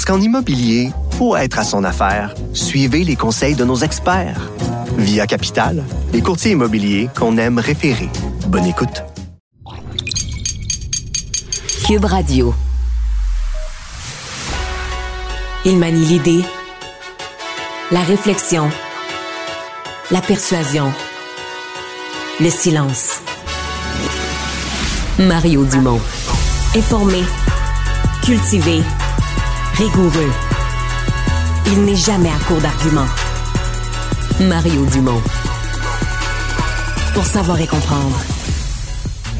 Parce qu'en immobilier, pour être à son affaire, suivez les conseils de nos experts. Via Capital, les courtiers immobiliers qu'on aime référer. Bonne écoute. Cube Radio. Il manie l'idée, la réflexion, la persuasion, le silence. Mario Dumont. Informé, cultivé, rigoureux. Il n'est jamais à court d'arguments. Mario Dumont. Pour savoir et comprendre.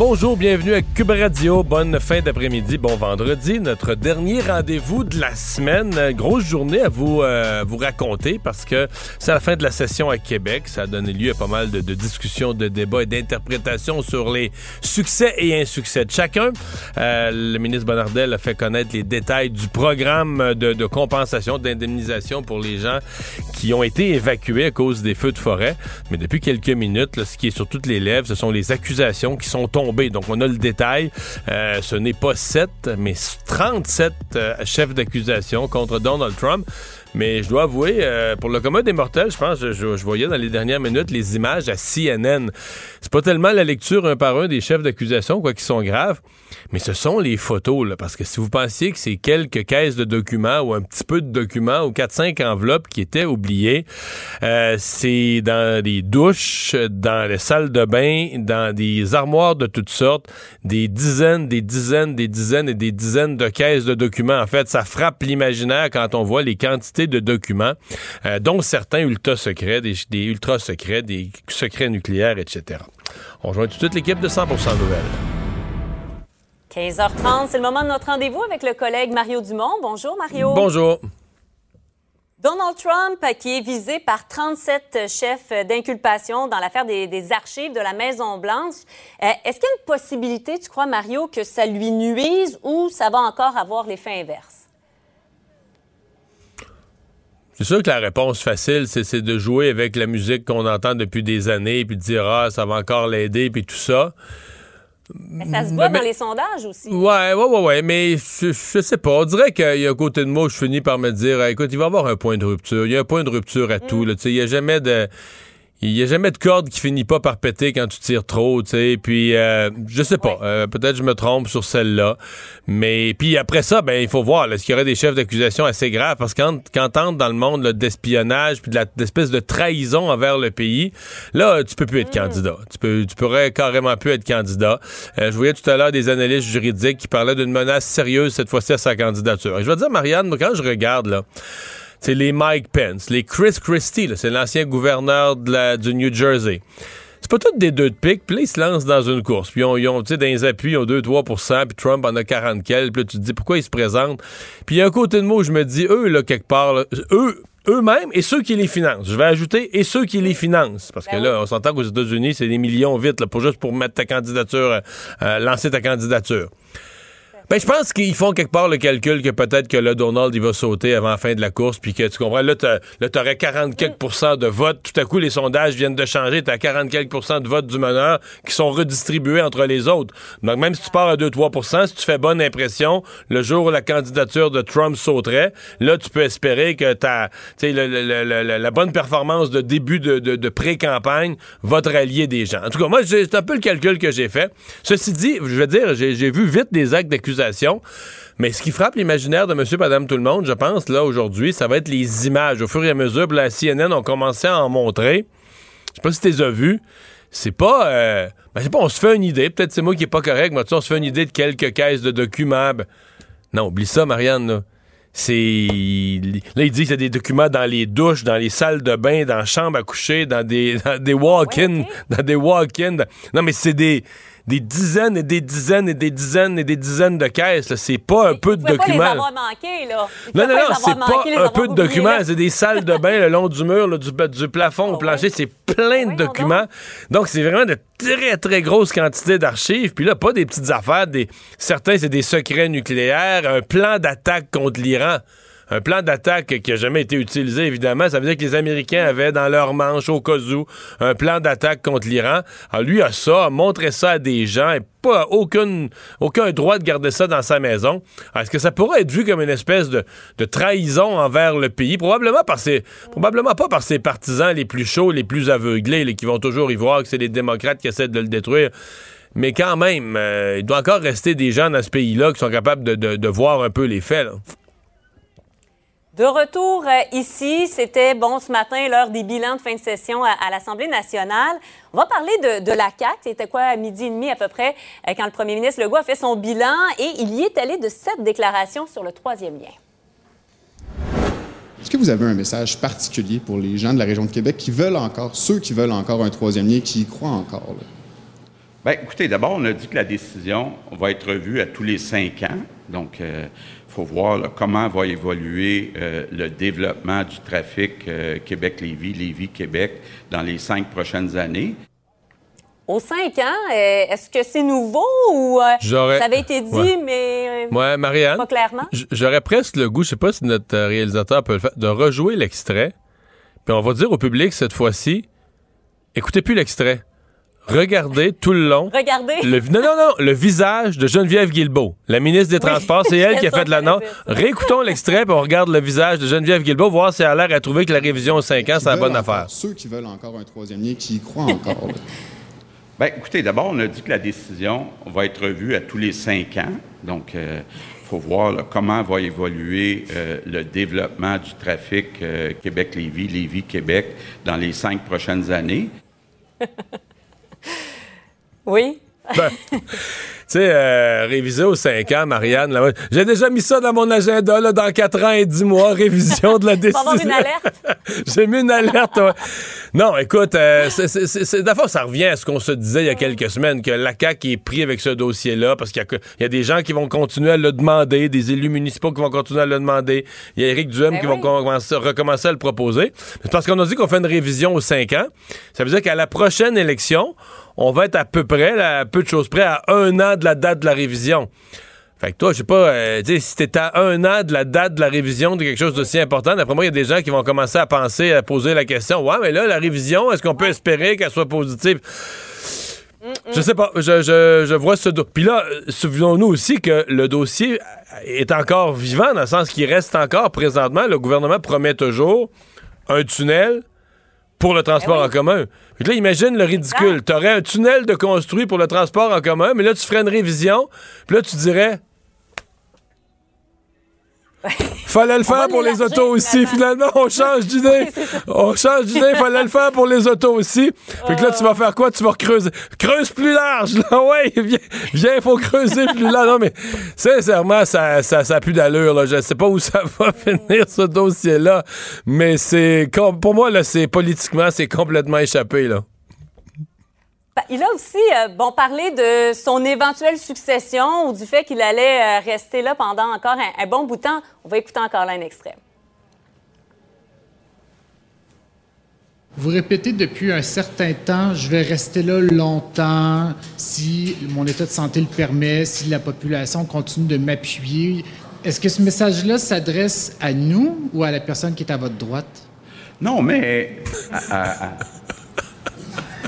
Bonjour, bienvenue à Cube Radio. Bonne fin d'après-midi, bon vendredi. Notre dernier rendez-vous de la semaine. Grosse journée à vous, euh, vous raconter parce que c'est la fin de la session à Québec. Ça a donné lieu à pas mal de, de discussions, de débats et d'interprétations sur les succès et insuccès de chacun. Euh, le ministre Bonardel a fait connaître les détails du programme de, de compensation, d'indemnisation pour les gens qui ont été évacués à cause des feux de forêt. Mais depuis quelques minutes, là, ce qui est sur toutes les lèvres, ce sont les accusations qui sont tombées donc, on a le détail. Euh, ce n'est pas 7, mais 37 euh, chefs d'accusation contre Donald Trump. Mais je dois avouer, euh, pour le commun des mortels, je pense, je, je, voyais dans les dernières minutes les images à CNN. C'est pas tellement la lecture un par un des chefs d'accusation, quoi, qui sont graves, mais ce sont les photos, là, parce que si vous pensiez que c'est quelques caisses de documents ou un petit peu de documents ou 4-5 enveloppes qui étaient oubliées, euh, c'est dans des douches, dans les salles de bain, dans des armoires de toutes sortes, des dizaines, des dizaines, des dizaines et des dizaines de caisses de documents. En fait, ça frappe l'imaginaire quand on voit les quantités de documents, euh, dont certains ultra secrets, des, ultra secrets, des secrets nucléaires, etc. On rejoint tout de suite l'équipe de 100% Nouvelles. 15h30, c'est le moment de notre rendez-vous avec le collègue Mario Dumont. Bonjour Mario. Bonjour. Donald Trump, qui est visé par 37 chefs d'inculpation dans l'affaire des, des, archives de la Maison-Blanche. Euh, Est-ce qu'il y a une possibilité, tu crois, Mario, que ça lui nuise ou ça va encore avoir l'effet inverse? C'est sûr que la réponse facile, c'est de jouer avec la musique qu'on entend depuis des années, puis de dire ah ça va encore l'aider, puis tout ça. Mais ça se voit mais, dans les sondages aussi. Ouais, ouais, ouais, ouais. Mais je, je sais pas. On dirait qu'il y a un côté de moi où je finis par me dire écoute, il va y avoir un point de rupture. Il y a un point de rupture à mm. tout. Là. Il n'y a jamais de. Il n'y a jamais de corde qui finit pas par péter quand tu tires trop, tu sais. Puis, euh, je sais pas. Euh, Peut-être je me trompe sur celle-là. Mais, puis après ça, ben, il faut voir. Est-ce qu'il y aurait des chefs d'accusation assez graves? Parce que quand, quand t'entres dans le monde d'espionnage puis de l'espèce de, de, trahison envers le pays, là, tu peux plus être mmh. candidat. Tu, peux, tu pourrais carrément plus être candidat. Euh, je voyais tout à l'heure des analystes juridiques qui parlaient d'une menace sérieuse cette fois-ci à sa candidature. Et je vais dire, Marianne, quand je regarde, là, c'est les Mike Pence, les Chris Christie, c'est l'ancien gouverneur de la, du New Jersey. C'est pas toutes des deux de pique, puis là, ils se lancent dans une course. Puis ils ont, tu sais, dans les appuis, ils ont 2-3% puis Trump en a 40 quelques. Puis là, tu te dis, pourquoi ils se présentent? Puis il y a un côté de moi où je me dis, eux, là, quelque part, là, eux, eux-mêmes et ceux qui les financent. Je vais ajouter et ceux qui les financent. Parce que ben là, on s'entend qu'aux États-Unis, c'est des millions vite, là, pour juste pour mettre ta candidature, euh, lancer ta candidature. Ben, je pense qu'ils font quelque part le calcul que peut-être que là, Donald, il va sauter avant la fin de la course, puis que tu comprends, là, t'aurais 40 quelques de votes. Tout à coup, les sondages viennent de changer. T'as 40 quelques de votes du meneur qui sont redistribués entre les autres. Donc, même si tu pars à 2-3% si tu fais bonne impression, le jour où la candidature de Trump sauterait, là, tu peux espérer que ta, le, le, le, la bonne performance de début de, de, de pré-campagne va te rallier des gens. En tout cas, moi, c'est un peu le calcul que j'ai fait. Ceci dit, je veux dire, j'ai vu vite des actes d'accusation mais ce qui frappe l'imaginaire de monsieur, madame, tout le monde, je pense, là, aujourd'hui, ça va être les images. Au fur et à mesure, la CNN ont commencé à en montrer. Je sais pas si tu les as vues. C'est pas. Euh, ben, c'est pas, on se fait une idée. Peut-être c'est moi qui est pas correct, mais tu sais, on se fait une idée de quelques caisses de documents. Ben, non, oublie ça, Marianne, là. C'est. Là, il dit qu'il y a des documents dans les douches, dans les salles de bain, dans les chambres à coucher, dans des, dans des walk-in. Ouais, okay. Dans des. Non, mais c'est des des dizaines et des dizaines et des dizaines et des dizaines de caisses. C'est pas un peu de documents. Pas les avoir manqués, là. non, non, non, c'est pas un peu de documents. C'est des salles de bain le long du mur, du, du, plafond au ah plancher. C'est plein de documents. Donc, c'est vraiment de très, très grosses quantités d'archives. Puis là, pas des petites affaires. Des... Certains, c'est des secrets nucléaires, un plan d'attaque contre l'Iran un plan d'attaque qui a jamais été utilisé, évidemment. Ça veut dire que les Américains avaient dans leur manche, au cas où, un plan d'attaque contre l'Iran. Alors, lui a ça, a montré ça à des gens, et pas aucun, aucun droit de garder ça dans sa maison. Est-ce que ça pourrait être vu comme une espèce de, trahison envers le pays? Probablement, pas par ses partisans les plus chauds, les plus aveuglés, les qui vont toujours y voir que c'est les démocrates qui essaient de le détruire mais quand même, euh, il doit encore rester des gens dans ce pays-là qui sont capables de, voir un peu les faits. De retour euh, ici, c'était bon ce matin l'heure des bilans de fin de session à, l'Assemblée nationale. On va parler de, la CAQ. C'était quoi à midi et demi à peu près euh, quand le premier ministre Legault a fait son bilan? Et il y est allé de sept déclarations sur le troisième lien. Est-ce que vous avez un message particulier pour les gens de la région de Québec qui veulent encore, ceux qui veulent encore un troisième lien, qui y croient encore? Bien, écoutez, d'abord, on a dit que la décision va être revue à tous les cinq ans. Donc, euh, faut voir comment va évoluer euh, le développement du trafic euh, Québec-Lévis, Lévis-Québec dans les cinq prochaines années. Aux cinq ans, est-ce que c'est nouveau ou ça avait été dit, mais ouais, Marianne, pas clairement? J'aurais presque le goût, je sais pas si notre réalisateur peut le faire, de rejouer l'extrait. Puis on va dire au public cette fois-ci, écoutez plus l'extrait regardez tout le long. Regardez. Le, non, non, non, le visage de Geneviève Guilbeault, la ministre des Transports. C'est elle qui a fait de la note. Réécoutons l'extrait, puis on regarde le visage de Geneviève Guilbeault, voir si elle a l'air à trouver que la révision aux 5 ans, c'est la bonne affaire. Ceux qui veulent encore un troisième lien, qui y croient encore. Bien, écoutez, d'abord, on a dit que la décision va être revue à tous les cinq ans. Donc, il euh, faut voir comment va évoluer euh, le développement du trafic euh, Québec-Lévis, Lévis-Québec dans les cinq prochaines années. Oui. Ben, tu sais, euh, réviser aux 5 ans, Marianne, j'ai déjà mis ça dans mon agenda, là, dans 4 ans et 10 mois, révision de la décision. une alerte? j'ai mis une alerte, Non, écoute, euh, d'abord, ça revient à ce qu'on se disait il y a quelques semaines, que la CAQ est pris avec ce dossier-là, parce qu'il y, a des gens qui vont continuer à le demander, des élus municipaux qui vont continuer à le demander, il y a Éric Duhem ben qui va recommencer à le proposer. C'est parce qu'on a dit qu'on fait une révision aux 5 ans. Ça veut dire qu'à la prochaine élection, on va être à peu près, à peu de choses près, à un an de la date de la révision. Fait que toi, je sais pas, euh, si t'es à un an de la date de la révision de quelque chose d'aussi important, d'après moi, il y a des gens qui vont commencer à penser, à poser la question, ouais, mais là, la révision, est-ce qu'on peut espérer qu'elle soit positive? Je sais pas, je, je, vois ce dossier. Puis là, souvenons-nous aussi que le dossier est encore vivant, dans le sens qu'il reste encore présentement. Le gouvernement promet toujours un tunnel pour le transport eh en commun. Puis là, imagine le ridicule. Tu aurais un tunnel de construit pour le transport en commun, mais là, tu ferais une révision, puis là, tu dirais Fallait le faire pour les autos aussi. Finalement, on change d'idée. on change d'idée. Fallait le faire pour les autos aussi. Fait que là, tu vas faire quoi? Tu vas creuser. Creuse plus large. Là. Ouais, viens, il faut creuser plus large. Non, mais sincèrement, ça, ça, ça d'allure. Là. Je sais pas où ça va finir, ce dossier-là. Mais c'est, pour moi, là, c'est politiquement, c'est complètement échappé, là. Ben, il a aussi euh, bon, parlé de son éventuelle succession ou du fait qu'il allait euh, rester là pendant encore un, bon bout de temps. On va écouter encore là un extrait. Vous répétez depuis un certain temps, je vais rester là longtemps si mon état de santé le permet, si la population continue de m'appuyer. Est-ce que ce message-là s'adresse à nous ou à la personne qui est à votre droite? Non, mais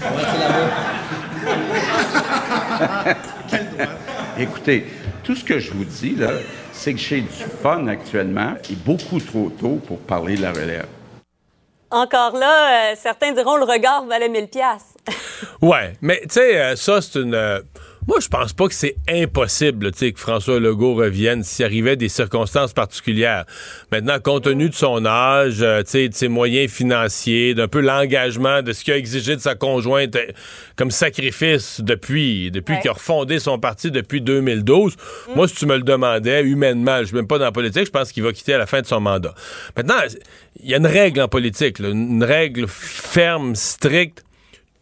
Écoutez, tout ce que je vous dis, là, c'est que j'ai du fun actuellement et beaucoup trop tôt pour parler de la relève. Encore là, euh, certains diront le regard valait 1000 pièces. ouais, mais tu sais, euh, ça, c'est une... Euh, moi, je pense pas que c'est impossible que François Legault revienne s'il arrivait des circonstances particulières. Maintenant, compte tenu de son âge, de ses moyens financiers, d'un peu l'engagement de ce qu'il a exigé de sa conjointe comme sacrifice depuis, depuis qu'il a refondé son parti depuis 2012, mm. moi, si tu me le demandais, humainement, je suis même pas dans la politique, je pense qu'il va quitter à la fin de son mandat. Maintenant, il y a une règle en politique, une règle ferme, stricte.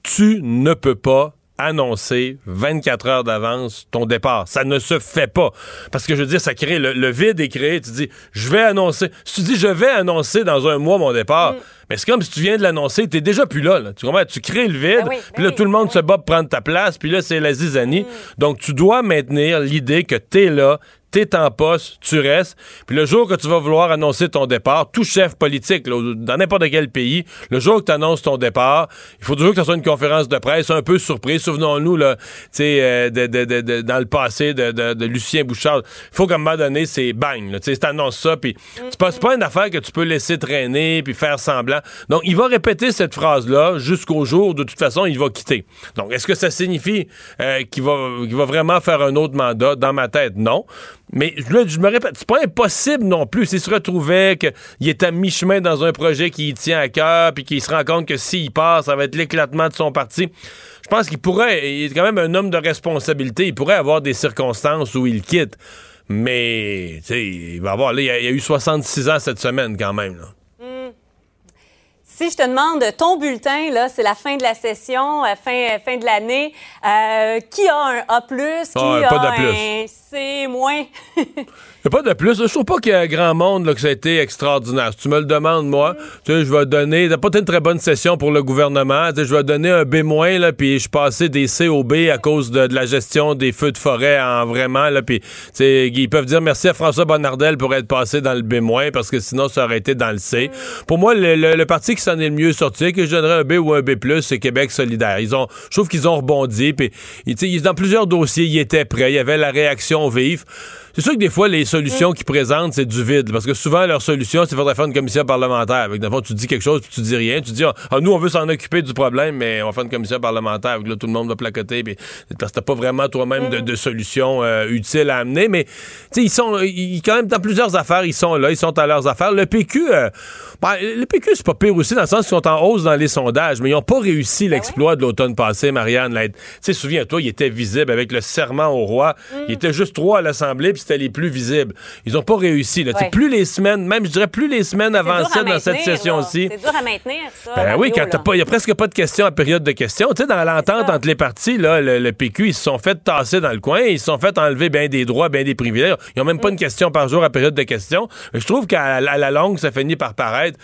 Tu ne peux pas annoncer 24 heures d'avance ton départ. Ça ne se fait pas. Parce que je veux dire, ça crée le, vide est créé. Tu dis, je vais annoncer. Si tu dis, je vais annoncer dans un mois mon départ, mm. mais c'est comme si tu viens de l'annoncer, t'es déjà plus là, Tu comprends? Tu crées le vide, ben puis là, ben tout le monde ben se bat pour prendre ta place, puis là, c'est la zizanie. Mm. Donc, tu dois maintenir l'idée que t'es là, t'es en poste, tu restes. Puis le jour que tu vas vouloir annoncer ton départ, tout chef politique, dans n'importe quel pays, le jour que tu annonces ton départ, il faut toujours que ce soit une conférence de presse un peu surprise. Souvenons-nous, là, euh, de, de, de, dans le passé de, Lucien Bouchard. Il faut qu'à un moment donné, c'est bang. Tu annonces ça, puis c'est pas, pas une affaire que tu peux laisser traîner puis faire semblant. Donc, il va répéter cette phrase-là jusqu'au jour, de toute façon, il va quitter. Donc, est-ce que ça signifie euh, qu'il va, qu'il va vraiment faire un autre mandat? Dans ma tête, non. Mais je me répète, c'est pas impossible non plus s'il se retrouvait qu'il est à mi-chemin dans un projet qui tient à cœur, puis qu'il se rend compte que s'il part, ça va être l'éclatement de son parti. Je pense qu'il pourrait, il est quand même un homme de responsabilité, il pourrait avoir des circonstances où il quitte. Mais, tu sais, il va avoir, là, il a, a, eu 66 ans cette semaine quand même. Si je te demande ton bulletin, là, c'est la fin de la session, euh, fin, fin de l'année. Euh, qui a un A+, qui ah, a un C-? moins? Il n'y a pas de plus. Je trouve pas qu'il y a grand monde là, que ça a été extraordinaire. Si tu me le demandes, moi, tu sais, je vais donner. T'as pas été une très bonne session pour le gouvernement. Tu sais, je vais donner un B-, là, puis je suis passé des C au B à cause de, la gestion des feux de forêt en vraiment. Là, puis, tu sais, ils peuvent dire merci à François Bonnardel pour être passé dans le B-, parce que sinon, ça aurait été dans le C. Pour moi, le, parti qui s'en est le mieux sorti, que je donnerais un B ou un B+, c'est Québec solidaire. Ils ont, je trouve qu'ils ont rebondi. Puis, dans plusieurs dossiers, ils étaient prêts. Il y avait la réaction vive. C'est sûr que des fois, les solutions qu'ils présentent, c'est du vide. Parce que souvent, leur solution, c'est de faire une commission parlementaire. Avec, fond, tu dis quelque chose, puis tu dis rien. Tu dis, ah, ah, nous, on veut s'en occuper du problème, mais on va faire une commission parlementaire. Avec, là, tout le monde va placoter. Puis, parce que t'as pas vraiment toi-même de, de, solution euh, utile à amener. Mais, tu sais, ils sont, ils, quand même, dans plusieurs affaires, ils sont là, ils sont à leurs affaires. Le PQ, euh, ben, le PQ, c'est pas pire aussi, dans le sens qu'ils sont en hausse dans les sondages, mais ils n'ont pas réussi ben l'exploit de l'automne passé, Marianne. Tu sais, souviens-toi, il était visible avec le serment au roi. Mm. Il était juste trois à l'Assemblée, c'était les plus visibles. Ils n'ont pas réussi. Là. Plus les semaines, même je dirais plus les semaines avançaient dans cette session-ci. C'est dur à maintenir, ça. Ben oui, quand il n'y a presque pas de questions à période de questions. Tu sais, dans l'entente entre les partis, là, le, PQ, ils se sont fait tasser dans le coin, ils se sont fait enlever bien des droits, bien des privilèges. Ils n'ont même pas mm. une question par jour à période de questions. Je trouve qu'à la longue, ça finit par paraître.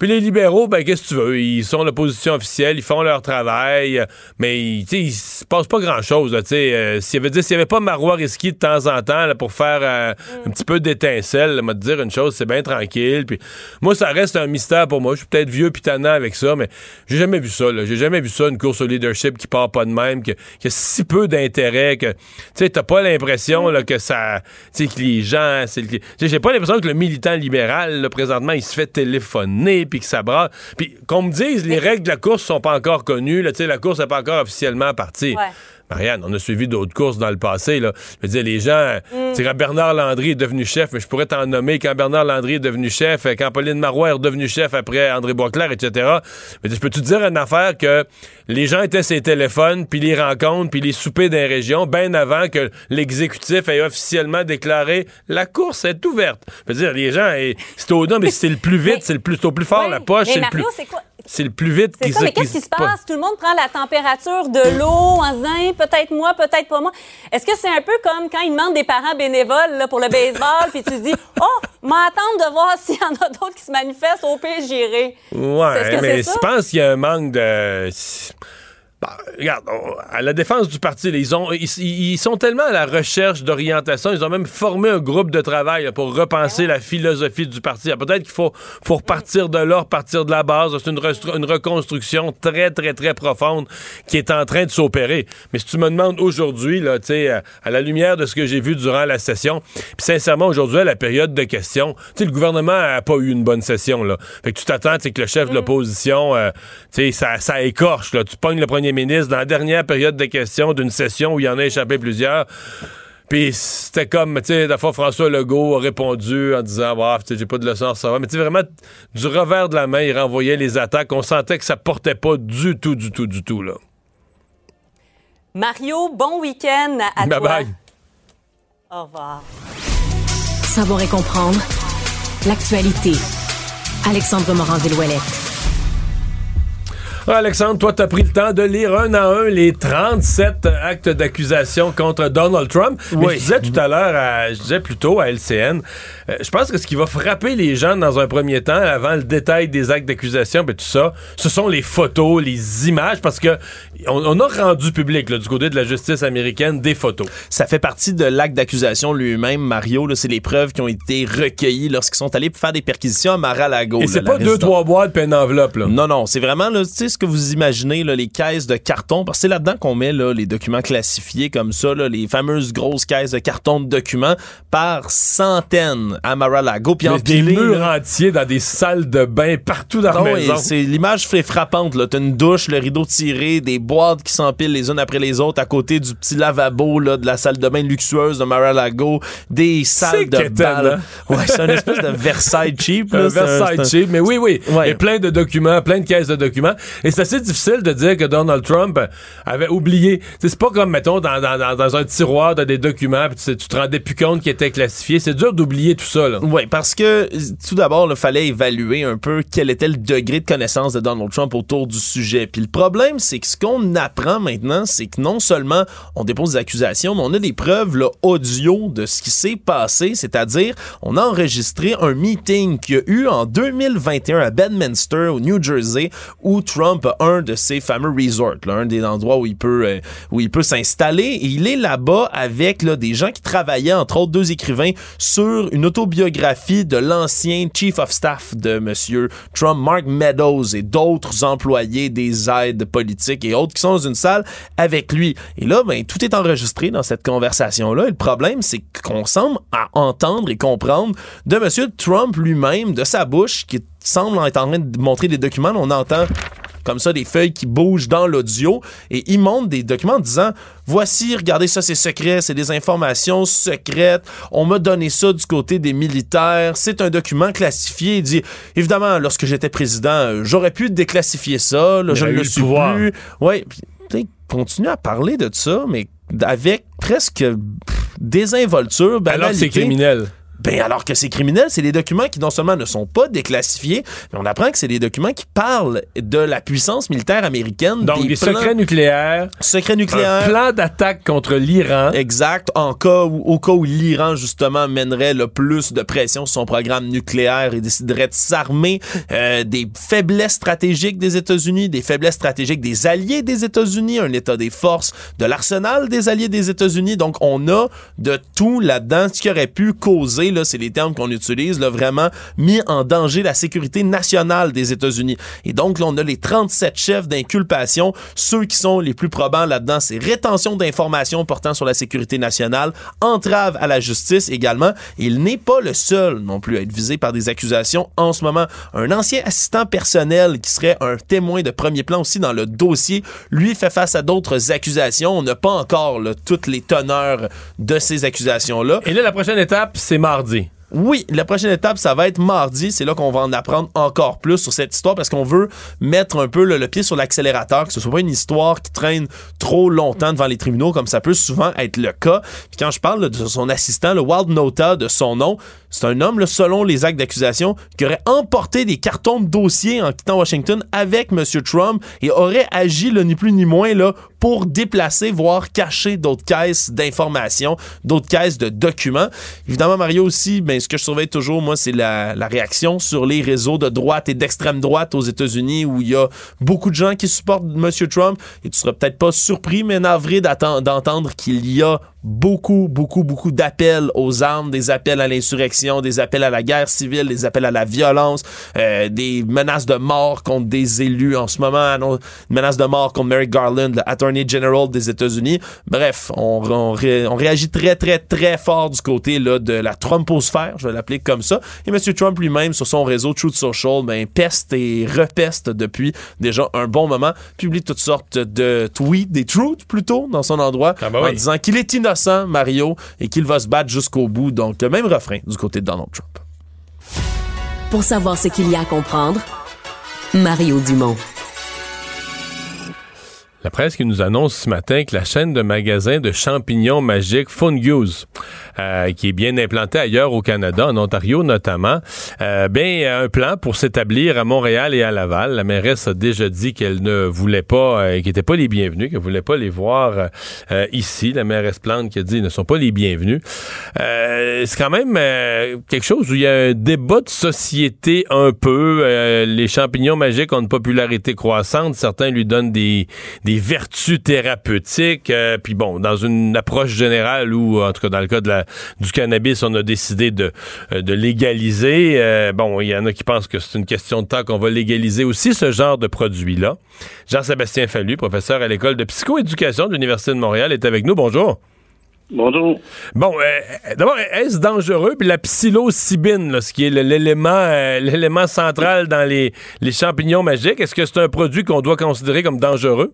Puis les libéraux, ben qu'est-ce que tu veux? Ils sont l'opposition officielle, ils font leur travail, mais il se passe pas grand-chose. Euh, s'il s'il y avait pas Marois Risky de temps en temps là, pour faire euh, un petit peu d'étincelle, me dire une chose, c'est bien tranquille. Puis moi, ça reste un mystère pour moi. Je suis peut-être vieux puis avec ça, mais j'ai jamais vu ça. J'ai jamais vu ça, une course au leadership qui part pas de même, que, qui a si peu d'intérêt que tu t'as pas l'impression que ça. Que les gens. J'ai pas l'impression que le militant libéral, là, présentement, il se fait téléphoner puis que ça brasse. Puis qu'on me dise, les règles de la course sont pas encore connues. Là, la course n'est pas encore officiellement partie. Marianne, on a suivi d'autres courses dans le passé. Là. Je veux dire, les gens, mm. Bernard Landry est devenu chef, mais je pourrais t'en nommer quand Bernard Landry est devenu chef, quand Pauline Marois est devenue chef après André Boisclair, etc. Mais je peux te dire une affaire que les gens étaient sur les téléphones, puis les rencontres, puis les soupers des régions, bien avant que l'exécutif ait officiellement déclaré la course est ouverte. Je veux dire, les gens, c'est au mais c'est le plus vite, c'est le plus, au plus fort, la poche, c'est le plus c'est le plus vite qui ça, mais qu'est-ce qui se passe? Tout le monde prend la température de l'eau en se disant peut-être moi, peut-être pas moi. Est-ce que c'est un peu comme quand ils demandent des parents bénévoles là, pour le baseball, puis tu te dis Oh, m'attendre de voir s'il y en a d'autres qui se manifestent, au pire, j'irai. Ouais, mais je pense qu'il y a un manque de. Bah, regarde, à la défense du parti, ils, ont, ils, sont tellement à la recherche d'orientation, ils ont même formé un groupe de travail pour repenser la philosophie du parti. Peut-être qu'il faut, faut repartir de là, repartir de la base. C'est une, une, reconstruction très, très, très profonde qui est en train de s'opérer. Mais si tu me demandes aujourd'hui, là, à la lumière de ce que j'ai vu durant la session, puis sincèrement, aujourd'hui, à la période de questions, le gouvernement n'a pas eu une bonne session. Là. Fait que tu t'attends que le chef de l'opposition, euh, ça, ça écorche. Là. Tu pognes le premier ministre dans la dernière période de questions d'une session où il y en a échappé plusieurs. Puis c'était comme, tu sais, la fois François Legault a répondu en disant, bah, j'ai pas de leçon à recevoir. Mais tu sais, vraiment, du revers de la main, il renvoyait les attaques. On sentait que ça portait pas du tout, du tout, du tout, là. Mario, bon week-end à bye toi. Bye Au revoir. Savoir et comprendre l'actualité. Alexandre Morand-Villouellette. Alexandre, toi, tu as pris le temps de lire un à un les 37 actes d'accusation contre Donald Trump. Mais Oui. je disais tout à l'heure, à- je disais plutôt à LCN, euh, je pense que ce qui va frapper les gens dans un premier temps, avant le détail des actes d'accusation, ben tout ça, ce sont les photos, les images, parce que on, on a rendu public là, du côté de la justice américaine des photos. Ça fait partie de l'acte d'accusation lui-même, Mario. C'est les preuves qui ont été recueillies lorsqu'ils sont allés faire des perquisitions à Mar-a-Lago. Et c'est pas deux, trois boîtes puis une enveloppe. Là. Non, non, c'est vraiment là, tu sais, ce que vous imaginez, là, les caisses de carton, parce que c'est là-dedans qu'on met là, les documents classifiés comme ça, là, les fameuses grosses caisses de carton de documents par centaines à Mar-a-Lago, puis Des- murs là. entiers dans des salles de bain partout dans Ah la maison. c'est l'image fait frappante là. T'as une douche, le rideau tiré, des boîtes qui s'empilent les unes après les autres à côté du petit lavabo là de la salle de bain luxueuse de Mar-a-Lago, des salles de bal. hein? Ouais, c'est une espèce de Versailles cheap. là. Un Versailles un- cheap, mais oui, oui. Ouais. A plein de documents, plein de caisses de documents. Et c'est assez difficile de dire que Donald Trump avait oublié. C'est pas comme, mettons, dans, un tiroir de des documents, puis tu, te rendais plus compte qu'ils étaient classifiés. C'est dur d'oublier tout ça. Oui, parce que tout d'abord, il fallait évaluer un peu quel était le degré de connaissance de Donald Trump autour du sujet. Puis le problème, c'est que ce qu'on apprend maintenant, c'est que non seulement on dépose des accusations, mais on a des preuves là, audio de ce qui s'est passé, c'est-à-dire on a enregistré un meeting qu'il y a eu en 2021 à Bedminster, au New Jersey, où Trump a un de ses fameux resorts, un des endroits où il peut, euh, où il peut s'installer. Il est là-bas avec là, des gens qui travaillaient, entre autres deux écrivains, sur une autobiographie de l'ancien chief of staff de Monsieur Trump, Mark Meadows, et d'autres employés des aides politiques et autres qui sont dans une salle avec lui. Et là, ben, tout est enregistré dans cette conversation-là. Le problème, c'est qu'on semble à entendre et comprendre de Monsieur Trump lui-même, de sa bouche, qui semble être en train de montrer des documents. On entend comme ça des feuilles qui bougent dans l'audio et il montre des documents en disant voici regardez ça c'est secret c'est des informations secrètes on m'a donné ça du côté des militaires c'est un document classifié il dit évidemment lorsque j'étais président euh, j'aurais pu déclassifier ça là, je ne le suis pouvoir. plus il continue à parler de ça mais avec presque désinvolture Alors que c'est banalité. criminel. Ben alors que c'est criminel, c'est des documents qui non seulement ne sont pas déclassifiés, mais on apprend que c'est des documents qui parlent de la puissance militaire américaine, Donc, des, plans- secrets nucléaires, secrets un nucléaires. plan d'attaque contre l'Iran. Exact. En cas où, au cas où l'Iran, justement, mènerait le plus de pression sur son programme nucléaire et déciderait de s'armer, euh, des faiblesses stratégiques des États-Unis, des faiblesses stratégiques des alliés des États-Unis, un état des forces de l'arsenal des alliés des États-Unis. Donc, on a de tout là-dedans, ce qui aurait pu causer, là, c'est les termes qu'on utilise, vraiment mis en danger la sécurité nationale des États-Unis. Et donc, là, on a les 37 chefs d'inculpation. Ceux qui sont les plus probants là-dedans, c'est rétention d'informations portant sur la sécurité nationale, entrave à la justice également. Il n'est pas le seul non plus à être visé par des accusations en ce moment. Un ancien assistant personnel qui serait un témoin de premier plan aussi dans le dossier, lui fait face à d'autres accusations. On n'a pas encore toutes les teneurs de ces accusations-là. Et là, la prochaine étape, c'est mardi. Oui, la prochaine étape, ça va être mardi. C'est là qu'on va en apprendre encore plus sur cette histoire parce qu'on veut mettre un peu le, pied sur l'accélérateur, que ce soit pas une histoire qui traîne trop longtemps devant les tribunaux comme ça peut souvent être le cas. Puis quand je parle de son assistant, le Wild Nota de son nom, c'est un homme, là, selon les actes d'accusation, qui aurait emporté des cartons de dossier en quittant Washington avec M. Trump et aurait agi, ni plus ni moins, là, pour déplacer, voire cacher d'autres caisses d'informations, d'autres caisses de documents. Évidemment, Mario aussi, ben, ce que je surveille toujours, moi, c'est la, réaction sur les réseaux de droite et d'extrême droite aux États-Unis où il y a beaucoup de gens qui supportent M. Trump et tu seras peut-être pas surpris, mais navré d'entendre qu'il y a beaucoup, beaucoup, beaucoup d'appels aux armes, des appels à l'insurrection, des appels à la guerre civile, des appels à la violence, euh, des menaces de mort contre des élus en ce moment, une menace de mort contre Merrick Garland, le Attorney General des États-Unis. Bref, on, on, ré- on réagit très, très, très fort du côté là, de la Trumposphère, je vais l'appeler comme ça. Et M. Trump lui-même, sur son réseau Truth Social, ben, peste et repeste depuis déjà un bon moment, publie toutes sortes de tweets, des truths plutôt, dans son endroit, Ah bah en disant qu'il est innocent, Mario, et qu'il va se battre jusqu'au bout. Donc, le même refrain du côté de Donald Trump. Pour savoir ce qu'il y a à comprendre, Mario Dumont. La presse qui nous annonce ce matin que la chaîne de magasins de champignons magiques Fungus, euh, qui est bien implantée ailleurs au Canada, en Ontario notamment, euh, bien un plan pour s'établir à Montréal et à Laval. La mairesse a déjà dit qu'elle ne voulait pas, euh, qu'elle n'était pas les bienvenus, qu'elle voulait pas les voir euh, ici. La mairesse Plante qui a dit qu'ils ne sont pas les bienvenus. Euh, c'est quand même quelque chose où il y a un débat de société un peu. les champignons magiques ont une popularité croissante. Certains lui donnent des des vertus thérapeutiques. Euh, puis bon, dans une approche générale ou en tout cas dans le cas de la, du cannabis, on a décidé de, euh, de légaliser. Euh, bon, il y en a qui pensent que c'est une question de temps qu'on va légaliser aussi ce genre de produit-là. Jean-Sébastien Fallu, professeur à l'école de psychoéducation de l'Université de Montréal, est avec nous. Bonjour. Bonjour. Bon, d'abord, est-ce dangereux? Puis la psilocybine, ce qui est l'élément l'élément central dans les, les champignons magiques, est-ce que c'est un produit qu'on doit considérer comme dangereux?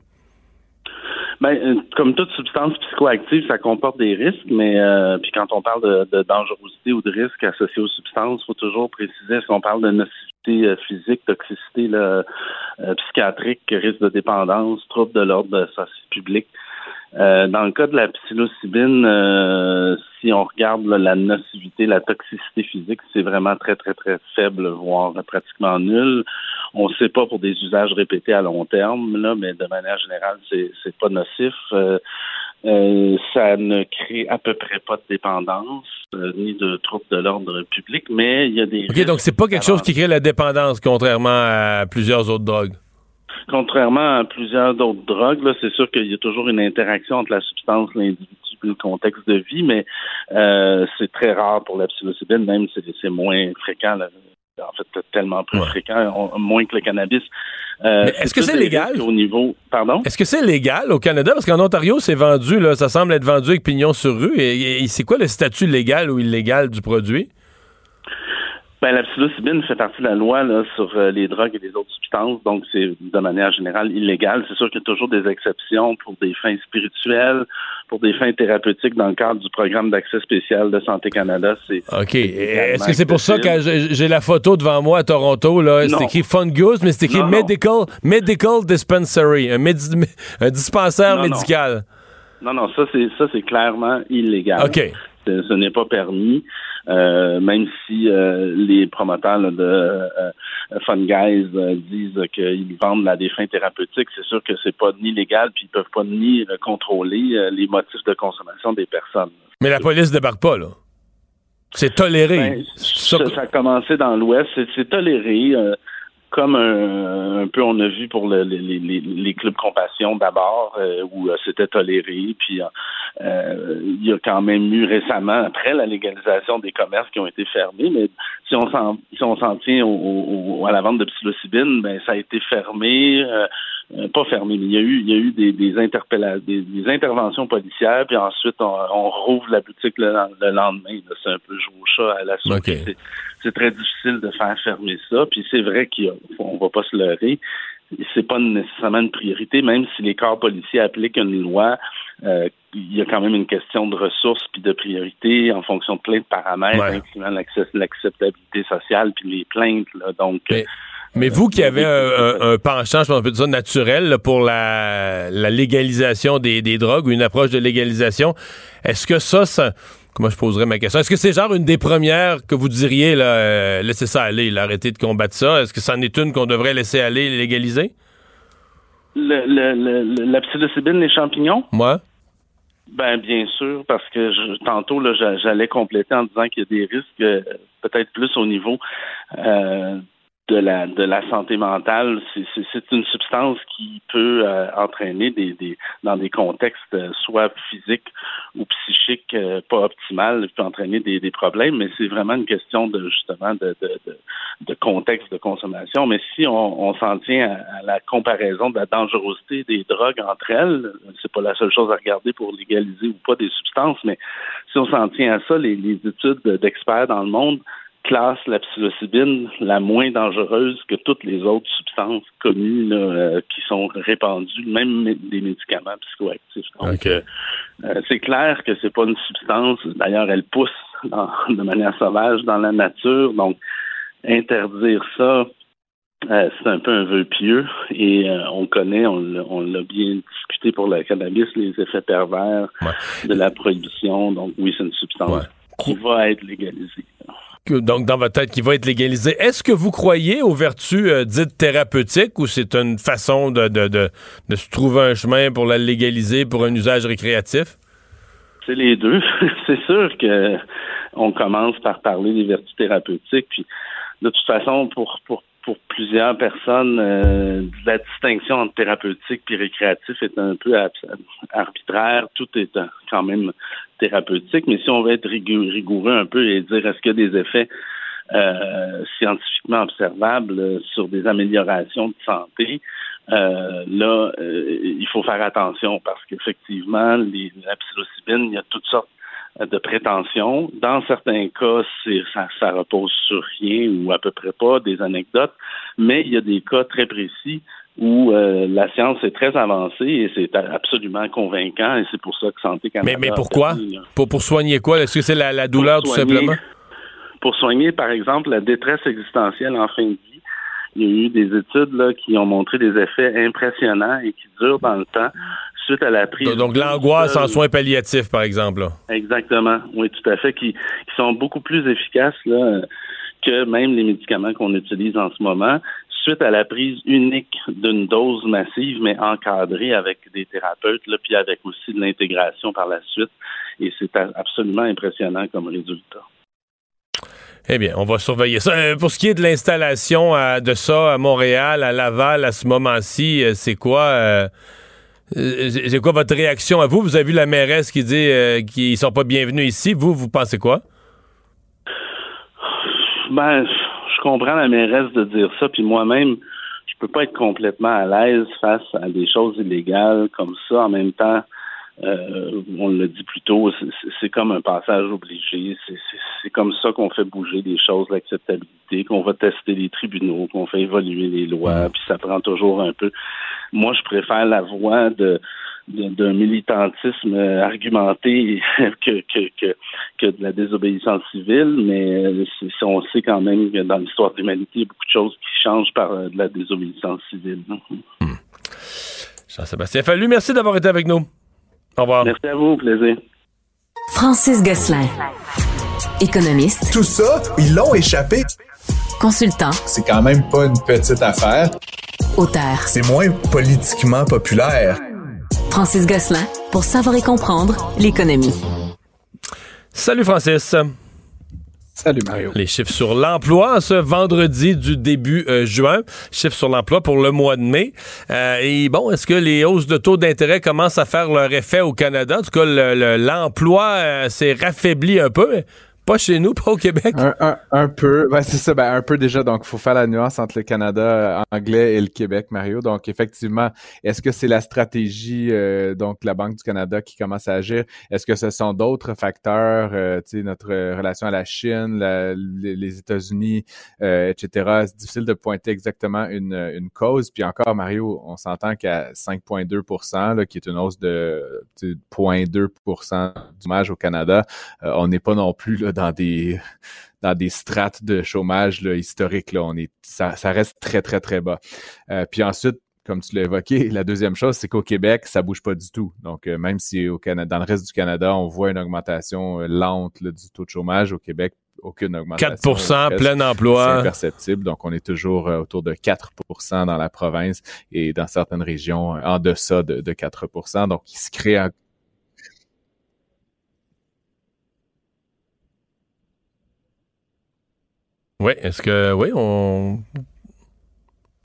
Ben, euh, comme toute substance psychoactive, ça comporte des risques, mais euh, puis quand on parle de, dangerosité ou de risque associé aux substances, faut toujours préciser est-ce qu'on parle de nocivité euh, physique, toxicité psychiatrique, risque de dépendance, trouble de l'ordre de. Euh, dans le cas de la psilocybine, euh, si on regarde la nocivité, la toxicité physique, c'est vraiment très, très, très faible, voire pratiquement nul. On ne sait pas pour des usages répétés à long terme, là, mais de manière générale, c'est, c'est pas nocif. Euh, ça ne crée à peu près pas de dépendance ni de troubles de l'ordre public, mais il y a des. OK, donc c'est pas quelque chose qui crée la dépendance, contrairement à plusieurs autres drogues? Contrairement à plusieurs d'autres drogues, là, c'est sûr qu'il y a toujours une interaction entre la substance, l'individu et le contexte de vie, mais euh, c'est très rare pour la psilocybine, même si c'est moins fréquent. En fait, tellement plus fréquent, moins que le cannabis. Euh, est-ce que c'est légal? au niveau Pardon? Est-ce que c'est légal au Canada? Parce qu'en Ontario, c'est vendu là, ça semble être vendu avec pignon sur rue. et c'est quoi le statut légal ou illégal du produit? Ben, la psilocybine fait partie de la loi là, sur euh, les drogues et les autres substances, donc c'est de manière générale illégal. C'est sûr qu'il y a toujours des exceptions pour des fins spirituelles, pour des fins thérapeutiques dans le cadre du programme d'accès spécial de Santé Canada. C'est OK. Est-ce que c'est pour ça que j'ai la photo devant moi à Toronto? C'est écrit Fungus, mais c'est écrit Medical, Medical Dispensary, un, dispensaire médical. Non, non, ça c'est ça c'est clairement illégal. OK. Ce n'est pas permis. Euh, même si euh, les promoteurs de euh, Fun Guys disent qu'ils vendent à des fins thérapeutiques, c'est sûr que c'est pas ni légal, puis ils peuvent pas ni contrôler les motifs de consommation des personnes. Mais la police débarque pas, là. C'est toléré. Ben, ça, a commencé dans l'Ouest. C'est toléré comme un, peu on a vu pour le, les, les, les, clubs compassion d'abord, euh, où euh, c'était toléré, puis euh, il y a quand même eu récemment, après la légalisation des commerces qui ont été fermés, mais si on s'en si on s'en tient au, à la vente de psilocybine, ben ça a été fermé. pas fermé, mais il y a eu, il y a eu des, des, des, interventions policières, puis ensuite on, on rouvre la boutique le, lendemain. C'est un peu jouer au chat à la soupe c'est très difficile de faire fermer ça. Puis c'est vrai qu'on va pas se leurrer. C'est pas nécessairement une priorité, même si les corps policiers appliquent une loi. Euh, il y a quand même une question de ressources puis de priorité en fonction de plein de paramètres, incluant l'acceptabilité sociale puis les plaintes. Donc, mais, vous qui avez un, penchant, je pense, ça, naturel pour la, légalisation des, des drogues ou une approche de légalisation, est-ce que ça, ça comment je poserais ma question? Est-ce que c'est genre une des premières que vous diriez, là, euh, laissez ça aller, arrêtez de combattre ça? Est-ce que c'en est une qu'on devrait laisser aller, légaliser? Le, la psilocybine, les champignons? Moi? Ben, bien sûr, parce que je, tantôt, là, j'allais compléter en disant qu'il y a des risques, euh, peut-être plus au niveau euh, de la de la santé mentale, c'est une substance qui peut euh, entraîner des, dans des contextes euh, soit physiques ou psychiques euh, pas optimales, peut entraîner des, problèmes, mais c'est vraiment une question de justement de, contexte de consommation. Mais si on, on s'en tient à, la comparaison de la dangerosité des drogues entre elles, c'est pas la seule chose à regarder pour légaliser ou pas des substances, mais si on s'en tient à ça, les, les études d'experts dans le monde classe la psilocybine la moins dangereuse que toutes les autres substances connues euh, qui sont répandues, même des médicaments psychoactifs. Donc, euh, euh, c'est clair que c'est pas une substance. D'ailleurs, elle pousse de manière sauvage dans la nature. Donc, interdire ça, Euh, c'est un peu un vœu pieux et on connaît, on, l'a- on l'a bien discuté pour le cannabis, les effets pervers de la prohibition. Donc oui, c'est une substance qui va être légalisée. Donc dans votre tête qui va être légalisé. Est-ce que vous croyez aux vertus euh, dites thérapeutiques ou c'est une façon de, de, de, de se trouver un chemin pour la légaliser pour un usage récréatif? C'est les deux. c'est sûr que on commence par parler des vertus thérapeutiques, puis de toute façon, pour pour pour plusieurs personnes, euh, la distinction entre thérapeutique et récréatif est un peu arbitraire. Tout est quand même thérapeutique, mais si on veut être rigou- rigoureux un peu et dire est-ce qu'il y a des effets euh, scientifiquement observables sur des améliorations de santé, euh, là, il faut faire attention parce qu'effectivement, la psilocybine, il y a toutes sortes de prétentions. Dans certains cas, ça, ça repose sur rien ou à peu près pas, des anecdotes, mais il y a des cas très précis où euh, la science est très avancée et c'est absolument convaincant et c'est pour ça que Santé Canada... Mais, mais pourquoi? permis, Pour, pour soigner quoi? Est-ce que c'est la, la douleur tout soigner- simplement? Pour soigner, par exemple, la détresse existentielle en fin de vie, il y a eu des études là, qui ont montré des effets impressionnants et qui durent dans le temps suite à la prise. Donc l'angoisse en soins palliatifs, par exemple. là. Exactement, oui, tout à fait, qui, qui sont beaucoup plus efficaces là, que même les médicaments qu'on utilise en ce moment, suite à la prise unique d'une dose massive, mais encadrée avec des thérapeutes, là, puis avec aussi de l'intégration par la suite. Et c'est absolument impressionnant comme résultat. Eh bien, on va surveiller ça. Euh, pour ce qui est de l'installation euh, de ça à Montréal, à Laval, à ce moment-ci, euh, c'est quoi euh, c'est c'est quoi votre réaction à vous? Vous avez vu la mairesse qui dit euh, qu'ils sont pas bienvenus ici. Vous, vous pensez quoi? Ben, je comprends la mairesse de dire ça, puis moi-même, je peux pas être complètement à l'aise face à des choses illégales comme ça. En même temps, euh, on l'a dit plus tôt, c'est- comme un passage obligé. C'est- comme ça qu'on fait bouger les choses, l'acceptabilité, qu'on va tester les tribunaux, qu'on fait évoluer les lois, puis ça prend toujours un peu. Moi, je préfère la voie de d'un militantisme argumenté que, que, que, que de la désobéissance civile, mais euh, c'est- on sait quand même que dans l'histoire de l'humanité, il y a beaucoup de choses qui changent par euh, de la désobéissance civile. Jean-Sébastien Fallu, merci d'avoir été avec nous. Au revoir. Merci à vous, au plaisir. Francis Gosselin. Économiste. Tout ça, ils l'ont échappé. Consultant. C'est quand même pas une petite affaire. Auteur. C'est moins politiquement populaire. Francis Gosselin. Pour savoir et comprendre l'économie. Salut Francis. Salut Mario. Les chiffres sur l'emploi ce vendredi du début euh, juin. Chiffres sur l'emploi pour le mois de mai. Euh, et bon, est-ce que les hausses de taux d'intérêt commencent à faire leur effet au Canada? En tout cas, le- le- l'emploi euh, s'est raffaibli un peu. Pas chez nous, pas au Québec. Un, peu, ben c'est ça, ben un peu déjà. Donc, il faut faire la nuance entre le Canada euh, anglais et le Québec, Mario. Donc, effectivement, est-ce que c'est la stratégie, euh, donc la Banque du Canada qui commence à agir? Est-ce que ce sont d'autres facteurs, euh, tu sais, notre relation à la Chine, la- les, États-Unis, euh, etc. C'est difficile de pointer exactement une, une cause. Puis encore, Mario, on s'entend qu'à 5,2 là, qui est une hausse de tu sais, 0,2 du chômage au Canada, euh, on n'est pas non plus là, dans des dans des strates de chômage là, historiques. Là. On est, ça, ça reste très, très, très bas. Euh, puis ensuite, comme tu l'as évoqué, la deuxième chose, c'est qu'au Québec, ça bouge pas du tout. Donc, euh, même si au Canada, dans le reste du Canada, on voit une augmentation euh, lente là, du taux de chômage, au Québec, aucune augmentation. 4 Presque. plein emploi. C'est imperceptible. Donc, on est toujours euh, autour de 4% dans la province et dans certaines régions en deçà de, de 4% Donc, il se crée Oui, est-ce que. Oui, on.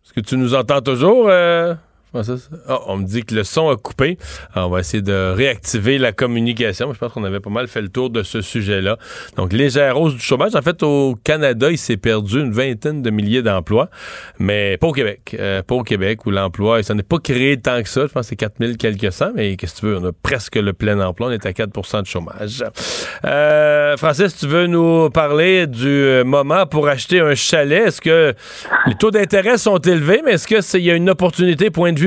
Est-ce que tu nous entends toujours, euh, Ah, on me dit que le son a coupé. On va essayer de réactiver la communication. Je pense qu'on avait pas mal fait le tour de ce sujet-là. Donc, légère hausse du chômage. En fait, au Canada, il s'est perdu une vingtaine de milliers d'emplois, mais pas au Québec. Euh, Québec où l'emploi, ça n'est pas créé tant que ça. Je pense que c'est 4000 quelques cents, mais qu'est-ce que tu veux? On a presque le plein emploi. On est à 4% de chômage. Euh, Francis, tu veux nous parler du euh, moment pour acheter un chalet? Est-ce que les taux d'intérêt sont élevés, mais est-ce qu'il y a une opportunité point de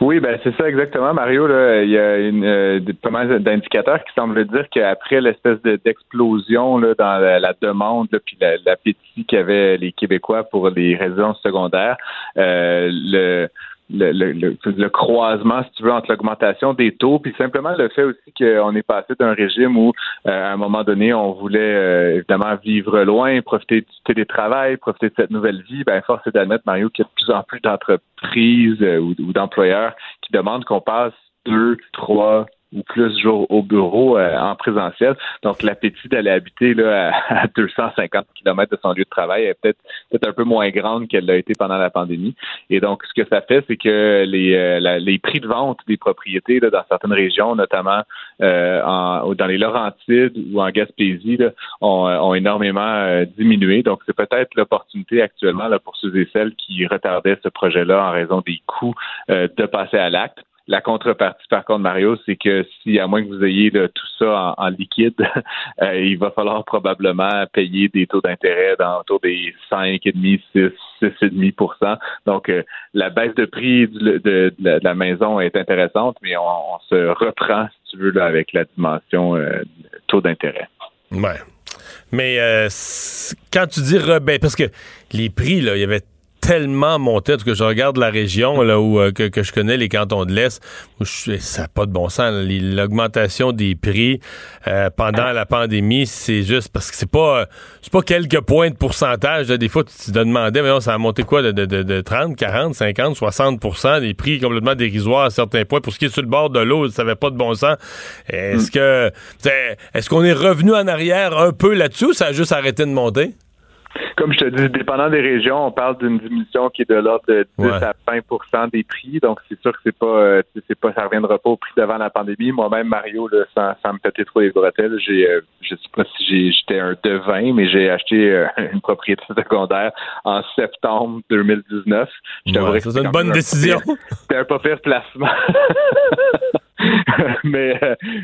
Oui, ben c'est ça exactement, Mario. Là, il y a une, euh, pas mal d'indicateurs qui semblent dire qu'après l'espèce de- d'explosion dans la, la demande, là, puis la- l'appétit qu'avaient les Québécois pour les résidences secondaires, euh, le le, le, le- le croisement, si tu veux, entre l'augmentation des taux, puis simplement le fait aussi qu'on est passé d'un régime où, euh, à un moment donné, on voulait euh, évidemment vivre loin, profiter du télétravail, profiter de cette nouvelle vie. Ben, force est d'admettre, Mario, qu'il y a de plus en plus d'entreprises euh, ou, ou d'employeurs qui demandent qu'on passe deux, trois ou plus au bureau euh, en présentiel. Donc, l'appétit d'aller habiter là, à, à 250 km de son lieu de travail est peut-être peut-être un peu moins grande qu'elle l'a été pendant la pandémie. Et donc, ce que ça fait, c'est que les, euh, les prix de vente des propriétés là, dans certaines régions, notamment euh, en, dans les Laurentides ou en Gaspésie, là, ont, ont énormément euh, diminué. Donc, c'est peut-être l'opportunité actuellement là, pour ceux et celles qui retardaient ce projet-là en raison des coûts euh, de passer à l'acte. La contrepartie, par contre, Mario, c'est que si, à moins que vous ayez tout ça en, liquide, euh, il va falloir probablement payer des taux d'intérêt dans autour des 5,5, 6, 6,5% Donc, euh, la baisse de prix du- de, de la, de la maison est intéressante, mais on, se reprend, si tu veux, avec la dimension euh, taux d'intérêt. Ouais. Mais quand tu dis rebaisse, parce que les prix, là, il y avait tellement monté, en tout cas, je regarde la région là où euh, que, que je connais, les cantons de l'Est, où je- ça n'a pas de bon sens. L'augmentation des prix euh, pendant la pandémie, c'est juste parce que c'est pas euh, c'est pas quelques points de pourcentage. là. Des fois, tu te demandais, mais non, ça a monté quoi de, de, de, de 30, 40, 50, 60 des prix complètement dérisoires à certains points. Pour ce qui est sur le bord de l'eau, ça n'avait pas de bon sens. Est-ce que c'est- est-ce qu'on est revenu en arrière un peu là-dessus ou ça a juste arrêté de monter? Comme je te dis, dépendant des régions, on parle d'une diminution qui est de l'ordre de 10 Ouais. à 20% des prix. Donc, c'est sûr que c'est pas, euh, c'est- pas, ça reviendra pas au prix d'avant la pandémie. Moi-même, Mario, là, sans, sans me péter trop les bretelles, j'ai, euh, je sais pas si j'ai, j'étais un devin, mais j'ai acheté euh, une propriété secondaire en septembre 2019. Je Ouais, c'est une bonne un décision. C'était un pas pire placement. mais,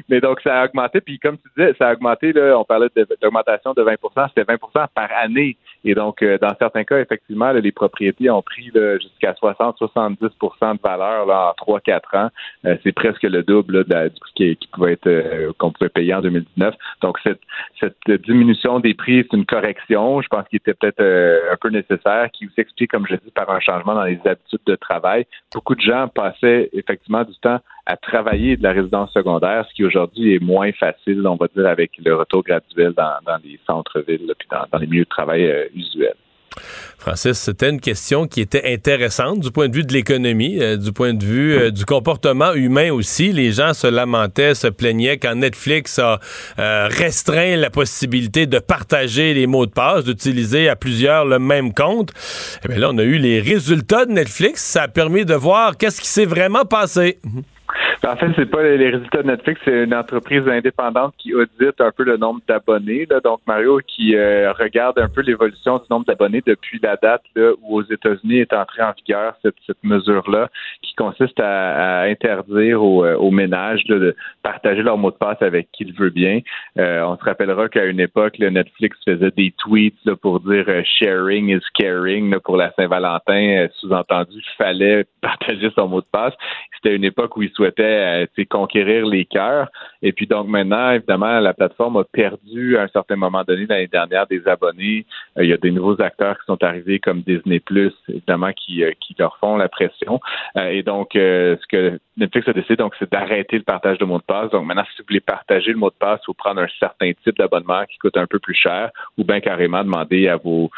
mais donc, ça a augmenté. Puis, comme tu disais, ça a augmenté. Là, on parlait d'augmentation de 20% C'était 20% par année. Et donc, euh, dans certains cas, effectivement, là, les propriétés ont pris jusqu'à 60-70% de valeur là, en 3-4 ans. Euh, c'est presque le double là, de la- du qui pouvait être euh, qu'on pouvait payer en 2019. Donc, cette, cette diminution des prix, c'est une correction. Je pense qu'il était peut-être euh, un peu nécessaire, qui s'explique, comme je dis, par un changement dans les habitudes de travail. Beaucoup de gens passaient effectivement du temps à travailler de la résidence secondaire, ce qui aujourd'hui est moins facile, on va dire, avec le retour graduel dans, les centres-villes, puis dans, les milieux de travail euh, usuels. Francis, c'était une question qui était intéressante du point de vue de l'économie, euh, du point de vue euh, du comportement humain aussi. Les gens se lamentaient, se plaignaient quand Netflix a restreint la possibilité de partager les mots de passe, d'utiliser à plusieurs le même compte. Eh bien là, on a eu les résultats de Netflix. Ça a permis de voir qu'est-ce qui s'est vraiment passé. En fait, c'est pas les résultats de Netflix, c'est une entreprise indépendante qui audite un peu le nombre d'abonnés. Donc, Mario, qui euh, regarde un peu l'évolution du nombre d'abonnés depuis la date où aux États-Unis est entrée en vigueur cette, mesure-là, qui consiste à, interdire aux, euh, ménages de partager leur mot de passe avec qui le veut bien. Euh, on se rappellera qu'à une époque, Netflix faisait des tweets pour dire sharing is caring pour la Saint-Valentin. Sous-entendu, il fallait partager son mot de passe. C'était une époque où ils souhaitaient euh, tu sais, conquérir les cœurs. Et puis donc maintenant, évidemment, la plateforme a perdu à un certain moment donné l'année dernière des abonnés. Euh, il y a des nouveaux acteurs qui sont arrivés comme Disney Plus, évidemment, qui, euh, qui leur font la pression. Euh, et donc, euh, ce que Netflix a décidé, donc, c'est d'arrêter le partage de mots de passe. Donc maintenant, si vous voulez partager le mot de passe, il faut prendre un certain type d'abonnement qui coûte un peu plus cher, ou bien carrément demander à vos,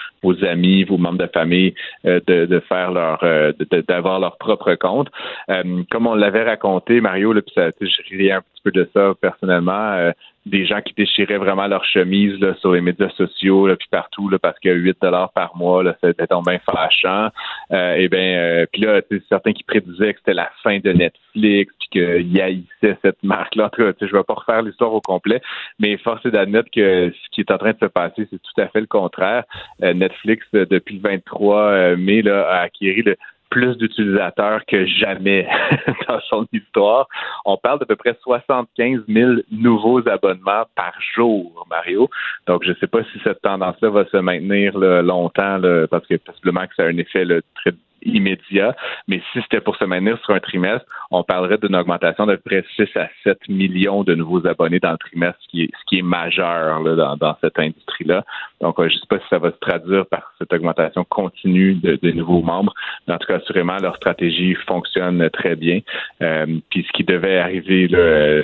amis, vos membres de famille euh, de, faire leur euh, d'avoir leur propre compte. Euh, comme on l'avait raconté, Mario, là, puis ça, je riais un petit peu de ça personnellement. euh, des gens qui déchiraient vraiment leur chemise sur les médias sociaux, là, puis partout, là, parce que 8 dollars par mois, là, c'était donc bien fâchant. Euh, et bien, euh, puis là, certains qui prédisaient que c'était la fin de Netflix, puis qu'ils haïssaient cette marque-là. Je vais pas refaire l'histoire au complet, mais force est d'admettre que ce qui est en train de se passer, c'est tout à fait le contraire. Netflix, depuis le 23 euh, mai, là, a acquis le plus d'utilisateurs que jamais dans son histoire. On parle d'à peu près 75 000 nouveaux abonnements par jour, Mario. Donc, je ne sais pas si cette tendance-là va se maintenir longtemps, parce que possiblement que ça a un effet très immédiat. Mais si c'était pour se maintenir sur un trimestre, on parlerait d'une augmentation de près 6 à 7 millions de nouveaux abonnés dans le trimestre, ce qui est, majeur dans, cette industrie-là. Donc, je ne sais pas si ça va se traduire par cette augmentation continue de, nouveaux membres. Mais en tout cas, assurément, leur stratégie fonctionne très bien. Euh, puis ce qui devait arriver là,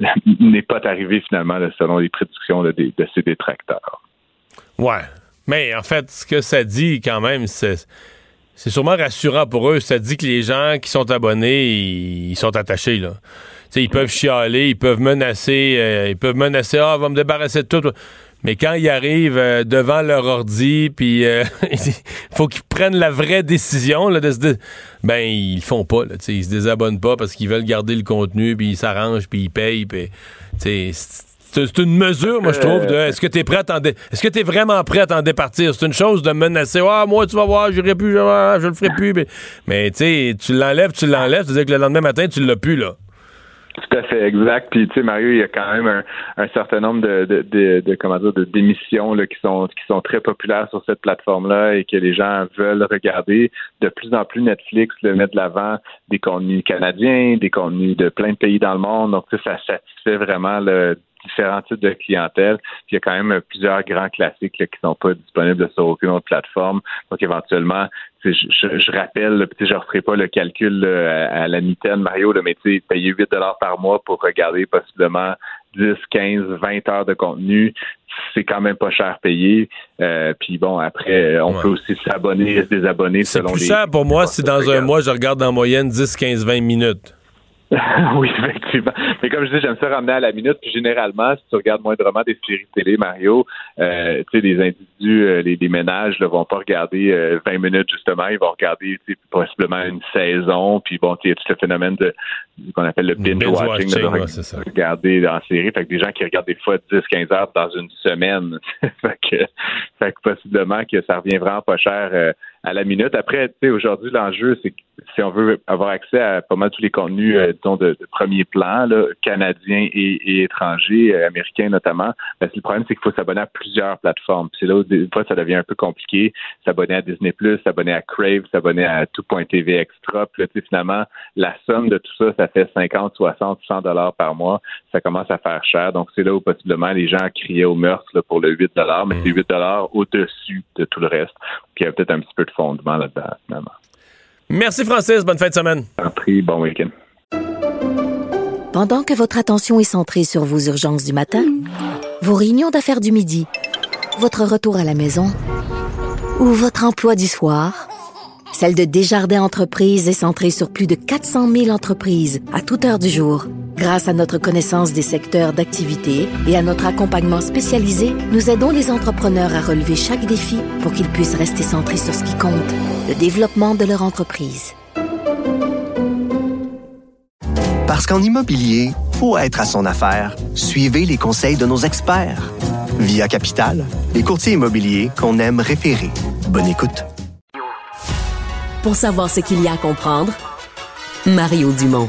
n'est pas arrivé finalement selon les prédictions de, de ces détracteurs. Ouais. Mais en fait, ce que ça dit quand même, c'est c'est sûrement rassurant pour eux. Ça dit que les gens qui sont abonnés, ils, sont attachés là. ils peuvent chialer, ils peuvent menacer, euh, ils peuvent menacer, ah, va me débarrasser de tout. Mais quand ils arrivent euh, devant leur ordi, puis euh, il faut qu'ils prennent la vraie décision, là, de se ben ils le font pas. Là, ils se désabonnent pas parce qu'ils veulent garder le contenu, puis ils s'arrangent, puis ils payent. Puis, c'est une mesure, moi, je trouve, de est-ce que tu es prêt à Est-ce que tu es vraiment prêt à t'en départir? C'est une chose de menacer. Ah, moi, tu vas voir, j'irai plus, je, je le ferai plus. Mais, tu sais, tu l'enlèves, tu l'enlèves, c'est-à-dire que le lendemain matin, tu l'as plus, là. Tout à fait exact. Puis tu sais, Mario, il y a quand même un, certain nombre de, de, de, de comment dire de d'émissions là, qui sont qui sont très populaires sur cette plateforme-là et que les gens veulent regarder. De plus en plus, Netflix le met de l'avant des contenus canadiens, des contenus de plein de pays dans le monde. Donc ça satisfait vraiment le différents types de clientèle. il y a quand même plusieurs grands classiques qui ne sont pas disponibles sur aucune autre plateforme. Donc, éventuellement, je, je, rappelle, je ne referai pas le calcul à, la mitaine, Mario, mais payer 8 par mois pour regarder possiblement 10, 15, 20 heures de contenu, c'est quand même pas cher payé. Euh, puis bon, après, on peut aussi s'abonner, se désabonner selon les... C'est plus cher pour moi si dans un mois, je regarde en moyenne 10, 15, 20 minutes. oui, effectivement. Mais comme je dis, j'aime ça ramener à la minute. Puis généralement, si tu regardes moindrement des séries télé, Mario, euh, tu sais, les individus, euh, les, ménages ne vont pas regarder 20 euh, minutes justement. Ils vont regarder possiblement une saison. Puis bon, il y a tout ce phénomène de qu'on appelle le binge, watching, de regarder en série. Fait que des gens qui regardent des fois 10-15 heures dans une semaine. fait, que, fait que possiblement que ça revient vraiment pas cher à la minute. Après, tu sais, aujourd'hui, l'enjeu, c'est que si on veut avoir accès à pas mal tous les contenus, euh, disons, de, premier plan, là, canadiens et, étrangers, euh, américains notamment, ben, le problème, c'est qu'il faut s'abonner à plusieurs plateformes. C'est là où des fois, ça devient un peu compliqué. S'abonner à Disney+, s'abonner à Crave, s'abonner à tout.tv extra. Puis là, finalement, la somme de tout ça, ça fait 50, 60, 100 dollars par mois. Ça commence à faire cher. Donc, c'est là où possiblement les gens criaient au meurtre là, pour le 8 dollars, mais c'est 8 dollars au-dessus de tout le reste. Puis il y a peut-être un petit peu de fondement là-dedans, finalement. Merci Francis, bonne fin de semaine. Pris, bon week-end. Pendant que votre attention est centrée sur vos urgences du matin, vos réunions d'affaires du midi, votre retour à la maison ou votre emploi du soir, celle de Desjardins Entreprises est centrée sur plus de 400 000 entreprises à toute heure du jour. Grâce à notre connaissance des secteurs d'activité et à notre accompagnement spécialisé, nous aidons les entrepreneurs à relever chaque défi pour qu'ils puissent rester centrés sur ce qui compte, le développement de leur entreprise. Parce qu'en immobilier, pour être à son affaire, suivez les conseils de nos experts. Via Capital, les courtiers immobiliers qu'on aime référer. Bonne écoute. Pour savoir ce qu'il y a à comprendre, Mario Dumont.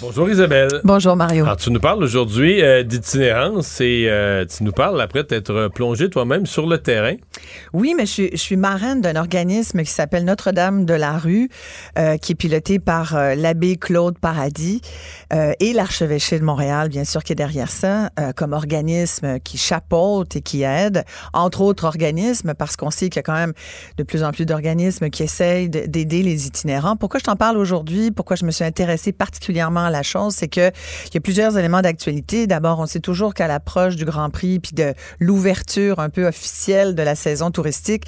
Bonjour Isabelle. Bonjour Mario. Alors tu nous parles aujourd'hui euh, d'itinérance et euh, tu nous parles après d'être plongé toi-même sur le terrain. Oui, mais je suis, marraine d'un organisme qui s'appelle Notre-Dame de la Rue, euh, qui est piloté par l'abbé Claude Paradis et l'archevêché de Montréal, bien sûr, qui est derrière ça, comme organisme qui chapeaute et qui aide, entre autres organismes, parce qu'on sait qu'il y a quand même de plus en plus d'organismes qui essayent d'aider les itinérants. Pourquoi je t'en parle aujourd'hui? Pourquoi je me suis intéressée particulièrement à la chose, c'est que il y a plusieurs éléments d'actualité. D'abord, on sait toujours qu'à l'approche du Grand Prix puis de l'ouverture un peu officielle de la saison touristique,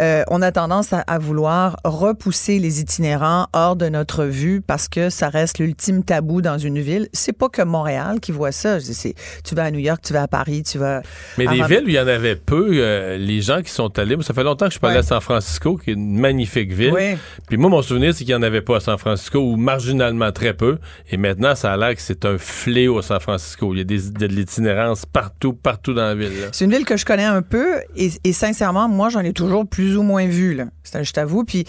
euh, on a tendance à, à vouloir repousser les itinérants hors de notre vue parce que ça reste l'ultime tabou dans une ville. C'est pas que Montréal qui voit ça. Dis, tu vas à New York, tu vas à Paris, tu vas. Mais des villes où il y en avait peu, euh, les gens qui sont allés, moi, ça fait longtemps que je suis pas allé à San Francisco, qui est une magnifique ville. Puis moi, mon souvenir, c'est qu'il n'y en avait pas à San Francisco, ou marginalement très peu. Et maintenant, ça a l'air que c'est un fléau à San Francisco. Il y a des, de l'itinérance partout, partout dans la ville. C'est une ville que je connais un peu et, et sincèrement, moi, j'en ai toujours plus ou moins vu. Là. Je t'avoue. Puis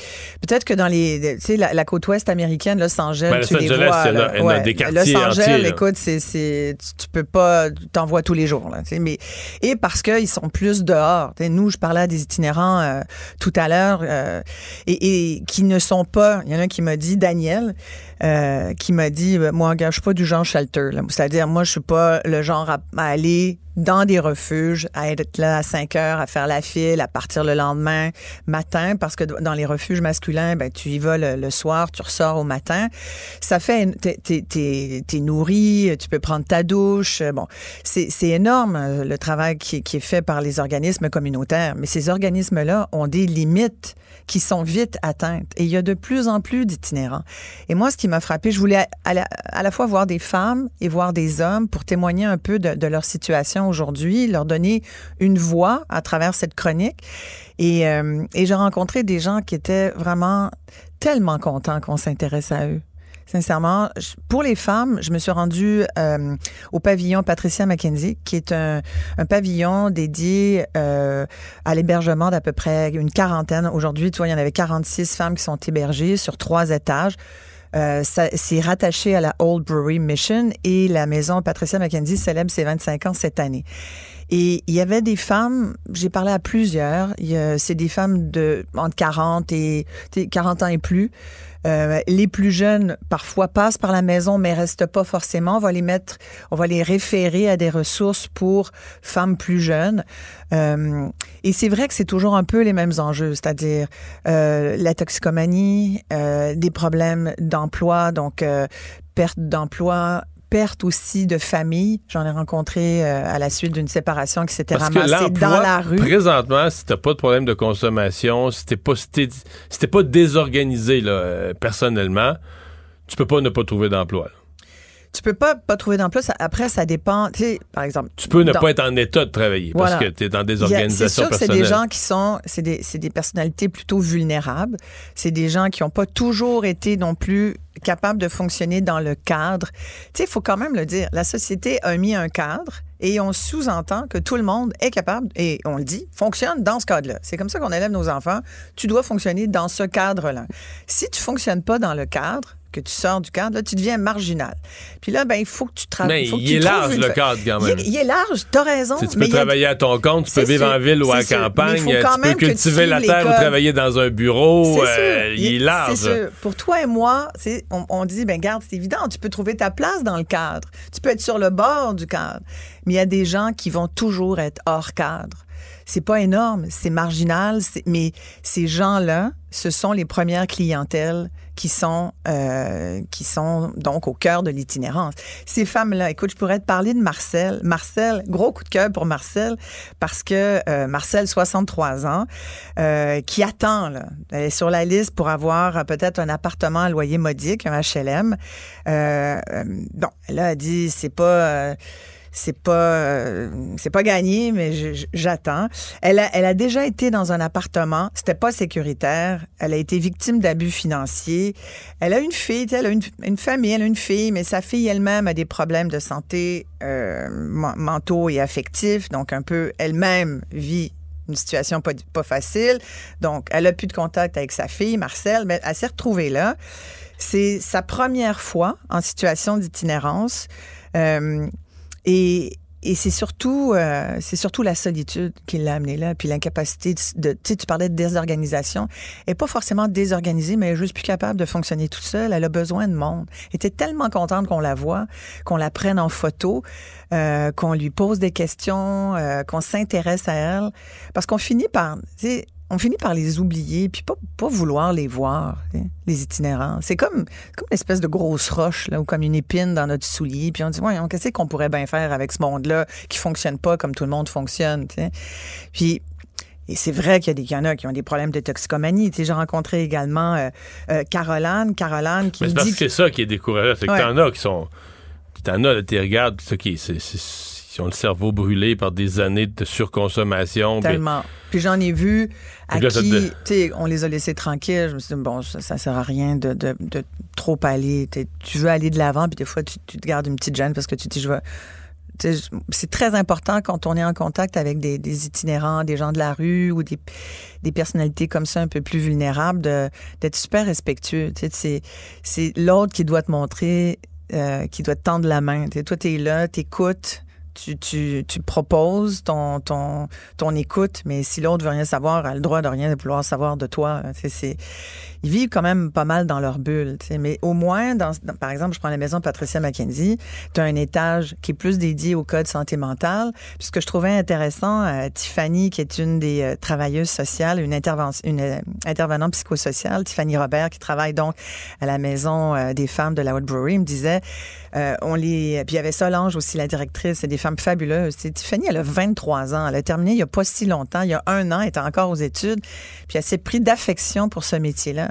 peut-être que dans les, tu sais, la, la côte ouest américaine, Los Angeles, Ben, tu les Angeles, vois. a- là. a des quartiers Los Angeles, entiers, écoute, c'est, c'est, tu, tu peux pas, t'en vois tous les jours. Là, mais et parce qu'ils sont plus dehors. Nous, je parlais à des itinérants euh, tout à l'heure euh, et, et qui ne sont pas. Il y en a un qui m'a dit, Daniel. Euh, qui m'a dit, euh, moi, je suis pas du genre shelter. là. C'est-à-dire, moi, je suis pas le genre à, aller dans des refuges, à être là à 5 heures, à faire la file, à partir le lendemain matin, parce que dans les refuges masculins, ben, tu y vas le, soir, tu ressors au matin. Ça fait, t'es, t'es nourri, tu peux prendre ta douche. Bon, c'est, énorme euh, le travail qui, qui est fait par les organismes communautaires, mais ces organismes-là ont des limites qui sont vite atteintes. Et il y a de plus en plus d'itinérants. Et moi, ce qui m'a frappé, je voulais à, la, fois voir des femmes et voir des hommes pour témoigner un peu de, leur situation aujourd'hui, leur donner une voix à travers cette chronique. Et, euh, et j'ai rencontré des gens qui étaient vraiment tellement contents qu'on s'intéresse à eux. Sincèrement, pour les femmes, je me suis rendue euh, au pavillon Patricia Mackenzie, qui est un, un pavillon dédié euh, à l'hébergement d'à peu près une quarantaine. Aujourd'hui, tu vois, il y en avait 46 femmes qui sont hébergées sur trois étages. Euh, c'est rattaché à la Old Brewery Mission et la maison Patricia Mackenzie célèbre ses 25 ans cette année. Et il y avait des femmes, j'ai parlé à plusieurs, c'est des femmes de entre 40 et tu sais, 40 ans et plus. Euh, les plus jeunes, parfois, passent par la maison, mais restent pas forcément. On va les mettre, on va les référer à des ressources pour femmes plus jeunes. Euh, et c'est vrai que c'est toujours un peu les mêmes enjeux, c'est-à-dire euh, la toxicomanie, des problèmes d'emploi, donc perte d'emploi, perte aussi de famille. J'en ai rencontré euh, à la suite d'une séparation qui s'était ramassée dans la rue. présentement, si t'as pas de problème de consommation, si t'es pas, si t'es- si t'es pas désorganisé là, euh, personnellement, tu peux pas ne pas trouver d'emploi. Tu peux pas pas trouver d'emploi. Ça- après, ça dépend. Tu sais, par exemple, Tu peux ne dans- pas être en état de travailler Voilà. parce que tu es dans des organisations C'est sûr que c'est des gens qui sont, c'est des, c'est des personnalités plutôt vulnérables. C'est des gens qui n'ont pas toujours été non plus capables de fonctionner dans le cadre. Tu sais, il faut quand même le dire. La société a mis un cadre et on sous-entend que tout le monde est capable, et on le dit, fonctionne dans ce cadre-là. C'est comme ça qu'on élève nos enfants. Tu dois fonctionner dans ce cadre-là. Si tu fonctionnes pas dans le cadre, que tu sors du cadre, là, tu deviens marginal. Puis là, ben, il faut que tu travailles. Mais faut il est large, le fa- cadre, quand Il même. est- Il est, large, t'as raison. Tu peux il a- travailler à ton compte, tu peux vivre sûr, en ville ou à campagne, il euh, tu peux tu cultiver la terre ou travailler dans un bureau. Euh, il est large. C'est sûr. Pour toi et moi, on, on dit, ben garde, c'est évident, tu peux trouver ta place dans le cadre. Tu peux être sur le bord du cadre. Mais il y a des gens qui vont toujours être hors cadre. C'est pas énorme, c'est marginal, mais ces gens-là, ce sont les premières clientèles qui sont euh, qui sont donc au cœur de l'itinérance. Ces femmes-là, écoute, je pourrais te parler de Marcel. Marcel, gros coup de cœur pour Marcel parce que euh, Marcel, 63 ans, euh, qui attend là, elle est sur la liste pour avoir peut-être un appartement à loyer modique, un HLM. Bon, là, elle dit c'est pas c'est pas c'est pas gagné mais j'attends. Elle a elle a déjà été dans un appartement, c'était pas sécuritaire, elle a été victime d'abus financiers. Elle a une fille, elle a une, une famille, elle a une fille mais sa fille elle-même a des problèmes de santé euh, men- mentaux et affectifs, donc un peu elle-même vit une situation pas, pas facile. Donc, elle a plus de contact avec sa fille, Marcel, mais elle s'est retrouvée là. C'est sa première fois en situation d'itinérance. Euh, et et c'est surtout, euh, c'est surtout la solitude qui l'a amenée là, puis l'incapacité de, tu sais, tu parlais de désorganisation. Elle n'est pas forcément désorganisée, mais elle est juste plus capable de fonctionner toute seule. Elle a besoin de monde. Elle était tellement contente qu'on la voit, qu'on la prenne en photo, euh, qu'on lui pose des questions, euh, qu'on s'intéresse à elle, parce qu'on finit par, tu sais, on finit par les oublier, puis pas, pas vouloir les voir, les itinérants. C'est comme, comme une espèce de grosse roche, là, ou comme une épine dans notre soulier, puis on dit, ouais, qu'est-ce qu'on pourrait bien faire avec ce monde-là qui fonctionne pas comme tout le monde fonctionne. Puis, Et c'est vrai qu'il y, en a qui ont des problèmes de toxicomanie. J'ai rencontré également euh, euh, Caroline, Caroline qui Mais c'est parce dit que c'est ça qui est décourageant. C'est que Ouais. t'en as qui sont. T'en as, là, tu regardes, c'est- ils ont le cerveau brûlé par des années de surconsommation. puis- Tellement. Puis j'en ai vu à là, qui, te- tu sais, on les a laissés tranquilles. Je me suis dit, bon, ça, ça sert à rien de, de- de trop aller. Tu veux aller de l'avant, puis des fois, tu, tu te gardes une petite gêne parce que tu te dis, je sais, C'est très important quand on est en contact avec des, des itinérants, des gens de la rue ou des, des personnalités comme ça un peu plus vulnérables, d'être super respectueux. C'est l'autre qui doit te montrer, euh, qui doit te tendre la main. Toi, tu es là, tu écoutes. Tu, tu, tu proposes ton, ton, ton écoute, mais si l'autre veut rien savoir, a le droit de rien vouloir savoir de toi. C'est- ils vivent quand même pas mal dans leur bulle. Mais au moins, dans, par exemple, je prends la maison Patricia McKenzie, tu as un étage qui est plus dédié au code santé mentale. Puis ce que je trouvais intéressant, euh, Tiffany, qui est une des euh, travailleuses sociales, une, euh, intervenante psychosociale, Tiffany Robert, qui travaille donc à la maison des femmes de la Brewery, me disait, on les... Puis il y avait Solange aussi, la directrice, c'est des femmes fabuleuses. Tiffany, elle a 23 ans. Elle a terminé il n'y a pas si longtemps. Il y a un an, elle était encore aux études. Puis elle s'est pris d'affection pour ce métier-là.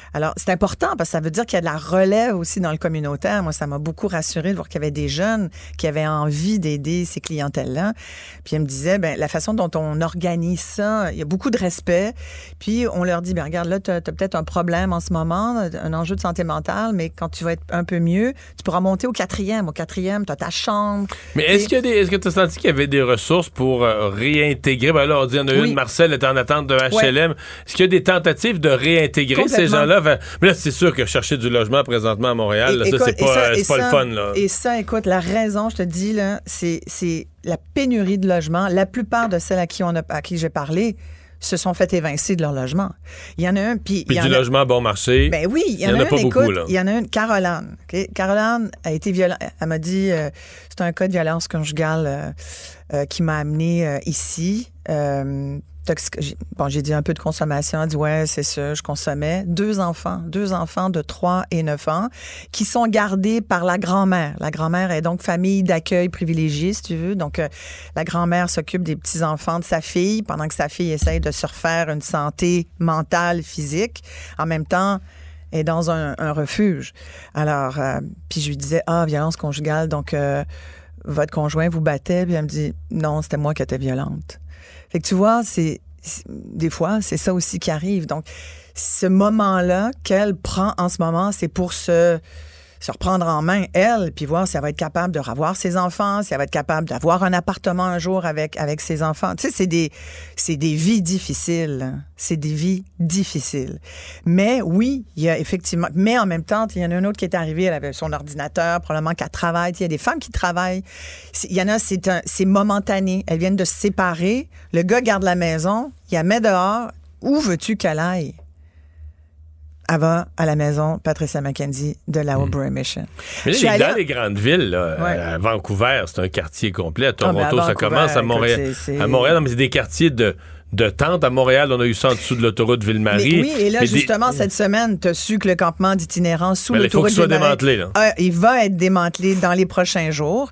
Alors, c'est important parce que ça veut dire qu'il y a de la relève aussi dans le communautaire. Moi, ça m'a beaucoup rassuré de voir qu'il y avait des jeunes qui avaient envie d'aider ces clientèles-là. Puis elle me disait, ben, la façon dont on organise ça, il y a beaucoup de respect. Puis on leur dit, ben, regarde, là, tu as, peut-être un problème en ce moment, un enjeu de santé mentale, mais quand tu vas être un peu mieux, tu pourras monter au quatrième. Au quatrième, tu as ta chambre. Mais est-ce que tu as senti qu'il y avait des ressources pour euh, réintégrer? Ben là, on dit, il y en a Oui. une, Marcel est en attente de HLM. Ouais. Est-ce qu'il y a des tentatives de réintégrer ces gens-là? Enfin, mais là, c'est sûr que chercher du logement présentement à Montréal, là, ça, c'est pas, ça- euh, c'est pas le fun, là. Et ça, écoute, la raison, je te dis, là, c'est, c'est la pénurie de logements. La plupart de celles à qui, on a, à qui j'ai parlé se sont fait évincer de leur logement. Il y en a un, puis... Puis du a- logement bon marché. Ben oui, il y en, a, pas une, beaucoup, écoute, là. il y en a une, Caroline. Caroline a été violente. Elle m'a dit, euh, c'est un cas de violence conjugale euh, euh, qui m'a amené euh, ici. Toxic- Bon, j'ai dit un peu de consommation. Elle dit, ouais, c'est ça, je consommais. Deux enfants, deux enfants de 3 et 9 ans qui sont gardés par la grand-mère. La grand-mère est donc famille d'accueil privilégiée, si tu veux. Donc, euh, la grand-mère s'occupe des petits-enfants de sa fille pendant que sa fille essaye de se refaire une santé mentale, physique. En même temps, est dans un, un refuge. Alors, euh, puis je lui disais, ah, violence conjugale, donc euh, votre conjoint vous battait, puis elle me dit, non, c'était moi qui étais violente. Fait que tu vois, c'est des fois, c'est ça aussi qui arrive. Donc, ce moment-là qu'elle prend en ce moment, c'est pour se, se reprendre en main, elle, puis voir si elle va être capable de revoir ses enfants, si elle va être capable d'avoir un appartement un jour avec, avec ses enfants. Tu sais, c'est des, c'est des vies difficiles. hein. C'est des vies difficiles. Mais oui, il y a effectivement. Mais en même temps, il y en a une autre qui est arrivée, elle avait son ordinateur, probablement qu'elle travaille. Il y a des femmes qui travaillent. Il y en a, c'est un- c'est momentané. Elles viennent de se séparer. Le gars garde la maison, il la met dehors. Où veux-tu qu'elle aille? Va à la maison Patricia McKenzie de la Oberoi Mission. Hmm. Mais là, allée- dans les grandes villes, là, Ouais. à Vancouver, c'est un quartier complet. À Ah, Toronto, ben, à ça Vancouver, commence. À écoute, Montréal, à Montréal, non, mais c'est des quartiers de, de tentes. À Montréal, on a eu ça en dessous de l'autoroute Ville-Marie. Oui, et là, Mais des- justement, cette semaine, tu as su que le campement d'itinérance sous il faut l'autoroute qu'il soit Ville-Marie- démantelé, là. Ah, il va être démantelé dans les prochains jours.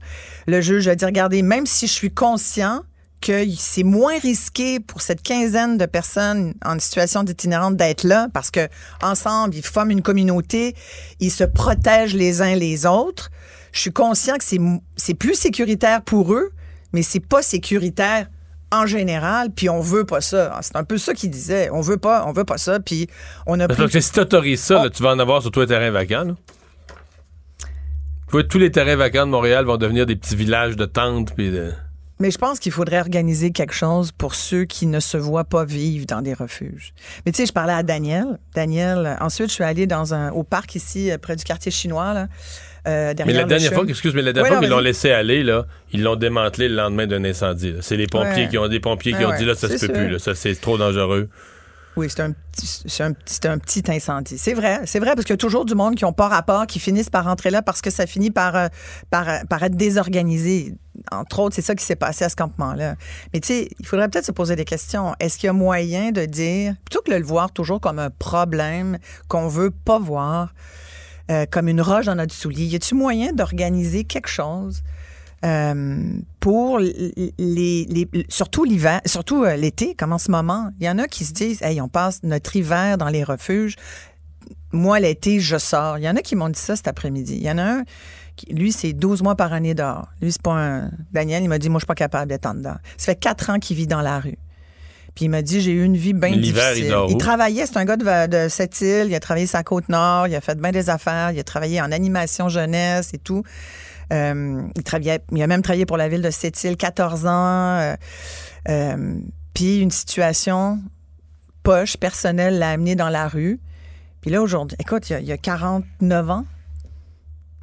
Le juge a dit, regardez, même si je suis conscient que c'est moins risqué pour cette quinzaine de personnes en situation d'itinérante d'être là parce que ensemble ils forment une communauté, ils se protègent les uns les autres. Je suis conscient que c'est plus sécuritaire pour eux, mais c'est pas sécuritaire en général, puis on veut pas ça. C'est un peu ça qu'il disait. On veut pas, on veut pas ça, puis on a Parce pris que si tu autorises ça, là, tu vas en avoir sur tous les terrains vacants. là. Vois, tous les terrains vacants de Montréal vont devenir des petits villages de tentes. Puis de... Mais je pense qu'il faudrait organiser quelque chose pour ceux qui ne se voient pas vivre dans des refuges. Mais tu sais, je parlais à Daniel. Daniel, ensuite, je suis allée dans un, au parc ici, euh, près du quartier chinois, là, euh, Mais la dernière fois, excuse, mais la dernière Ouais, fois qu'ils l'ont laissé aller, là, ils l'ont démantelé le lendemain d'un incendie. C'est les pompiers Ouais. qui ont des pompiers qui Ouais, ont dit là, ça se peut sûr. plus, là, ça c'est trop dangereux. Oui, c'est un, petit- incendie. C'est vrai, c'est vrai, parce qu'il y a toujours du monde qui n'ont pas rapport, qui finissent par rentrer là parce que ça finit par, euh, euh, par être désorganisé. Entre autres, c'est ça qui s'est passé à ce campement-là. Mais tu sais, il faudrait peut-être se poser des questions. Est-ce qu'il y a moyen de dire, plutôt que de le voir toujours comme un problème qu'on veut pas voir, euh, comme une roche dans notre soulier, y a-t-il moyen d'organiser quelque chose? Euh, pour les, les- surtout l'hiver, surtout euh, l'été, comme en ce moment. Il y en a qui se disent, hey, on passe notre hiver dans les refuges. Moi, l'été, je sors. Il y en a qui m'ont dit ça cet après-midi. Il y en a un, qui, lui, c'est 12 mois par année dehors. Lui, c'est pas un. Daniel, il m'a dit, moi, je suis pas capable d'être en dedans. Ça fait quatre ans qu'il vit dans la rue. Puis il m'a dit, j'ai eu une vie bien difficile. Il où? travaillait, c'est un gars de, de cette île, il a travaillé la côte nord, il a fait bien des affaires, il a travaillé en animation jeunesse et tout. Euh, il, travaillait, il a même travaillé pour la ville de Sept-Îles 14 ans. euh, euh, puis une situation poche, personnelle, l'a amené dans la rue. Puis là, aujourd'hui, écoute, il y, a, il y a 49 ans.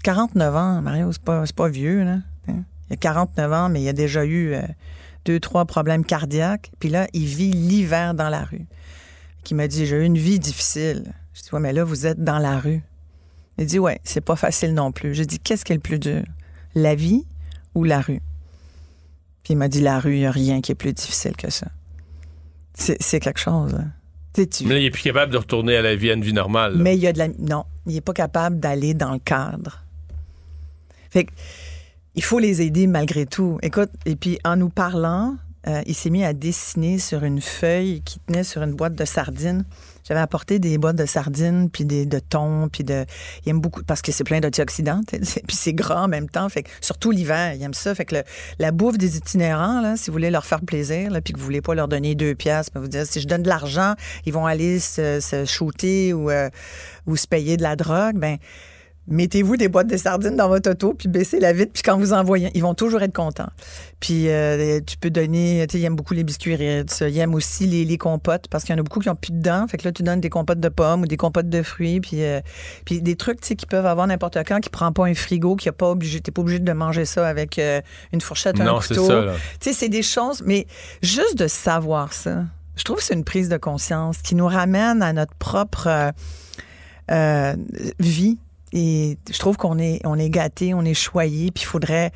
49 ans, Mario, c'est pas, pas vieux, là. hein. Il a 49 ans, mais il a déjà eu euh, deux, trois problèmes cardiaques. Puis là, il vit l'hiver dans la rue. Qui m'a dit, j'ai eu une vie difficile. Je dis, ouais, mais là, vous êtes dans la rue. Il dit, ouais, c'est pas facile non plus. J'ai dit, qu'est-ce qui est le plus dur? La vie ou la rue? Puis il m'a dit, la rue, il n'y a rien qui est plus difficile que ça. C'est quelque chose. hein. Tu Mais là, il est plus capable de retourner à la vie, à une vie normale. là. mais il y a de la. Non, il n'est pas capable d'aller dans le cadre. Fait que, il faut les aider malgré tout. Écoute, et puis en nous parlant, euh, il s'est mis à dessiner sur une feuille qui tenait sur une boîte de sardines. J'avais apporté des boîtes de sardines, puis des, de thon, puis de... Il aime beaucoup, parce que c'est plein d'antioxydants, puis c'est gras en même temps, fait que, surtout l'hiver, il aime ça. Fait que le- la bouffe des itinérants, là, si vous voulez leur faire plaisir, là, puis que vous voulez pas leur donner deux piastres, mais vous dire, si je donne de l'argent, ils vont aller se, se shooter ou, euh, ou se payer de la drogue, ben mettez-vous des boîtes de sardines dans votre auto, puis baissez la vitre, puis quand vous envoyez, ils vont toujours être contents. Puis euh, tu peux donner, tu sais, ils aiment beaucoup les biscuits Ritz, ils aiment aussi les, les compotes, parce qu'il y en a beaucoup qui ont plus de dents, fait que là, tu donnes des compotes de pommes ou des compotes de fruits, puis, euh, puis des trucs, tu sais, qui peuvent avoir n'importe quand, qui prend pas un frigo, qui a pas obligé, t'es pas obligé de manger ça avec euh, une fourchette, un Non, c'est couteau. Tu sais, c'est des choses, mais juste de savoir ça, je trouve que c'est une prise de conscience qui nous ramène à notre propre vie. Et je trouve qu'on est, on est gâté, on est choyé, puis il faudrait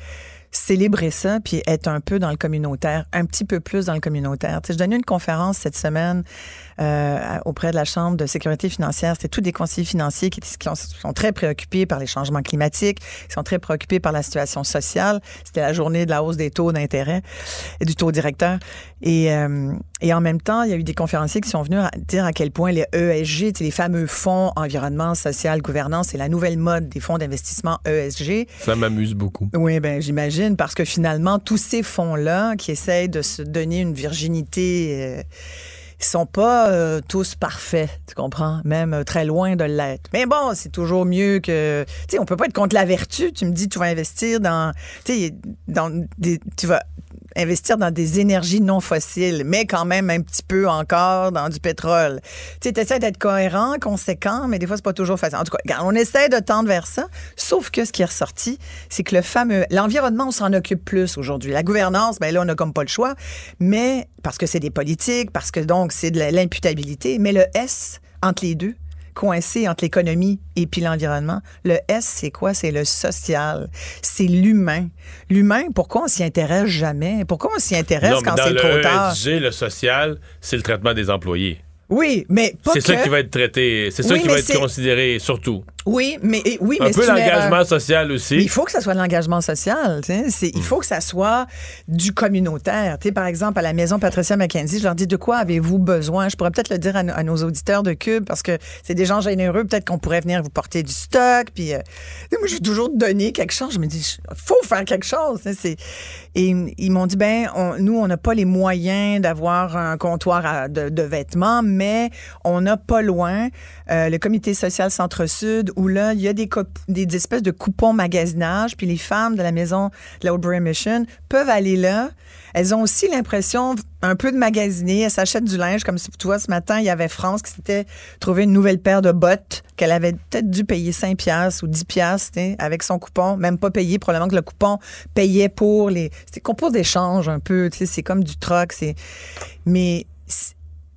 célébrer ça, puis être un peu dans le communautaire, un petit peu plus dans le communautaire. Tu sais, je donnais une conférence cette semaine euh, auprès de la Chambre de sécurité financière. C'était tous des conseillers financiers qui, qui ont- sont très préoccupés par les changements climatiques, qui sont très préoccupés par la situation sociale. C'était la journée de la hausse des taux d'intérêt et du taux directeur. Et, euh, et en même temps, il y a eu des conférenciers qui sont venus à dire à quel point les ESG, les fameux fonds environnement, social, gouvernance, c'est la nouvelle mode des fonds d'investissement ESG. Ça m'amuse beaucoup. Oui, ben j'imagine, parce que finalement, tous ces fonds-là qui essayent de se donner une virginité, euh, ils sont pas euh, tous parfaits, tu comprends? Même euh, très loin de l'être. Mais bon, c'est toujours mieux que... Tu sais, on peut pas être contre la vertu. Tu me dis, tu vas investir dans... Tu sais, dans des... Tu vas investir dans des énergies non fossiles, mais quand même un petit peu encore dans du pétrole. Tu sais, essaies d'être cohérent, conséquent, mais des fois, c'est pas toujours facile. En tout cas, on essaie de tendre vers ça, sauf que ce qui est ressorti, c'est que le fameux... L'environnement, on s'en occupe plus aujourd'hui. La gouvernance, ben là, on n'a comme pas le choix, mais parce que c'est des politiques, parce que donc, c'est de l'imputabilité, mais le S, entre les deux, coincé entre l'économie et puis l'environnement. Le S, c'est quoi? C'est le social. C'est l'humain. L'humain, pourquoi on s'y intéresse jamais? Pourquoi on s'y intéresse Non, quand c'est le trop tard? ESG, le social, c'est le traitement des employés. Oui, mais pas C'est ça que- qui va être traité, c'est ça Oui, qui va être considéré surtout. Oui, mais et- oui, Un mais peu l'engagement social aussi. Mais il faut que ça soit de l'engagement social. C'est- Hmm. Il faut que ça soit du communautaire. Par exemple, à la maison Patricia McKenzie, je leur dis de quoi avez-vous besoin? Je pourrais peut-être le dire à, nos- à nos auditeurs de Cube parce que c'est des gens généreux. Peut-être qu'on pourrait venir vous porter du stock. Puis, euh, moi, je veux toujours donner quelque chose. Je me dis, il faut faire quelque chose. c'est- Et ils m'ont dit, ben, on- nous, on n'a pas les moyens d'avoir un comptoir à- de, de vêtements, mais on a pas loin euh, le comité social Centre-Sud où là, il y a des, des, espèces de coupons magasinage, puis les femmes de la maison de la Mission peuvent aller là. Elles ont aussi l'impression un peu de magasiner. Elles s'achètent du linge, comme tu vois, ce matin, il y avait France qui s'était trouvé une nouvelle paire de bottes qu'elle avait peut-être dû payer 5 piastres ou 10 piastres avec son coupon, même pas payé, probablement que le coupon payait pour les... C'est concours d'échange un peu, tu sais, c'est comme du troc. Mais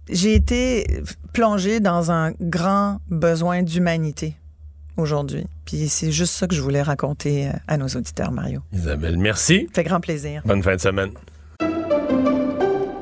j'ai été plongée dans un grand besoin d'humanité aujourd'hui. Puis c'est juste ça que je voulais raconter euh, à nos auditeurs, Mario. Isabelle, merci. Fait grand plaisir. Bonne fin de semaine.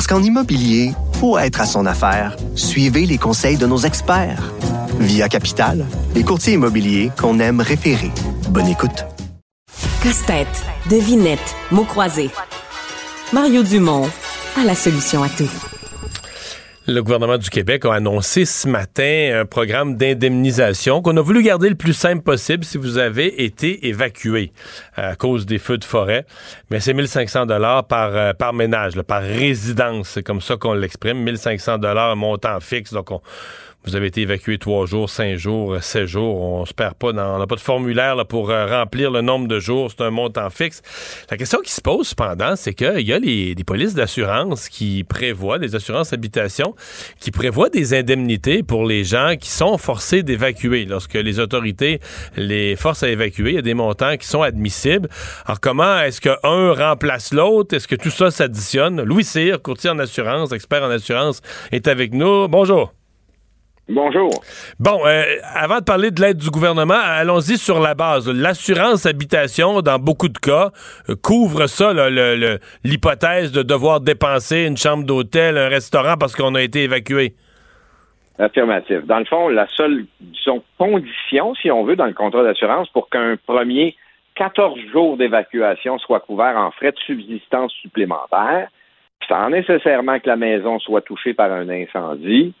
Parce qu'en immobilier, pour être à son affaire, suivez les conseils de nos experts. Via Capital, les courtiers immobiliers qu'on aime référer. Bonne écoute. Casse-tête, devinette, mots croisés. Mario Dumont a la solution à tout. Le gouvernement du Québec a annoncé ce matin un programme d'indemnisation qu'on a voulu garder le plus simple possible si vous avez été évacué à cause des feux de forêt. Mais c'est 1500 dollars par, euh, par ménage, par résidence. C'est comme ça qu'on l'exprime. 1500 dollars montant fixe. Donc, on, vous avez été évacué trois jours, cinq jours, sept jours. On se perd pas dans, on n'a pas de formulaire pour euh, remplir le nombre de jours. C'est un montant fixe. La question qui se pose cependant, c'est qu'il y a les, polices d'assurance qui prévoient, des assurances habitation, qui prévoient des indemnités pour les gens qui sont forcés d'évacuer. Lorsque les autorités les forcent à évacuer, il y a des montants qui sont admissibles. Alors comment est-ce qu'un remplace l'autre? Est-ce que tout ça s'additionne? Louis Cyr, courtier en assurance, expert en assurance, est avec nous. Bonjour. Bonjour. Bon, euh, avant de parler de l'aide du gouvernement, allons-y sur la base. L'assurance habitation, dans beaucoup de cas, euh, couvre ça, l'hypothèse de devoir dépenser une chambre d'hôtel, un restaurant parce qu'on a été évacué. Affirmatif. Dans le fond, la seule disons, condition, si on veut, dans le contrat d'assurance pour qu'un premier 14 jours d'évacuation soit couvert en frais de subsistance supplémentaires, sans nécessairement que la maison soit touchée par un incendie,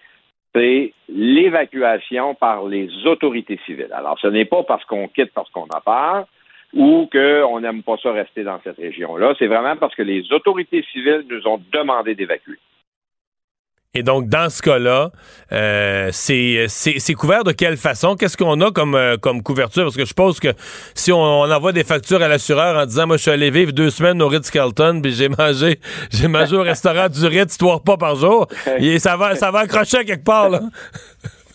c'est l'évacuation par les autorités civiles. Alors, ce n'est pas parce qu'on quitte parce qu'on a peur ou qu'on n'aime pas ça rester dans cette région-là. C'est vraiment parce que les autorités civiles nous ont demandé d'évacuer. Et donc, dans ce cas-là, euh, c'est couvert de quelle façon? Qu'est-ce qu'on a comme, euh, comme couverture? Parce que je pense que si on, on envoie des factures à l'assureur en disant, moi, je suis allé vivre deux semaines au Ritz-Carlton, puis j'ai mangé, j'ai mangé au restaurant du Ritz trois repas par jour, et ça va, ça va accrocher quelque part, là.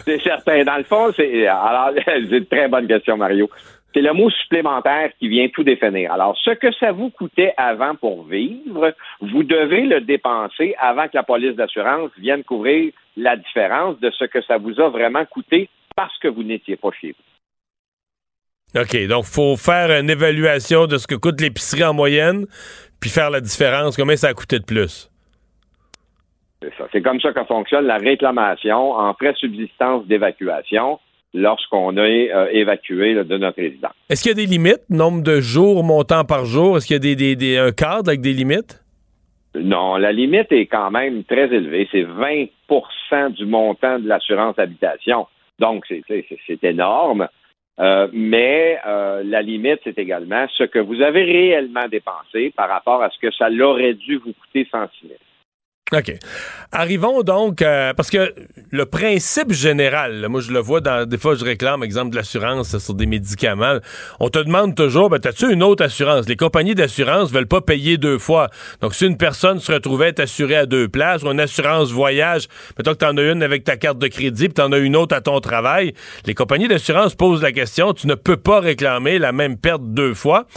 C'est certain. Dans le fond, c'est alors c'est une très bonne question, Mario. C'est le mot supplémentaire qui vient tout définir. Alors, ce que ça vous coûtait avant pour vivre, vous devez le dépenser avant que la police d'assurance vienne couvrir la différence de ce que ça vous a vraiment coûté parce que vous n'étiez pas chez vous. OK, donc faut faire une évaluation de ce que coûte l'épicerie en moyenne, puis faire la différence, combien ça a coûté de plus. C'est ça. C'est comme ça que fonctionne la réclamation en frais subsistance d'évacuation lorsqu'on est euh, évacué là, de notre résidence. Est-ce qu'il y a des limites, nombre de jours, montant par jour? Est-ce qu'il y a des, des- des- un cadre avec des limites? Non, la limite est quand même très élevée. C'est 20% du montant de l'assurance habitation. Donc, c'est énorme. Euh, mais euh, la limite, c'est également ce que vous avez réellement dépensé par rapport à ce que ça l'aurait dû vous coûter sans sinistre. OK. Arrivons donc, euh, parce que le principe général, là, moi je le vois dans, des fois je réclame, exemple de l'assurance sur des médicaments, on te demande toujours, ben, as-tu une autre assurance? Les compagnies d'assurance veulent pas payer deux fois. Donc si une personne se retrouvait assurée à deux places, ou une assurance voyage, mettons que tu en as une avec ta carte de crédit, puis tu en as une autre à ton travail, les compagnies d'assurance posent la question, tu ne peux pas réclamer la même perte deux fois.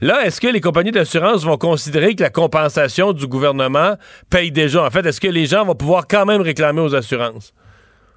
Là, est-ce que les compagnies d'assurance vont considérer que la compensation du gouvernement paye déjà? En fait, est-ce que les gens vont pouvoir quand même réclamer aux assurances?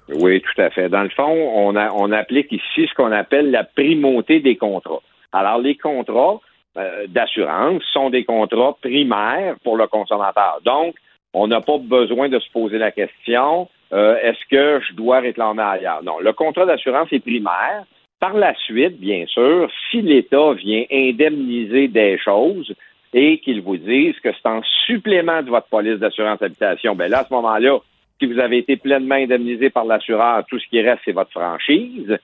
Oui, tout à fait. Dans le fond, on, a- on applique ici ce qu'on appelle la primauté des contrats. Alors, les contrats euh, d'assurance sont des contrats primaires pour le consommateur. Donc, on n'a pas besoin de se poser la question euh, est-ce que je dois réclamer ailleurs? Non, le contrat d'assurance est primaire. Par la suite, bien sûr, si l'État vient indemniser des choses et qu'il vous dise que c'est en supplément de votre police d'assurance habitation, ben là, à ce moment-là, si vous avez été pleinement indemnisé par l'assureur, tout ce qui reste, c'est votre franchise.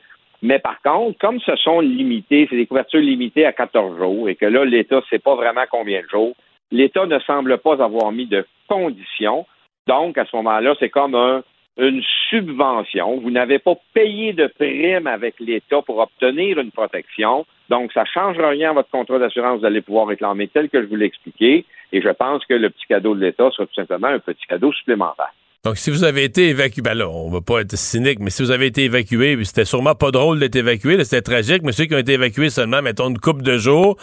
Mais par contre, comme ce sont limités, c'est des couvertures limitées à 14 jours et que là, l'État ne sait pas vraiment combien de jours, l'État ne semble pas avoir mis de conditions. Donc, à ce moment-là, c'est comme un- une subvention. Vous n'avez pas payé de prime avec l'État pour obtenir une protection. Donc, ça ne change rien à votre contrat d'assurance. Vous allez pouvoir réclamer tel que je vous l'ai expliqué. Et je pense que le petit cadeau de l'État sera tout simplement un petit cadeau supplémentaire. Donc, si vous avez été évacué, ben là, on va pas être cynique, mais si vous avez été évacué, c'était sûrement pas drôle d'être évacué, c'était tragique, mais ceux qui ont été évacués seulement, mettons, une couple de jours,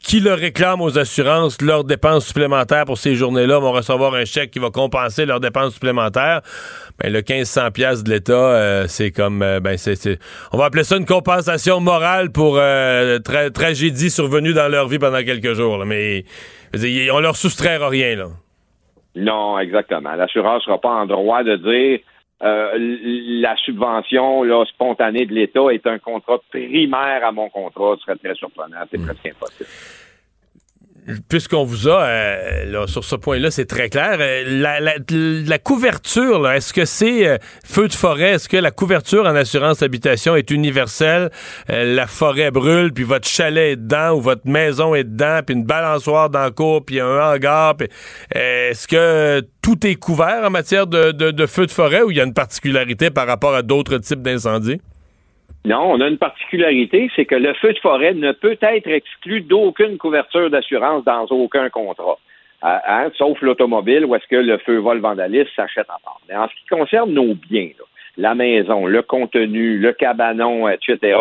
qui le réclament aux assurances, leurs dépenses supplémentaires pour ces journées-là vont recevoir un chèque qui va compenser leurs dépenses supplémentaires. Ben, le 1500 pièces de l'État, euh, c'est comme, euh, ben, c'est, on va appeler ça une compensation morale pour euh, tra- tragédie survenue dans leur vie pendant quelques jours, mais on leur soustraire rien, là. Non, exactement. L'assureur sera pas en droit de dire euh, la subvention là, spontanée de l'État est un contrat primaire à mon contrat. Ce serait très surprenant. C'est presque impossible. Puisqu'on vous a euh, là, sur ce point-là, c'est très clair. Euh, la, la- la couverture, est-ce que c'est euh, feu de forêt? Est-ce que la couverture en assurance habitation est universelle? La forêt brûle, puis votre chalet est dedans, ou votre maison est dedans, puis une balançoire dans le cours, puis un hangar. puis, est-ce que tout est couvert en matière de, de feu de forêt ou il y a une particularité par rapport à d'autres types d'incendies? Non, on a une particularité, c'est que le feu de forêt ne peut être exclu d'aucune couverture d'assurance dans aucun contrat. Euh, hein, sauf l'automobile où est-ce que le feu vol vandalisme s'achète en part. Mais en ce qui concerne nos biens, là, la maison, le contenu, le cabanon, etc.,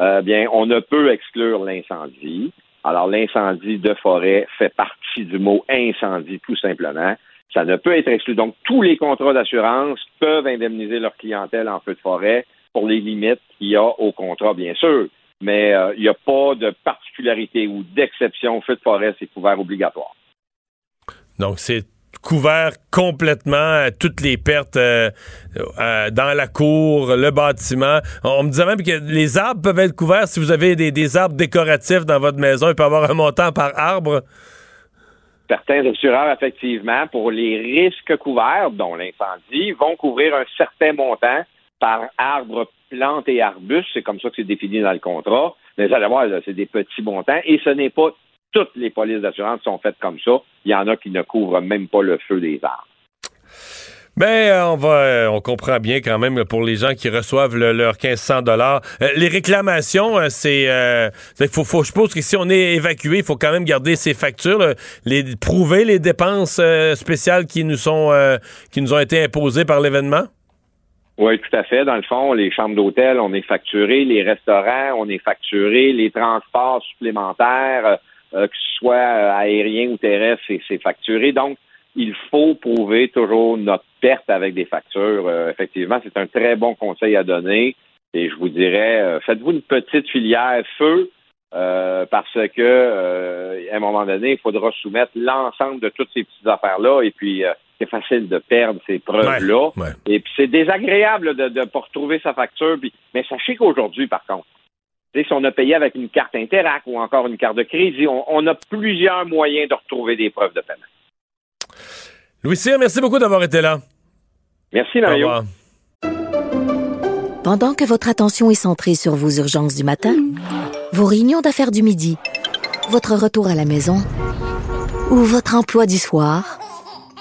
euh, bien, on ne peut exclure l'incendie. Alors, l'incendie de forêt fait partie du mot incendie, tout simplement. Ça ne peut être exclu. Donc, tous les contrats d'assurance peuvent indemniser leur clientèle en feu de forêt pour les limites qu'il y a au contrat, bien sûr. Mais euh, il n'y a pas de particularité ou d'exception. Feu de forêt, c'est couvert obligatoire. Donc, c'est couvert complètement toutes les pertes euh, euh, dans la cour, le bâtiment. On me disait même que les arbres peuvent être couverts si vous avez des, des arbres décoratifs dans votre maison. Il peut y avoir un montant par arbre. Certains assureurs, effectivement, pour les risques couverts, dont l'incendie, vont couvrir un certain montant par arbre, plante et arbuste. C'est comme ça que c'est défini dans le contrat. Mais vous allez voir, c'est des petits montants et ce n'est pas toutes les polices d'assurance sont faites comme ça. Il y en a qui ne couvrent même pas le feu des arbres. Ben, euh, on va, euh, on comprend bien quand même pour les gens qui reçoivent le- leur 1500 dollars. les réclamations, euh, c'est, euh, faut, faut, je suppose que si on est évacué, il faut quand même garder ses factures, les prouver les dépenses euh, spéciales qui nous sont, euh, qui nous ont été imposées par l'événement? Oui, tout à fait. Dans le fond, les chambres d'hôtel, on est facturé, les restaurants, on est facturé, les transports supplémentaires, euh, que ce soit euh, aérien ou terrestre, c'est, facturé. Donc, il faut prouver toujours notre perte avec des factures. Euh, effectivement, c'est un très bon conseil à donner. Et je vous dirais, faites-vous une petite filière feu parce que à un moment donné, il faudra soumettre l'ensemble de toutes ces petites affaires-là. Et puis, c'est facile de perdre ces preuves-là. Ouais, ouais. Et puis, c'est désagréable de ne pas retrouver sa facture. Puis, mais sachez qu'aujourd'hui, par contre, si on a payé avec une carte Interac ou encore une carte de crédit, on, on a plusieurs moyens de retrouver des preuves de paiement. Louis Cyr, merci beaucoup d'avoir été là. Merci, Mario. Au revoir. Pendant que votre attention est centrée sur vos urgences du matin, vos réunions d'affaires du midi, votre retour à la maison ou votre emploi du soir,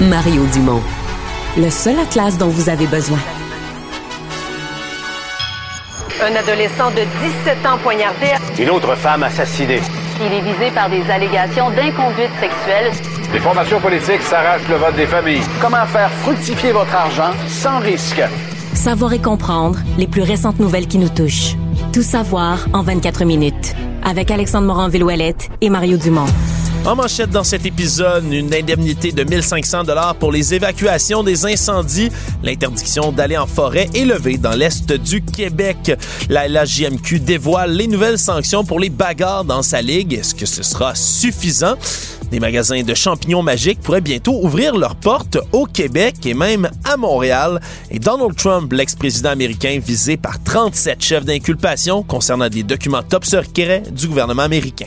Mario Dumont, le seul atlas dont vous avez besoin. Un adolescent de 17 ans poignardé. Une autre femme assassinée. Il est visé par des allégations d'inconduite sexuelle. Les formations politiques s'arrachent le vote des familles. Comment faire fructifier votre argent sans risque? Savoir et comprendre les plus récentes nouvelles qui nous touchent. Tout savoir en 24 minutes. Avec Alexandre Morin-Villouellette et Mario Dumont. En manchette dans cet épisode, une indemnité de 1500 dollars pour les évacuations des incendies. L'interdiction d'aller en forêt est levée dans l'est du Québec. La LHJMQ dévoile les nouvelles sanctions pour les bagarres dans sa ligue. Est-ce que ce sera suffisant? Des magasins de champignons magiques pourraient bientôt ouvrir leurs portes au Québec et même à Montréal. Et Donald Trump, l'ex-président américain, visé par 37 chefs d'inculpation concernant des documents top secrets du gouvernement américain.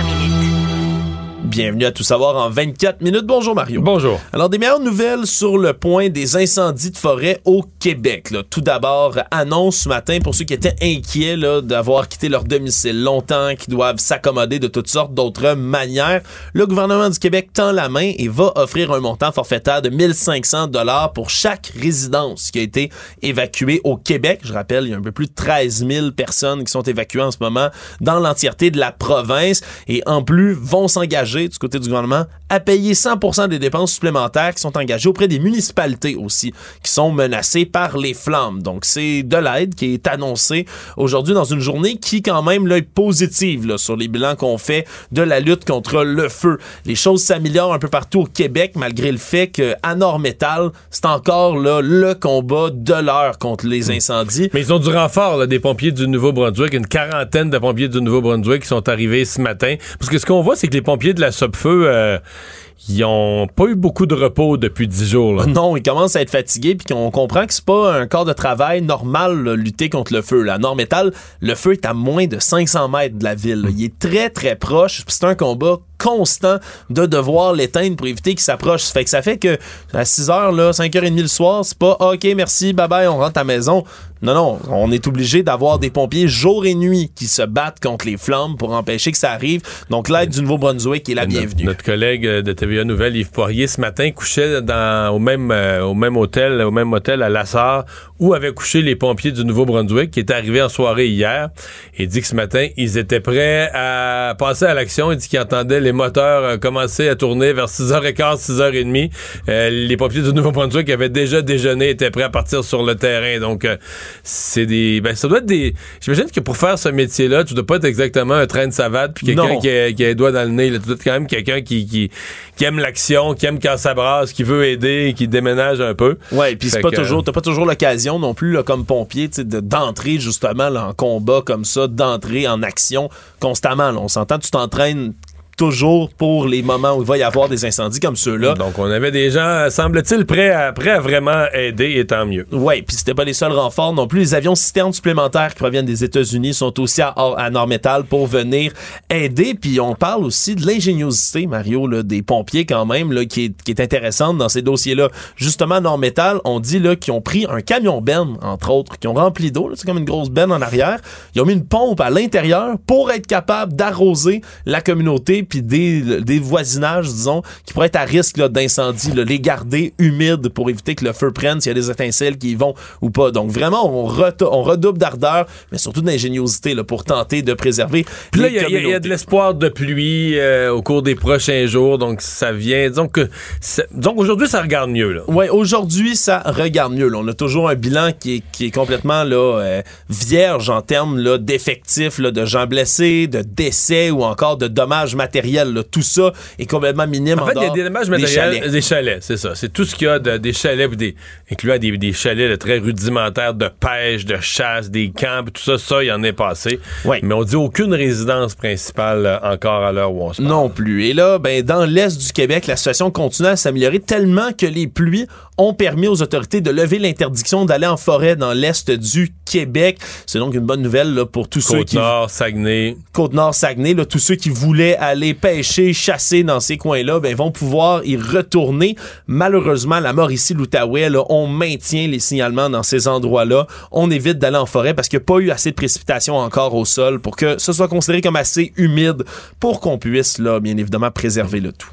Bienvenue à Tout savoir en 24 minutes. Bonjour Mario. Bonjour. Alors des meilleures nouvelles sur le point des incendies de forêt au Québec. là. Tout d'abord, annonce ce matin pour ceux qui étaient inquiets là, d'avoir quitté leur domicile longtemps, qui doivent s'accommoder de toutes sortes d'autres manières. Le gouvernement du Québec tend la main et va offrir un montant forfaitaire de 1500 dollars pour chaque résidence qui a été évacuée au Québec. Je rappelle, il y a un peu plus de 13 000 personnes qui sont évacuées en ce moment dans l'entièreté de la province et en plus vont s'engager du côté du gouvernement à payer 100% des dépenses supplémentaires qui sont engagées auprès des municipalités aussi qui sont menacées par les flammes. Donc c'est de l'aide qui est annoncée aujourd'hui dans une journée qui quand même là, est positive là, sur les bilans qu'on fait de la lutte contre le feu. Les choses s'améliorent un peu partout au Québec malgré le fait que à Nord-Métal, c'est encore là le combat de l'heure contre les incendies. Mais ils ont du renfort là, des pompiers du Nouveau-Brunswick, une quarantaine de pompiers du Nouveau-Brunswick qui sont arrivés ce matin. Parce que ce qu'on voit, c'est que les pompiers de la Sopfeu, euh, ils ont pas eu beaucoup de repos depuis dix jours. Non, ils commencent à être fatigués puis qu'on comprend que c'est pas un corps de travail normal lutter contre le feu. Là. À Nord-Métal, le feu est à moins de 500 mètres de la ville. Il est très très proche. C'est un combat constant de devoir l'éteindre pour éviter qu'il s'approche. Ça fait que ça fait que à 6 h là, 5h30 le soir, c'est pas OK, merci, bye bye, on rentre à la maison. Non, non, on est obligé d'avoir des pompiers jour et nuit qui se battent contre les flammes pour empêcher que ça arrive. Donc l'aide du Nouveau-Brunswick est la bienvenue. Notre collègue euh, de TVA Nouvelle, Yves Poirier, ce matin couchait dans, au, même, euh, au même hôtel, au même hôtel à Lassar, où avaient couché les pompiers du Nouveau-Brunswick, qui étaient arrivés en soirée hier. Il dit que ce matin, ils étaient prêts à passer à l'action. Il dit qu'ils entendaient les moteurs euh, commencer à tourner vers 6h15, 6h30. Euh, les pompiers du Nouveau-Brunswick avaient déjà déjeuné, étaient prêts à partir sur le terrain. Donc, euh, c'est des... Ben, ça doit être des... J'imagine que pour faire ce métier-là, tu dois pas être exactement un train de savate puis quelqu'un qui a, qui a les doigts dans le nez. là. Tu dois être quand même quelqu'un qui, qui, qui aime l'action, qui aime quand ça brasse, qui veut aider, qui déménage un peu. Ouais, puis c'est pas que- toujours, t'as pas toujours l'occasion non plus là, comme pompier, d'entrer justement là, en combat comme ça, d'entrer en action constamment. là. On s'entend, tu t'entraînes toujours pour les moments où il va y avoir des incendies comme ceux-là. Donc, on avait des gens, semble-t-il, prêts à, prêts à vraiment aider, et tant mieux. Ouais, puis c'était pas les seuls renforts non plus. Les avions citernes supplémentaires qui proviennent des États-Unis sont aussi à, à Nord-Métal pour venir aider. Puis on parle aussi de l'ingéniosité, Mario, là, des pompiers quand même, là, qui, est, qui est intéressante dans ces dossiers-là. Justement, Nord-Métal, on dit là qu'ils ont pris un camion benne, entre autres, qui ont rempli d'eau. C'est comme une grosse benne en arrière. Ils ont mis une pompe à l'intérieur pour être capable d'arroser la communauté puis des, des voisinages, disons, qui pourraient être à risque là, d'incendie, là, les garder humides pour éviter que le feu prenne s'il y a des étincelles qui y vont ou pas. Donc vraiment, on, reto- on redouble d'ardeur, mais surtout d'ingéniosité là, pour tenter de préserver Puis là, il y a- y, de l'espoir de pluie euh, au cours des prochains jours, donc ça vient. Donc, donc aujourd'hui, ça regarde mieux. Ouais, aujourd'hui, ça regarde mieux. là. On a toujours un bilan qui est, qui est complètement là, euh, vierge en termes là, d'effectifs, là, de gens blessés, de décès ou encore de dommages matériels. Là. Tout ça est complètement minime En fait, il y a des dommages matériels, des chalets, c'est ça. C'est tout ce qu'il y a de, des chalets, puis des, incluant des, des chalets là, très rudimentaires de pêche, de chasse, des camps, tout ça, ça, il y en est passé. Mais on dit aucune résidence principale euh, encore à l'heure où on se parle. Non plus. Et là, ben, dans l'est du Québec, la situation continue à s'améliorer tellement que les pluies ont permis aux autorités de lever l'interdiction d'aller en forêt dans l'est du Québec. C'est donc une bonne nouvelle là, pour tous ceux qui... Côte-Nord, Saguenay. Côte-Nord, Saguenay, là, tous ceux qui voulaient aller pêcher, chasser dans ces coins-là, ben, vont pouvoir y retourner. Malheureusement, la Mauricie, l'Outaouais, on maintient les signalements dans ces endroits-là. On évite d'aller en forêt parce qu'il n'y a pas eu assez de précipitations encore au sol pour que ce soit considéré comme assez humide pour qu'on puisse, là, bien évidemment, préserver le tout.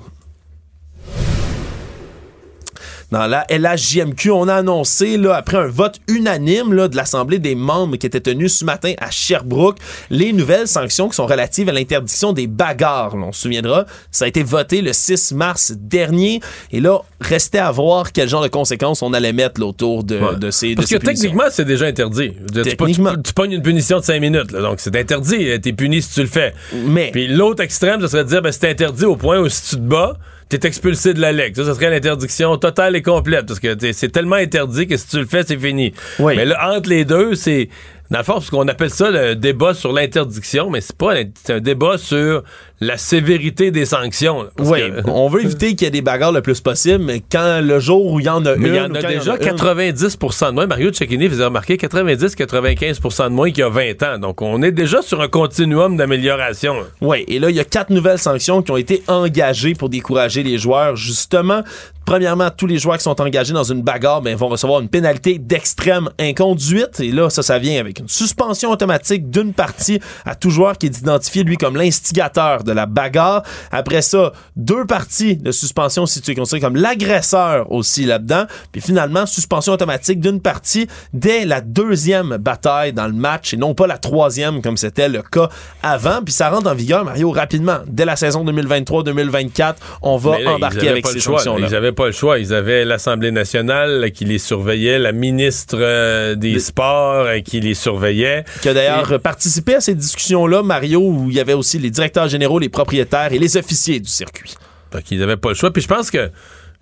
Dans la LHJMQ, on a annoncé, là, après un vote unanime là, de l'Assemblée des membres qui était tenu ce matin à Sherbrooke, les nouvelles sanctions qui sont relatives à l'interdiction des bagarres. Là, on se souviendra, ça a été voté le 6 mars dernier. Et là, restait à voir quel genre de conséquences on allait mettre là, autour de, Ouais. de ces de Parce ces que punitions. techniquement, c'est déjà interdit. Dire, tu Tu, tu pognes une punition de 5 minutes, là, donc c'est interdit. T'es puni si tu le fais. Mais. Puis l'autre extrême, ce serait de dire, ben, c'est interdit au point où si tu te bats, t'es expulsé de la LEC. Ça, ça serait l'interdiction totale et complète. Parce que c'est tellement interdit que si tu le fais, c'est fini. Mais là, entre les deux, c'est. Dans le fond, ce qu'on appelle ça le débat sur l'interdiction, mais c'est pas c'est un débat sur la sévérité des sanctions. là, Oui, que- on veut éviter qu'il y ait des bagarres le plus possible, mais quand le jour où il y en a Mais une. il y en a déjà une- 90% de moins. Mario Cecchini faisait remarquer 90-95% de moins qu'il y a 20 ans. Donc, on est déjà sur un continuum d'amélioration. Oui, et là, il y a quatre nouvelles sanctions qui ont été engagées pour décourager les joueurs, justement. Premièrement, tous les joueurs qui sont engagés dans une bagarre ben, vont recevoir une pénalité d'extrême inconduite. Et là, ça, ça vient avec une suspension automatique d'une partie à tout joueur qui est identifié, lui, comme l'instigateur de la bagarre. Après ça, deux parties de suspension si tu es considéré comme l'agresseur aussi là-dedans. Puis finalement, suspension automatique d'une partie dès la deuxième bataille dans le match et non pas la troisième comme c'était le cas avant. Puis ça rentre en vigueur, Mario, rapidement. Dès la saison 2023-2024, on va là, embarquer avec ces sanctions-là. Ils n'avaient pas le choix. Ils avaient l'Assemblée nationale qui les surveillait, la ministre euh, des Sports euh, qui les surveillait. qui a d'ailleurs participé à ces discussions-là, Mario, où il y avait aussi les directeurs généraux, les propriétaires et les officiers du circuit. Donc, ils n'avaient pas le choix. Puis je pense que,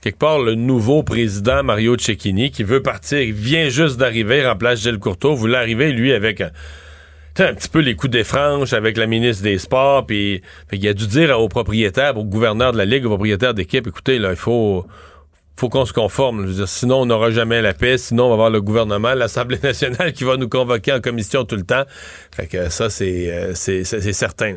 quelque part, le nouveau président, Mario Cecchini, qui veut partir, il vient juste d'arriver, remplace Gilles Courteau, voulait arriver, lui, avec un, petit peu les coups des franches avec la ministre des Sports. Puis qu'il a dû dire aux propriétaires, au gouverneur de la Ligue, aux propriétaires d'équipe, écoutez, là, il faut qu'on se conforme. Sinon, on n'aura jamais la paix. Sinon, on va avoir le gouvernement, l'Assemblée nationale qui va nous convoquer en commission tout le temps. Fait que ça, c'est euh, certain.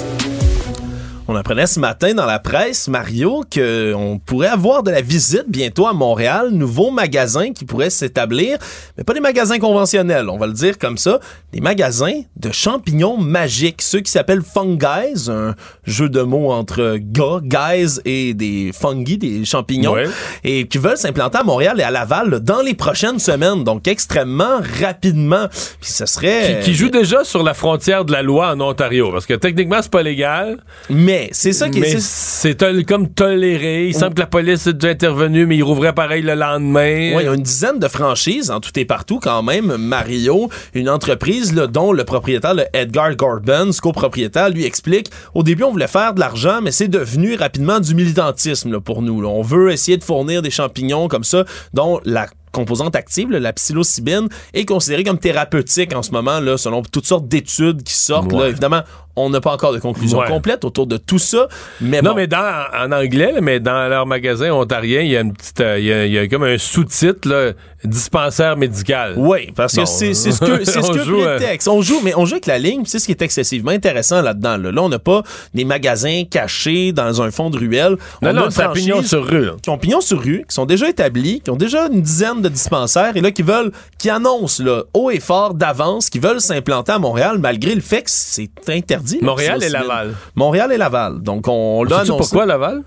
On apprenait ce matin dans la presse, Mario, qu'on pourrait avoir de la visite bientôt à Montréal, nouveaux magasins qui pourraient s'établir, mais pas des magasins conventionnels, on va le dire comme ça, des magasins de champignons magiques, ceux qui s'appellent Fungies, un jeu de mots entre gars, guys et des fungi, des champignons, Ouais. et qui veulent s'implanter à Montréal et à Laval là, dans les prochaines semaines, donc extrêmement rapidement. Puis ce serait... Qui, qui joue déjà sur la frontière de la loi en Ontario. Parce que techniquement, c'est pas légal. Mais c'est ça qui est- c'est- tol- comme toléré. Il semble que la police est déjà intervenue, mais il rouvrait pareil le lendemain. Oui, il y a une dizaine de franchises en tout et partout quand même. Mario, une entreprise là, dont le propriétaire, le Edgar Gordon, ce copropriétaire, lui explique au début, on voulait faire de l'argent, mais c'est devenu rapidement du militantisme là, pour nous. là. On veut essayer de fournir des champignons comme ça, dont la composante active, la psilocybine, est considérée comme thérapeutique en ce moment, là, selon toutes sortes d'études qui sortent. Là, Ouais. évidemment, on n'a pas encore de conclusion Ouais. complète autour de tout ça. Mais non, bon. mais dans, en anglais, là, mais dans leur magasin ontarien, il y a une petite, euh, il y a, il y a comme un sous-titre, là, dispensaire médical. Oui, parce que Bon, c'est c'est ce que c'est ce que joue, euh, prétexte. On joue, mais on joue avec la ligne. C'est ce qui est excessivement intéressant là-dedans. Là, Là, on n'a pas des magasins cachés dans un fond de ruelle. Non, On non, a une pignon sur rue, là. Qui ont pignon sur rue, qui sont déjà établis, qui ont déjà une dizaine de dispensaires et là qui veulent, qui annoncent là, haut et fort d'avance, qui veulent s'implanter à Montréal malgré le fait que c'est interdit. Montréal et. Laval. Montréal et Laval. Donc on Sais-tu annoncé. pourquoi Laval?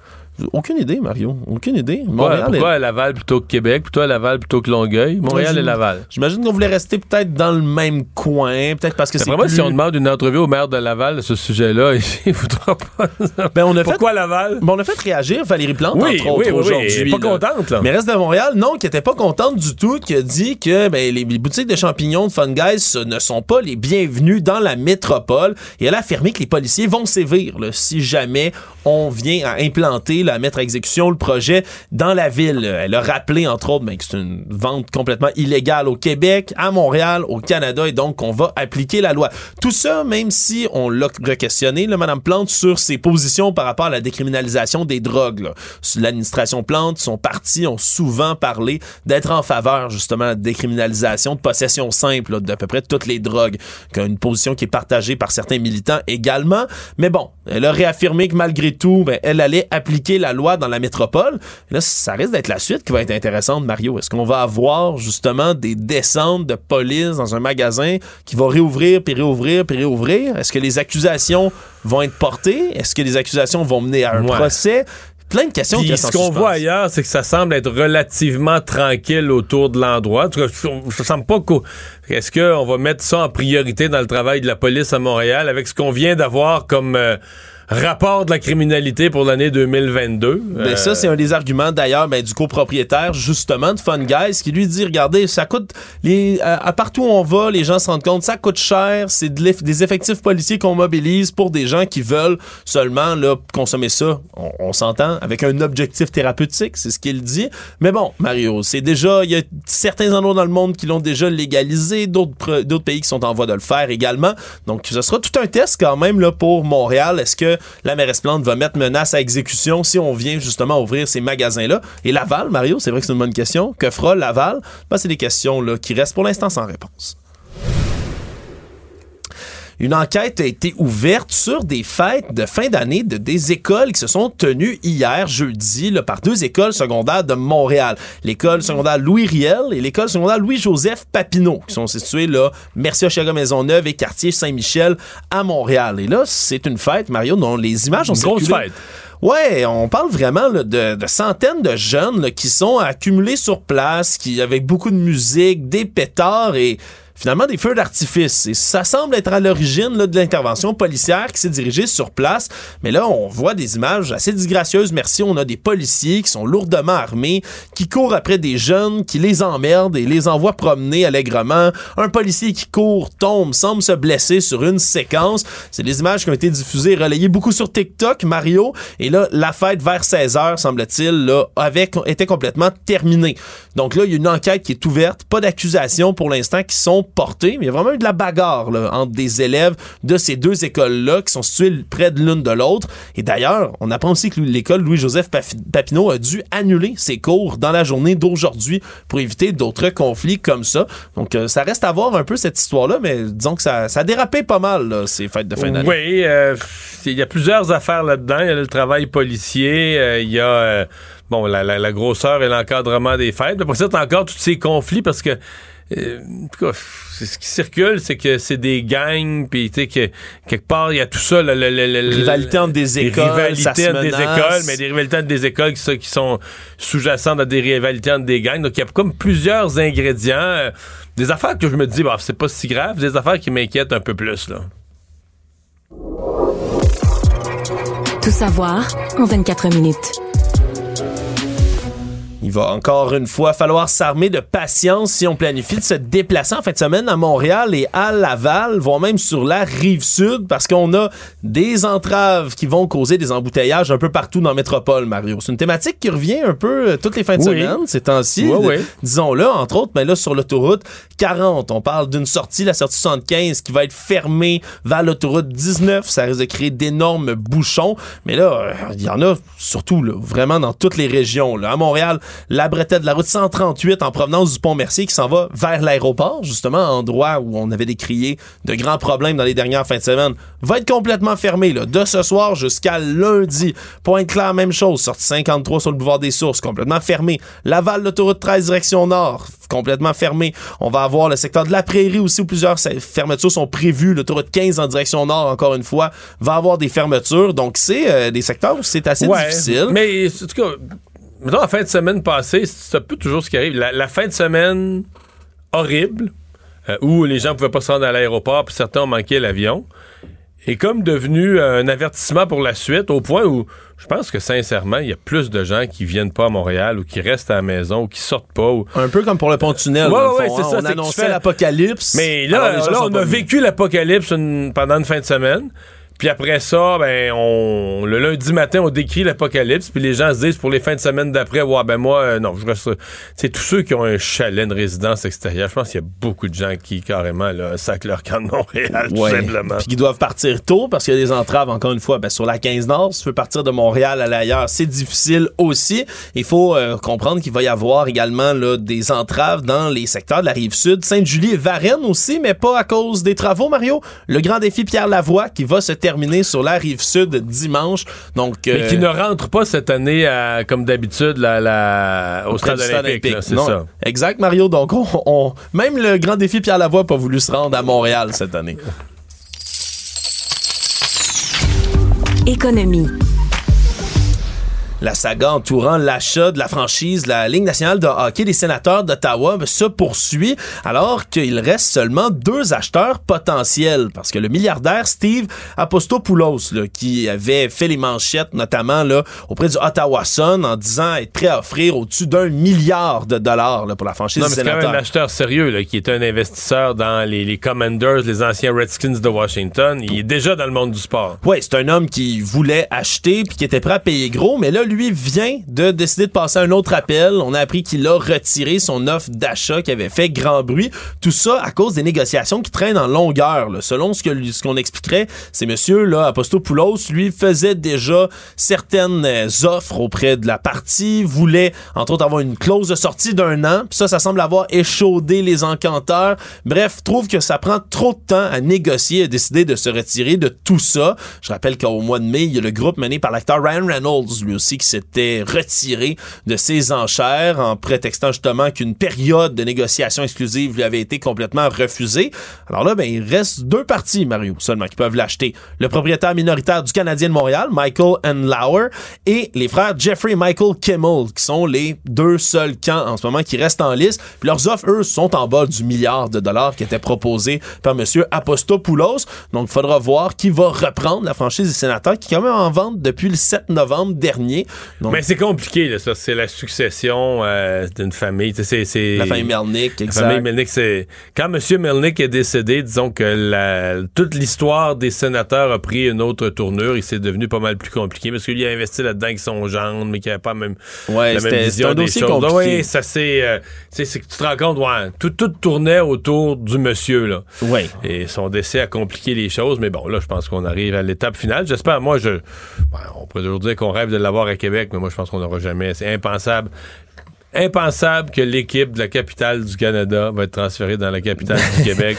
Aucune idée, Mario. Aucune idée. Montréal pourquoi est- à Laval plutôt que Québec, plutôt à Laval plutôt que Longueuil? Montréal Ouais, et Laval. J'imagine qu'on voulait rester peut-être dans le même coin, peut-être parce que c'est moi, plus... si on demande une entrevue au maire de Laval de ce sujet-là, il voudra pas. Ben, on a Pourquoi Laval? Bon, on a fait réagir Valérie Plante, Oui, entre autres, oui, aujourd'hui. Pas contente, là. Mais reste de Montréal, non, qui était pas contente du tout, qui a dit que ben, les, les boutiques de champignons de Fun Guys ne sont pas les bienvenus dans la métropole. Et elle a affirmé que les policiers vont sévir là, si jamais on vient à implanter, à mettre à exécution le projet dans la ville. Elle a rappelé, entre autres, ben, que c'est une vente complètement illégale au Québec, à Montréal, au Canada, et donc qu'on va appliquer la loi. Tout ça, même si on l'a re-questionné, là, Madame Plante, sur ses positions par rapport à la décriminalisation des drogues. L'administration Plante, son parti ont souvent parlé d'être en faveur, justement, de la décriminalisation de possession simple d'à peu près toutes les drogues, qu'une position qui est partagée par certains militants également. Mais bon, elle a réaffirmé que malgré tout, ben, elle allait appliquer la loi dans la métropole. Là, ça risque d'être la suite qui va être intéressante, Mario. Est-ce qu'on va avoir justement des descentes de police dans un magasin qui va réouvrir, puis réouvrir, puis réouvrir? Est-ce que les accusations vont être portées? Est-ce que les accusations vont mener à un Ouais. procès? Plein de questions qui ce qu'on voit ailleurs, c'est que ça semble être relativement tranquille autour de l'endroit. En tout cas, ça semble pas qu'au- Est-ce qu'on va mettre ça en priorité dans le travail de la police à Montréal avec ce qu'on vient d'avoir comme euh, rapport de la criminalité pour l'année 2022? Ben, Euh, ça, c'est un des arguments d'ailleurs ben, du copropriétaire, justement, de Fun Guys, qui lui dit regardez, ça coûte. Les, à, à partout où on va, les gens se rendent compte, ça coûte cher, c'est des effectifs policiers qu'on mobilise pour des gens qui veulent seulement là, consommer ça. On, s'entend, avec un objectif thérapeutique, c'est ce qu'il dit. Mais bon, Mario, c'est déjà. Il y a certains endroits dans le monde qui l'ont déjà légalisé. d'autres pays qui sont en voie de le faire également. Donc, ce sera tout un test quand même là, pour Montréal. Est-ce que la mairesse Plante va mettre menace à exécution si on vient justement ouvrir ces magasins-là? Et Laval, Mario, c'est vrai que c'est une bonne question. Que fera Laval? Ben, c'est des questions là, qui restent pour l'instant sans réponse. Une enquête a été ouverte sur des fêtes de fin d'année de des écoles qui se sont tenues hier, jeudi, là, par deux écoles secondaires de Montréal. L'école secondaire Louis Riel et l'école secondaire Louis-Joseph Papineau, qui sont situées là, Merci Hochelaga Maisonneuve et quartier Saint-Michel à Montréal. Et là, c'est une fête, Mario, dont les images ont Une grosse circulé. fête. Ouais, on parle vraiment là, de, de centaines de jeunes là, qui sont accumulés sur place, qui avec beaucoup de musique, des pétards et finalement des feux d'artifice. Et ça semble être à l'origine de l'intervention policière qui s'est dirigée sur place. Mais là, on voit des images assez disgracieuses. Merci, on a des policiers qui sont lourdement armés, qui courent après des jeunes, qui les emmerdent et les envoient promener allègrement. Un policier qui court, tombe, semble se blesser sur une séquence. C'est des images qui ont été diffusées relayées beaucoup sur TikTok, Mario. Et là, la fête vers 16h, semble-t-il, là, était complètement terminée. Donc là, il y a une enquête qui est ouverte. Pas d'accusations pour l'instant qui sont portées, mais il y a vraiment eu de la bagarre entre des élèves de ces deux écoles-là qui sont situées près de l'une de l'autre. Et d'ailleurs, on apprend aussi que l'école Louis-Joseph Papineau a dû annuler ses cours dans la journée d'aujourd'hui pour éviter d'autres conflits comme ça. Donc, euh, ça reste à voir un peu cette histoire-là, mais disons que ça, ça a dérapé pas mal, ces fêtes de fin d'année. Oui, euh, il y a plusieurs affaires là-dedans. Il y a le travail policier, euh, il y a bon la grosseur et l'encadrement des fêtes. Après ça, t'as encore tous ces conflits parce que euh, en tout cas, c'est- ce qui circule, c'est que c'est des gangs, puis tu sais que quelque part il y a tout ça, le- Rivalité entre des les écoles, rivalités ça se entre des écoles, mais des rivalités entre des écoles qui, sont- qui sont sous-jacentes à des rivalités entre des gangs. Donc il y a comme plusieurs ingrédients, euh, des affaires que je me dis, bah c'est pas si grave, des affaires qui m'inquiètent un peu plus là. Tout savoir en 24 minutes. Il va encore une fois falloir s'armer de patience si on planifie de se déplacer en fin de semaine à Montréal et à Laval, voire même sur la rive sud, parce qu'on a des entraves qui vont causer des embouteillages un peu partout dans la métropole, Mario. C'est une thématique qui revient un peu euh, toutes les fins de Oui. semaine ces temps-ci. Oui, oui. Disons-le, entre autres, mais là, sur l'autoroute 40, on parle d'une sortie, la sortie 75, qui va être fermée vers l'autoroute 19. Ça risque de créer d'énormes bouchons. Mais là, euh, il y en a surtout, là, vraiment dans toutes les régions. Là. À Montréal, la bretette de la route 138 en provenance du pont Mercier qui s'en va vers l'aéroport, justement, endroit où on avait décrié de grands problèmes dans les dernières fins de semaine, va être complètement fermé là, de ce soir jusqu'à lundi. Pointe-Claire, même chose. Sortie 53 sur le boulevard des Sources, complètement fermé. Laval, l'autoroute 13 direction nord, complètement fermé. On va avoir le secteur de la Prairie aussi où plusieurs fermetures sont prévues. L'autoroute 15 en direction nord, encore une fois, va avoir des fermetures. Donc, c'est euh, des secteurs où c'est assez Ouais, difficile. Mais en tout cas, mettons, la fin de semaine passée, c'est un peu toujours ce qui arrive. La, la fin de semaine horrible, euh, où les gens pouvaient pas se rendre à l'aéroport, puis certains ont manqué l'avion, est comme devenu un avertissement pour la suite, au point où je pense que sincèrement, il y a plus de gens qui viennent pas à Montréal ou qui restent à la maison ou qui sortent pas. Ou... Un peu comme pour le pont-tunnel. Ouais, ouais, c'est hein. ça, On annonçait fais- l'apocalypse. Mais là, là, on a vécu l'apocalypse une- pendant une fin de semaine. Puis après ça, ben, on, le lundi matin, on décrit l'apocalypse. Puis les gens se disent pour les fins de semaine d'après, ouais, ben moi, euh, non, je reste. C'est tous ceux qui ont un chalet, une résidence extérieure. Je pense qu'il y a beaucoup de gens qui, carrément, là, sacent leur camp de Montréal, tout simplement. Puis qui doivent partir tôt parce qu'il y a des entraves, encore une fois, ben, sur la 15 Nord. Si tu veux partir de Montréal à l'ailleurs, c'est difficile aussi. Il faut euh, comprendre qu'il va y avoir également là, des entraves dans les secteurs de la rive sud, Sainte-Julie et Varennes aussi, mais pas à cause des travaux, Mario. Le grand défi Pierre Lavoie qui va se terminer sur la rive sud dimanche. Donc, Mais euh, qui ne rentre pas cette année, à- comme d'habitude, la, la- au stade olympique. là, C'est Non. ça. Exact, Mario. Donc, on, on- même le grand défi Pierre Lavoie n'a pas voulu se rendre à Montréal cette année. Économie. La saga entourant l'achat de la franchise de la Ligue nationale de hockey des sénateurs d'Ottawa se poursuit alors qu'il reste seulement deux acheteurs potentiels parce que le milliardaire Steve Apostopoulos là, qui avait fait les manchettes notamment là, auprès du Ottawa Sun en disant être prêt à offrir au-dessus d'un milliard de dollars là, pour la franchise Non, des mais c'est quand même sénateurs. un acheteur sérieux, là, qui est un investisseur dans les, les Commanders, les anciens Redskins de Washington. Il est déjà dans le monde du sport. Oui, c'est un homme qui voulait acheter puis qui était prêt à payer gros, mais là, lui lui, vient de décider de passer un autre appel. On a appris qu'il a retiré son offre d'achat qui avait fait grand bruit. Tout ça à cause des négociations qui traînent en longueur. Selon ce ce qu'on expliquerait, c'est monsieur là, Apostopoulos, lui faisait déjà certaines euh, offres auprès de la partie, voulait entre autres avoir une clause de sortie d'un an. Ça, ça semble avoir échaudé les encanteurs. Bref, trouve que ça prend trop de temps à négocier et a décidé de se retirer de tout ça. Je rappelle qu'au mois de mai, il y a le groupe mené par l'acteur Ryan Reynolds, lui aussi, qui s'était retiré de ses enchères en prétextant justement qu'une période de négociation exclusive lui avait été complètement refusée. Alors là, ben, il reste deux parties, Mario, seulement, qui peuvent l'acheter. Le propriétaire minoritaire du Canadien de Montréal, Michael Lauer, et les frères Jeffrey et Michael Kimmel, qui sont les deux seuls camps en ce moment qui restent en liste. Puis leurs offres, eux, sont en bas du milliard de dollars qui était proposé par M. Apostopoulos. Donc, il faudra voir qui va reprendre la franchise des sénateurs, qui est quand même en vente depuis le 7 novembre dernier. Donc, Mais c'est compliqué, là, ça. C'est la succession euh, d'une famille. C'est, c'est- La famille Melnick, La exact. famille Melnick, c'est. Quand M. Melnick est décédé, disons que la- toute l'histoire des sénateurs a pris une autre tournure et c'est devenu pas mal plus compliqué parce qu'il a investi là-dedans avec son gendre, mais qu'il n'avait pas même Ouais, la même vision un des dossier choses. compliqué. Oui, ça c'est. euh, tu sais, c'est que tu te rends compte, ouais, tout, tout tournait autour du monsieur, là. Et son décès a compliqué les choses, mais bon, là, je pense qu'on arrive à l'étape finale. J'espère, moi, je. ben, on pourrait toujours dire qu'on rêve de l'avoir à Québec, mais moi, je pense qu'on n'aura jamais. C'est impensable. Impensable que l'équipe de la capitale du Canada va être transférée dans la capitale du Québec.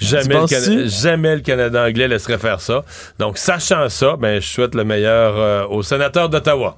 Le, jamais le Canada anglais laisserait faire ça. Donc, sachant ça, ben, je souhaite le meilleur euh, aux sénateurs d'Ottawa.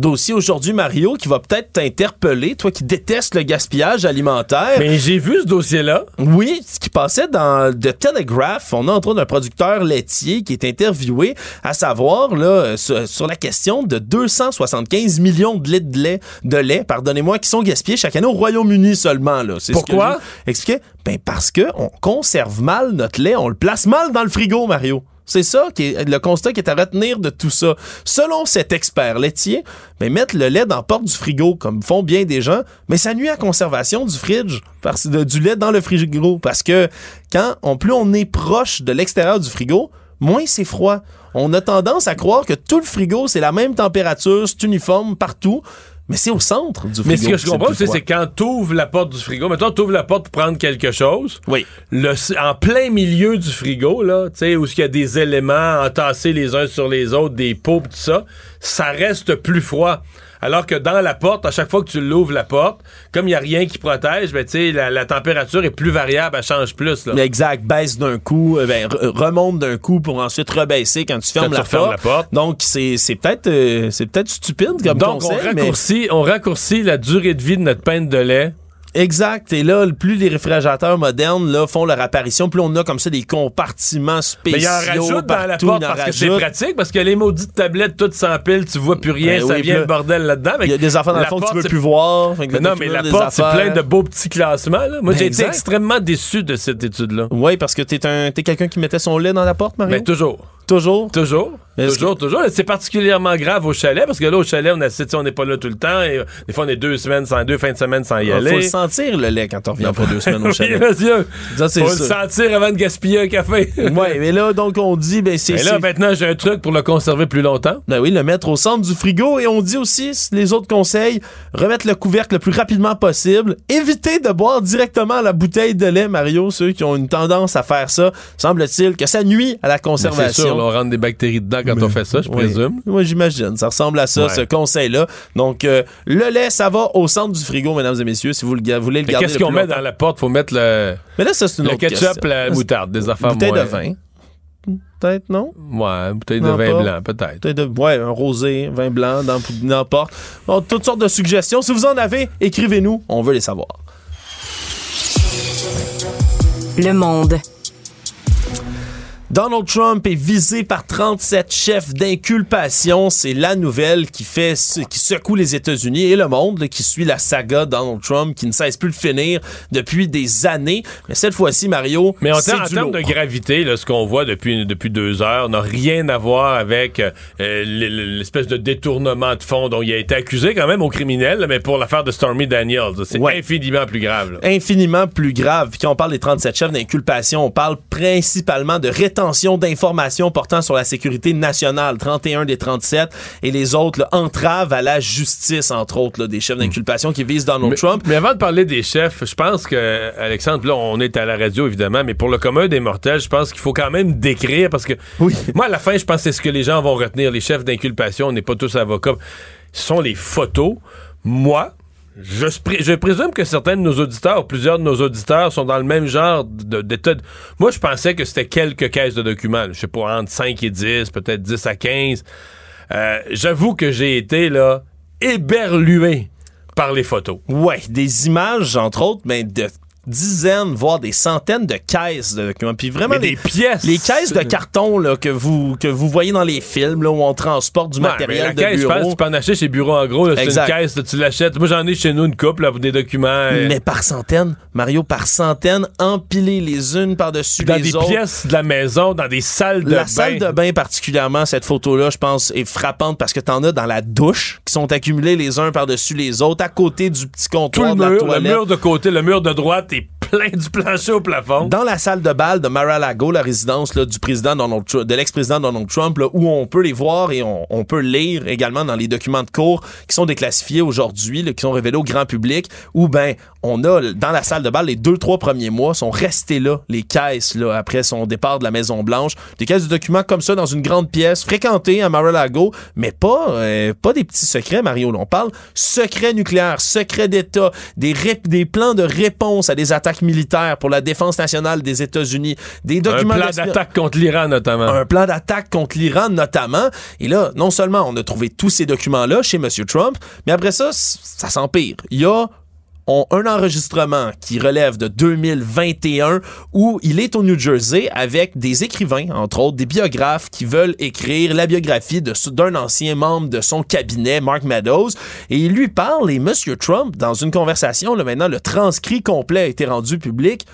Dossier aujourd'hui, Mario, qui va peut-être t'interpeller, toi qui détestes le gaspillage alimentaire. Mais j'ai vu ce dossier-là. Oui, ce qui passait dans The Telegraph. On a entre autres un producteur laitier qui est interviewé, à savoir là, sur, sur la question de 275 millions de litres de lait, de lait pardonnez-moi, qui sont gaspillés chaque année au Royaume-Uni seulement. Là. C'est ce que Pourquoi? lui expliquait. Ben parce que on conserve mal notre lait, on le place mal dans le frigo, Mario. C'est ça qui est le constat qui est à retenir de tout ça. Selon cet expert laitier, ben mettre le lait dans la porte du frigo, comme font bien des gens, mais ça nuit à la conservation du fridge, parce, du lait dans le frigo. Parce que quand on, plus on est proche de l'extérieur du frigo, moins c'est froid. On a tendance à croire que tout le frigo, c'est la même température, c'est uniforme partout, mais c'est au centre du frigo. Mais ce que je comprends, c'est c'est quand tu ouvres la porte du frigo, mettons, tu ouvres la porte pour prendre quelque chose. Oui. Le, en plein milieu du frigo, là, tu sais, où il y a des éléments entassés les uns sur les autres, des pots, tout ça, ça reste plus froid. Alors que dans la porte, à chaque fois que tu l'ouvres la porte, comme il n'y a rien qui protège, ben, tu sais, la, la température est plus variable, elle change plus. Là. Exact, baisse d'un coup, euh, ben, re- remonte d'un coup pour ensuite rebaisser quand tu fermes, tu la, porte. la porte. Donc c'est c'est peut-être euh, c'est peut-être stupide comme Donc, on mais raccourcit, on raccourcit la durée de vie de notre pinte de lait. Exact. Et là, plus les réfrigérateurs modernes là font leur apparition, plus on a comme ça des compartiments spéciaux Mais il en rajoute dans la partout, porte parce que c'est pratique, parce que les maudites tablettes toutes s'empilent, tu vois plus rien, Ben ça oui, vient le bordel là-dedans. Il y a des enfants dans le La fond que tu porte, veux plus voir. Mais non, mais la porte, c'est plein de beaux petits classements. Là. Moi, Ben j'ai été extrêmement déçu de cette étude-là. Oui, parce que t'es un t'es quelqu'un qui mettait son lait dans la porte, Mario? Mais toujours. Toujours. Toujours. Toujours, toujours. C'est particulièrement grave au chalet parce que là, au chalet, on a- on n'est pas là tout le temps. Et, euh, des fois, on est deux semaines sans deux fins de semaine sans y Il aller. faut le sentir le lait quand on revient pas deux semaines au Oui, chalet. monsieur. Ça, Faut le sentir avant de gaspiller un café. Ouais, mais là donc on dit ben c'est Et là, maintenant, j'ai un truc pour le conserver plus longtemps. Ben oui, le mettre au centre du frigo et on dit aussi les autres conseils, remettre le couvercle le plus rapidement possible, éviter de boire directement la bouteille de lait, Mario, ceux qui ont une tendance à faire ça, semble-t-il que ça nuit à la Mais conservation. Là, on rentre des bactéries dedans quand on fait ça, je Oui. présume. Oui, j'imagine. Ça ressemble à ça, Ouais. ce conseil-là. Donc, euh, le lait, ça va au centre du frigo, mesdames et messieurs, si vous le voulez le Mais garder. qu'est-ce qu'on met dans la porte? Faut mettre le, Mais là, ça, c'est une le autre ketchup, question. la moutarde, des affaires Bouteille moins- de vin. Peut-être, non? Ouais, une bouteille de Non, vin pas. blanc, peut-être. Bouteille de, ouais, un rosé, vin blanc, dans, dans la porte. Bon, toutes sortes de suggestions. Si vous en avez, écrivez-nous. On veut les savoir. Le monde. Donald Trump est visé par 37 chefs d'inculpation. C'est la nouvelle qui fait qui secoue les États-Unis et le monde là, qui suit la saga Donald Trump qui ne cesse plus de finir depuis des années. Mais cette fois-ci, Mario, Mais en, termes de gravité, là, ce qu'on voit depuis, depuis deux heures n'a rien à voir avec euh, l'espèce de détournement de fonds dont il a été accusé quand même au criminel, mais pour l'affaire de Stormy Daniels. C'est Ouais. infiniment plus grave. là. infiniment plus grave. Puis quand on parle des 37 chefs d'inculpation, on parle principalement de rétention d'informations portant sur la sécurité nationale, 31 des 37, et les autres, là, à la justice, entre autres, là, des chefs d'inculpation qui visent Donald mais, Trump. Mais avant de parler des chefs, je pense que, Alexandre, là, on est à la radio, évidemment, mais pour le commun des mortels, je pense qu'il faut quand même décrire, parce que moi, à la fin, je pense que c'est ce que les gens vont retenir. Les chefs d'inculpation, on n'est pas tous avocats. Ce sont les photos. Moi, je, présume que certains de nos auditeurs, plusieurs de nos auditeurs, sont dans le même genre d'état. Moi, je pensais que c'était quelques caisses de documents. Je sais pas, entre 5 et 10, peut-être 10 à 15. Euh, J'avoue que j'ai été là éberlué par les photos. Ouais, des images, entre autres, mais de dizaines, voire des centaines de caisses de documents. Puis vraiment, les, des pièces. Les caisses de carton là, que, vous, que vous voyez dans les films là, où on transporte du ouais, matériel la de caisse, bureau. Je pense, tu peux en acheter chez Bureau en gros. C'est une caisse, tu l'achètes. Moi, j'en ai chez nous une couple pour des documents. Mais par centaines, Mario, par centaines, empilées les unes par-dessus les autres. Dans des pièces de la maison, dans des salles de la bain. La salle de bain particulièrement, cette photo-là, je pense, est frappante parce que t'en as dans la douche qui sont accumulés les uns par-dessus les autres, à côté du petit comptoir Tout de le la mur, toilette. le mur de côté, le mur de droite est plein du plancher au plafond. Dans la salle de bal de Mar-a-Lago, la résidence du président Donald de l'ex-président Donald Trump, où on peut les voir et on, peut lire également dans les documents de cours qui sont déclassifiés aujourd'hui, qui sont révélés au grand public, où ben on a dans la salle de bal les deux trois premiers mois sont restés là les caisses là après son départ de la Maison Blanche, des caisses de documents comme ça dans une grande pièce fréquentée à Mar-a-Lago, mais pas euh, pas des petits secrets Mario, on parle secret nucléaire, secret d'État, des des plans de réponse à des attaques militaires pour la défense nationale des États-Unis, des documents un plan d'attaque contre l'Iran notamment. Un plan d'attaque contre l'Iran notamment. Et là, non seulement on a trouvé tous ces documents-là chez M. Trump, mais après ça, ça s'empire. Il y a on, un enregistrement qui relève de 2021 où il est au New Jersey avec des écrivains, entre autres des biographes qui veulent écrire la biographie d'un ancien membre de son cabinet, Mark Meadows, et il lui parle et M. Trump, dans une conversation, là, maintenant le transcrit complet a été rendu public,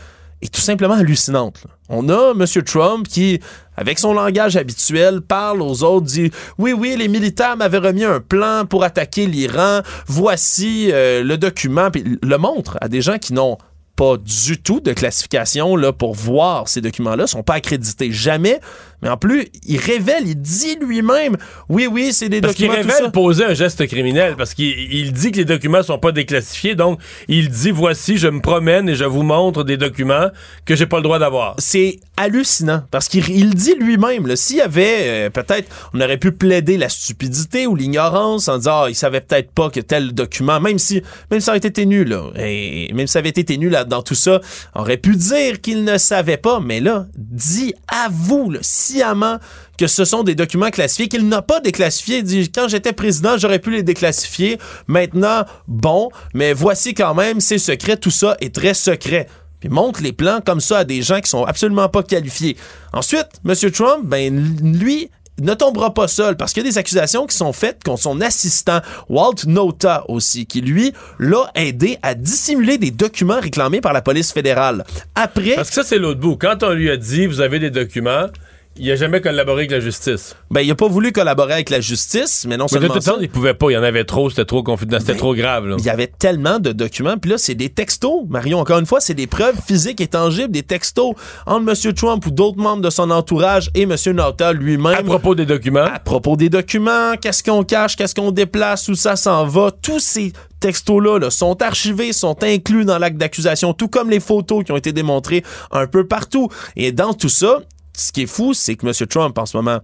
est tout simplement hallucinante. On a M. Trump qui, avec son langage habituel, parle aux autres, dit Oui, oui, les militaires m'avaient remis un plan pour attaquer l'Iran, voici euh, le document, puis le montre à des gens qui n'ont pas du tout de classification là, pour voir ces documents-là, sont pas accrédités jamais. Mais en plus, il révèle, il dit lui-même, oui, oui, c'est des parce documents. Parce qu'il révèle poser un geste criminel, parce qu'il il dit que les documents sont pas déclassifiés, donc il dit voici, je me promène et je vous montre des documents que j'ai pas le droit d'avoir. C'est hallucinant, parce qu'il il dit lui-même, s'il y avait euh, peut-être, on aurait pu plaider la stupidité ou l'ignorance en disant, ah, il savait peut-être pas que tel document, même si, même si ça avait été ténu là, et même si ça avait été ténu là dans tout ça, aurait pu dire qu'il ne savait pas, mais là, dit à vous, là, sciemment que ce sont des documents classifiés qu'il n'a pas déclassifiés. Il dit quand j'étais président, j'aurais pu les déclassifier. Maintenant, bon, mais voici quand même, c'est secret, tout ça est très secret. Puis montre les plans comme ça à des gens qui sont absolument pas qualifiés. Ensuite, M. Trump, ben lui, ne tombera pas seul parce qu'il y a des accusations qui sont faites contre son assistant Walt Nota aussi qui lui l'a aidé à dissimuler des documents réclamés par la police fédérale. Après Parce que ça c'est l'autre bout. Quand on lui a dit vous avez des documents, il a jamais collaboré avec la justice. Ben, il a pas voulu collaborer avec la justice, mais non mais seulement de toute façon, il pouvait pas. Il y en avait trop, c'était trop confidentiel, c'était Ben, trop grave. là. Il y avait tellement de documents. Puis là, c'est des textos. Marion, encore une fois, c'est des preuves physiques et tangibles, des textos entre M. Trump ou d'autres membres de son entourage et M. Nauta lui-même. À propos des documents. À propos des documents, qu'est-ce qu'on cache, qu'est-ce qu'on déplace, où ça s'en va. Tous ces textos-là là, sont archivés, sont inclus dans l'acte d'accusation, tout comme les photos qui ont été démontrées un peu partout. Et dans tout ça, ce qui est fou, c'est que M. Trump, en ce moment,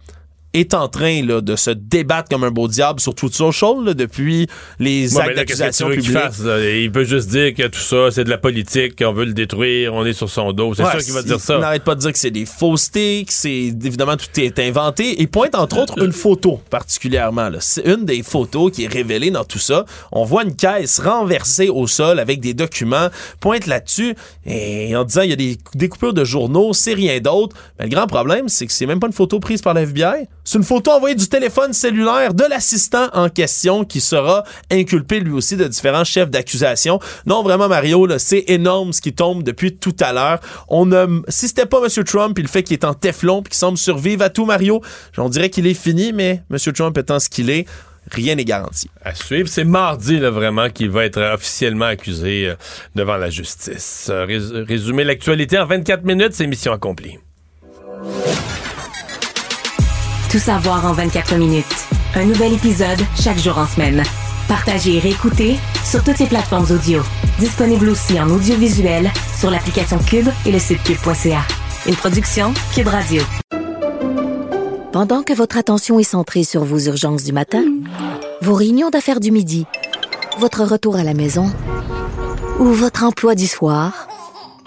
est en train là, de se débattre comme un beau diable sur toutes sortes de choses là, depuis les Ouais, actes d'accusation fasse, là? Il peut juste dire que tout ça, c'est de la politique, qu'on veut le détruire, on est sur son dos. C'est Ouais, sûr qu'il va il- dire ça. Il n'arrête pas de dire que c'est des faussetés, que c'est évidemment tout est inventé. Et pointe entre autres une photo particulièrement. C'est une des photos qui est révélée dans tout ça. On voit une caisse renversée au sol avec des documents. Pointe là-dessus et en disant il y a des découpures de journaux, c'est rien d'autre. Mais le grand problème, c'est que c'est même pas une photo prise par la FBI. C'est une photo envoyée du téléphone cellulaire de l'assistant en question qui sera inculpé lui aussi de différents chefs d'accusation. Non, vraiment Mario, c'est énorme ce qui tombe depuis tout à l'heure. On a, si c'était pas M. Trump et le fait qu'il est en téflon puis qu'il semble survivre à tout Mario, on dirait qu'il est fini, mais M. Trump étant ce qu'il est, rien n'est garanti. À suivre, c'est mardi là, vraiment qu'il va être officiellement accusé euh, devant la justice. Euh, rés- résumer l'actualité en 24 minutes, c'est mission accomplie. Tout savoir en 24 minutes. Un nouvel épisode chaque jour en semaine. Partagez et réécoutez sur toutes les plateformes audio. Disponible aussi en audiovisuel sur l'application Cube et le site cube.ca. Une production Cube Radio. Pendant que votre attention est centrée sur vos urgences du matin, vos réunions d'affaires du midi, votre retour à la maison ou votre emploi du soir,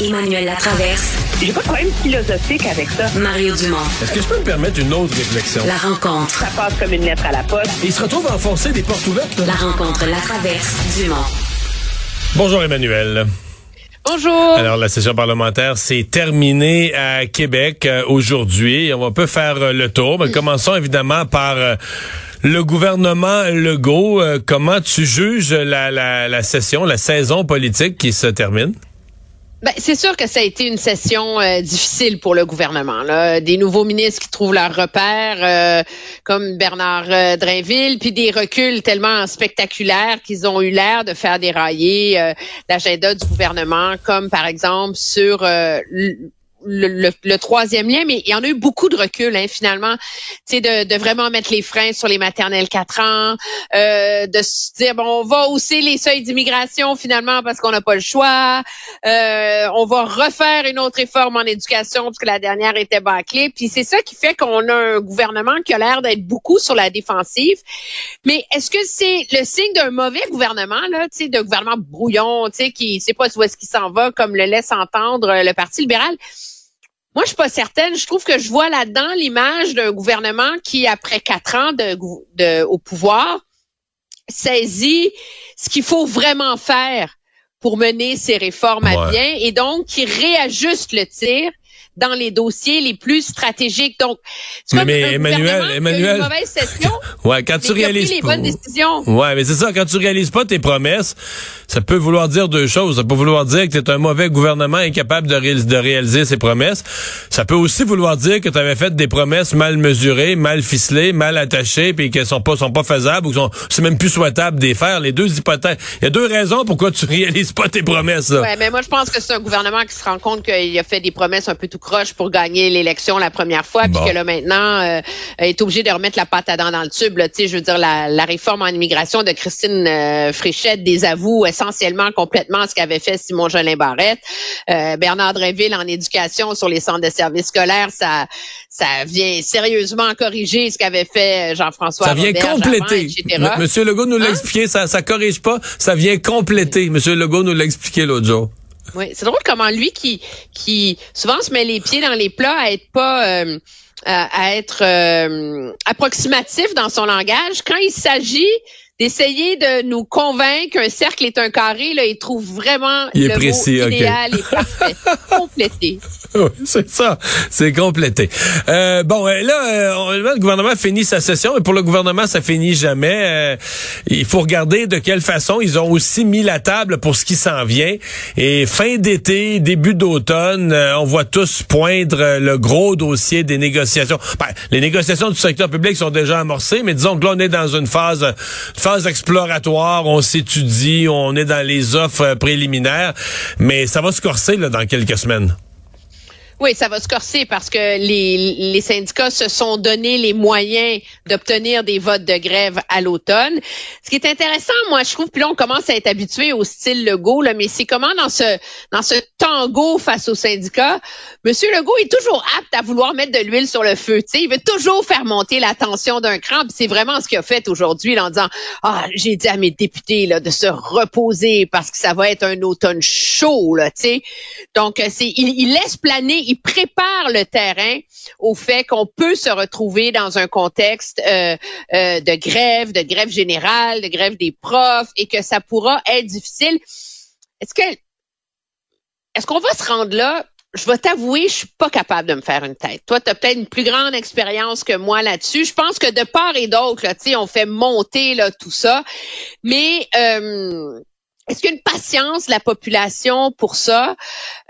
Emmanuel Latraverse. J'ai pas de problème philosophique avec ça. Mario Dumont. Est-ce que je peux me permettre une autre réflexion? La rencontre. Ça passe comme une lettre à la poste. Il se retrouve à enfoncer des portes ouvertes. La rencontre, la traverse, Dumont. Bonjour Emmanuel. Bonjour. Alors, la session parlementaire s'est terminée à Québec euh, aujourd'hui. On va peu faire euh, le tour, mais commençons évidemment par euh, le gouvernement Legault. Comment tu juges la, la, la session, la saison politique qui se termine? Ben, c'est sûr que ça a été une session euh, difficile pour le gouvernement. Des nouveaux ministres qui trouvent leur repère, euh, comme Bernard euh, Drainville, puis des reculs tellement spectaculaires qu'ils ont eu l'air de faire dérailler euh, l'agenda du gouvernement, comme par exemple sur le, troisième lien, mais il y en a eu beaucoup de recul hein, finalement, tu de, vraiment mettre les freins sur les maternelles 4 ans, euh, de se dire bon, on va hausser les seuils d'immigration finalement parce qu'on n'a pas le choix, euh, on va refaire une autre réforme en éducation parce que la dernière était bâclée, puis c'est ça qui fait qu'on a un gouvernement qui a l'air d'être beaucoup sur la défensive. Mais est-ce que c'est le signe d'un mauvais gouvernement là, tu d'un gouvernement brouillon, tu sais, qui sait pas où est-ce qu'il s'en va, comme le laisse entendre le Parti libéral? Moi, je suis pas certaine. Je trouve que je vois là-dedans l'image d'un gouvernement qui, après quatre ans de, de, au pouvoir, saisit ce qu'il faut vraiment faire pour mener ces réformes ouais. à bien et donc qui réajuste le tir dans les dossiers les plus stratégiques. Donc, mais, mais Emmanuel, Emmanuel, une mauvaise session. ouais, quand tu réalises les bonnes décisions. Ouais, mais c'est ça. Quand tu réalises pas tes promesses, ça peut vouloir dire deux choses. Ça peut vouloir dire que tu es un mauvais gouvernement incapable de, ré de réaliser ses promesses. Ça peut aussi vouloir dire que tu avais fait des promesses mal mesurées, mal ficelées, mal attachées, puis qu'elles sont pas sont pas faisables ou sont c'est même plus souhaitable de les faire. Les deux hypothèses. Il y a deux raisons pourquoi tu réalises pas tes promesses. Là. Ouais, mais moi je pense que c'est un gouvernement qui se rend compte qu'il a fait des promesses un peu tout croche pour gagner l'élection la première fois, bon. puis que là maintenant euh, est obligé de remettre la pâte à dents dans le tube. Tu sais, je veux dire la, la, réforme en immigration de Christine euh, Fréchette désavoue essentiellement complètement ce qu'avait fait Simon Jolin Barrette. Euh, Bernard Dréville en éducation sur les centres de services scolaires, ça ça vient sérieusement corriger ce qu'avait fait Jean-François. Ça vient Robert, compléter. Monsieur Legault nous l'a hein? expliqué, ça ça corrige pas, ça vient compléter. Monsieur Legault nous l'a expliqué l'autre jour. Oui, c'est drôle comment lui qui qui souvent se met les pieds dans les plats à être pas euh, à, être euh, approximatif dans son langage. Quand il s'agit d'essayer de nous convaincre qu'un cercle est un carré, là, il trouve vraiment il le est précis, mot idéal okay. et parfait, complété. c'est ça, c'est complété. Euh, bon, là, on, le gouvernement finit sa session, et pour le gouvernement, ça finit jamais. Euh, il faut regarder de quelle façon ils ont aussi mis la table pour ce qui s'en vient. Et fin d'été, début d'automne, euh, on voit tous poindre le gros dossier des négociations. Ben, les négociations du secteur public sont déjà amorcées, mais disons que là, on est dans une phase, phase exploratoire, on s'étudie, on est dans les offres préliminaires, mais ça va se corser là, dans quelques semaines. Oui, ça va se corser parce que les, les syndicats se sont donné les moyens d'obtenir des votes de grève à l'automne. Ce qui est intéressant, moi, je trouve, puis là, on commence à être habitué au style Legault, là, mais c'est comment dans ce dans ce tango face aux syndicats, M. Legault est toujours apte à vouloir mettre de l'huile sur le feu. sais, il veut toujours faire monter la tension d'un cran. C'est vraiment ce qu'il a fait aujourd'hui en disant Ah, j'ai dit à mes députés là, de se reposer parce que ça va être un automne chaud. Là, sais. Donc, c'est il, il laisse planer il prépare le terrain au fait qu'on peut se retrouver dans un contexte euh, euh, de grève, de grève générale, de grève des profs, et que ça pourra être difficile. Est-ce que est-ce qu'on va se rendre là? je vais t'avouer, je suis pas capable de me faire une tête. Toi, tu as peut-être une plus grande expérience que moi là-dessus. Je pense que de part et d'autre, on fait monter là, tout ça. Mais euh, est-ce qu'il y a une patience de la population pour ça?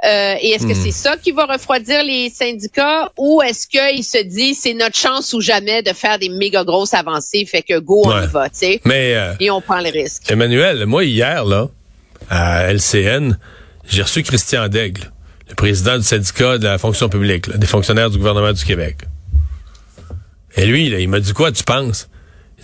Euh, et est-ce que Hmm. c'est ça qui va refroidir les syndicats? Ou est-ce qu'ils se disent c'est notre chance ou jamais de faire des méga grosses avancées, fait que go, on y va, tu sais? Mais euh, Et on prend le risque. Emmanuel, moi hier là, à LCN, j'ai reçu Christian Daigle, le président du syndicat de la fonction publique, là, des fonctionnaires du gouvernement du Québec. Et lui, là, il m'a dit quoi, tu penses?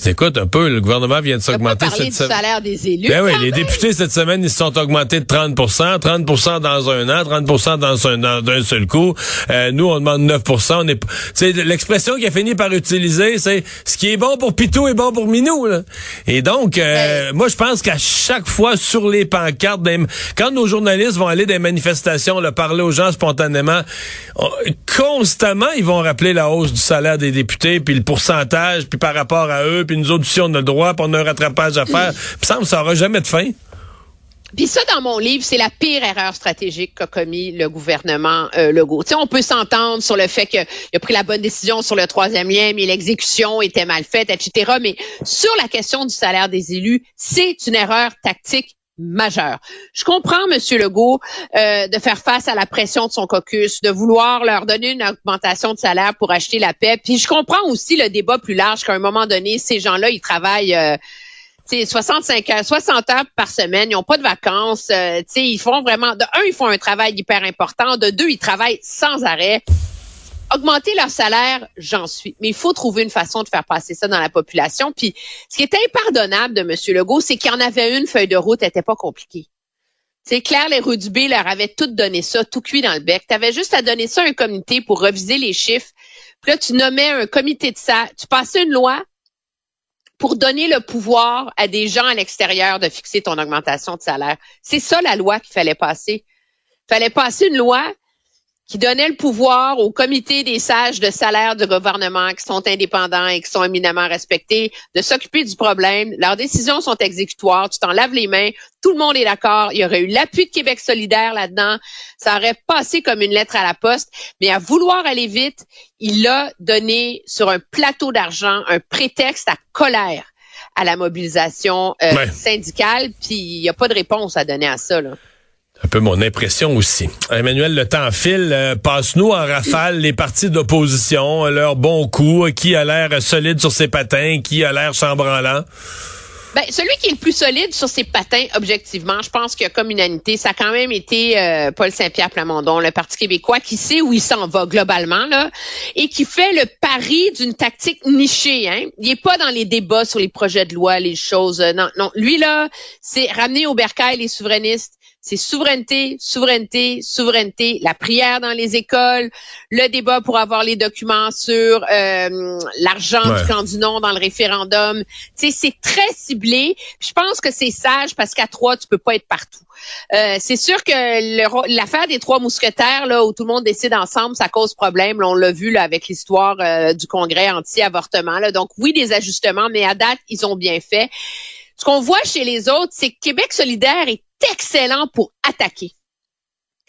Écoute un peu, le gouvernement vient de s'augmenter cette du semaine. salaire des élus. Ben oui, les même. députés cette semaine, ils se sont augmentés de 30 30 dans un an, 30 dans un an d'un seul coup. Euh, nous, on demande 9 on est c'est l'expression qu'il a fini par utiliser, c'est ce qui est bon pour Pitou est bon pour Minou là. Et donc euh, moi je pense qu'à chaque fois sur les pancartes des- quand nos journalistes vont aller des manifestations là, parler aux gens spontanément, on- constamment ils vont rappeler la hausse du salaire des députés puis le pourcentage puis par rapport à eux puis nous autres aussi on a le droit puis on a un rattrapage à faire. Puis ça me ça aura jamais de fin. Puis ça, dans mon livre, c'est la pire erreur stratégique qu'a commis le gouvernement euh, Legault. On peut s'entendre sur le fait qu'il a pris la bonne décision sur le troisième lien, mais l'exécution était mal faite, etc. Mais sur la question du salaire des élus, c'est une erreur tactique majeure. Je comprends, Monsieur Legault, euh, de faire face à la pression de son caucus, de vouloir leur donner une augmentation de salaire pour acheter la paix. Puis je comprends aussi le débat plus large qu'à un moment donné, ces gens-là, ils travaillent... euh, tu sais, 65 heures, 60 heures par semaine, ils n'ont pas de vacances. euh, ils font vraiment, de un, ils font un travail hyper important. De deux, ils travaillent sans arrêt. Augmenter leur salaire, j'en suis. Mais il faut trouver une façon de faire passer ça dans la population. Puis, ce qui est impardonnable de M. Legault, c'est qu'il y en avait une feuille de route, elle n'était pas compliquée. Tu sais, Claire Leroux Dubé leur avait tout donné ça, tout cuit dans le bec. Tu avais juste à donner ça à un comité pour reviser les chiffres. Puis là, tu nommais un comité de ça. Tu passais une loi pour donner le pouvoir à des gens à l'extérieur de fixer ton augmentation de salaire. C'est ça la loi qu'il fallait passer. Il fallait passer une loi qui donnait le pouvoir au comité des sages de salaire du gouvernement qui sont indépendants et qui sont éminemment respectés de s'occuper du problème. Leurs décisions sont exécutoires. Tu t'en laves les mains. Tout le monde est d'accord. Il y aurait eu l'appui de Québec solidaire là-dedans. Ça aurait passé comme une lettre à la poste. Mais à vouloir aller vite, il a donné sur un plateau d'argent un prétexte à colère à la mobilisation euh, Ouais. syndicale. Puis il n'y a pas de réponse à donner à ça. Là. Un peu mon impression aussi. Emmanuel, le temps file. Euh, Passe-nous en rafale les partis d'opposition, leurs bons coups, euh, qui a l'air solide sur ses patins, qui a l'air chambranlant. Ben, celui qui est le plus solide sur ses patins, objectivement, je pense qu'il y a comme unanimité. Ça a quand même été euh, Paul Saint-Pierre Plamondon, le Parti québécois, qui sait où il s'en va globalement, là, et qui fait le pari d'une tactique nichée. Hein. Il est pas dans les débats sur les projets de loi, les choses. euh, non, non. Lui, là, c'est ramener au bercail les souverainistes. C'est souveraineté, souveraineté, souveraineté, la prière dans les écoles, le débat pour avoir les documents sur euh, l'argent Ouais. du camp du non dans le référendum. Tu sais, c'est très ciblé. Je pense que c'est sage parce qu'à trois, tu peux pas être partout. Euh, c'est sûr que l'affaire des trois mousquetaires, là, où tout le monde décide ensemble, ça cause problème. Là, on l'a vu là, avec l'histoire euh, du congrès anti-avortement. là. Donc oui, des ajustements, mais à date, ils ont bien fait. Ce qu'on voit chez les autres, c'est que Québec solidaire est excellent pour attaquer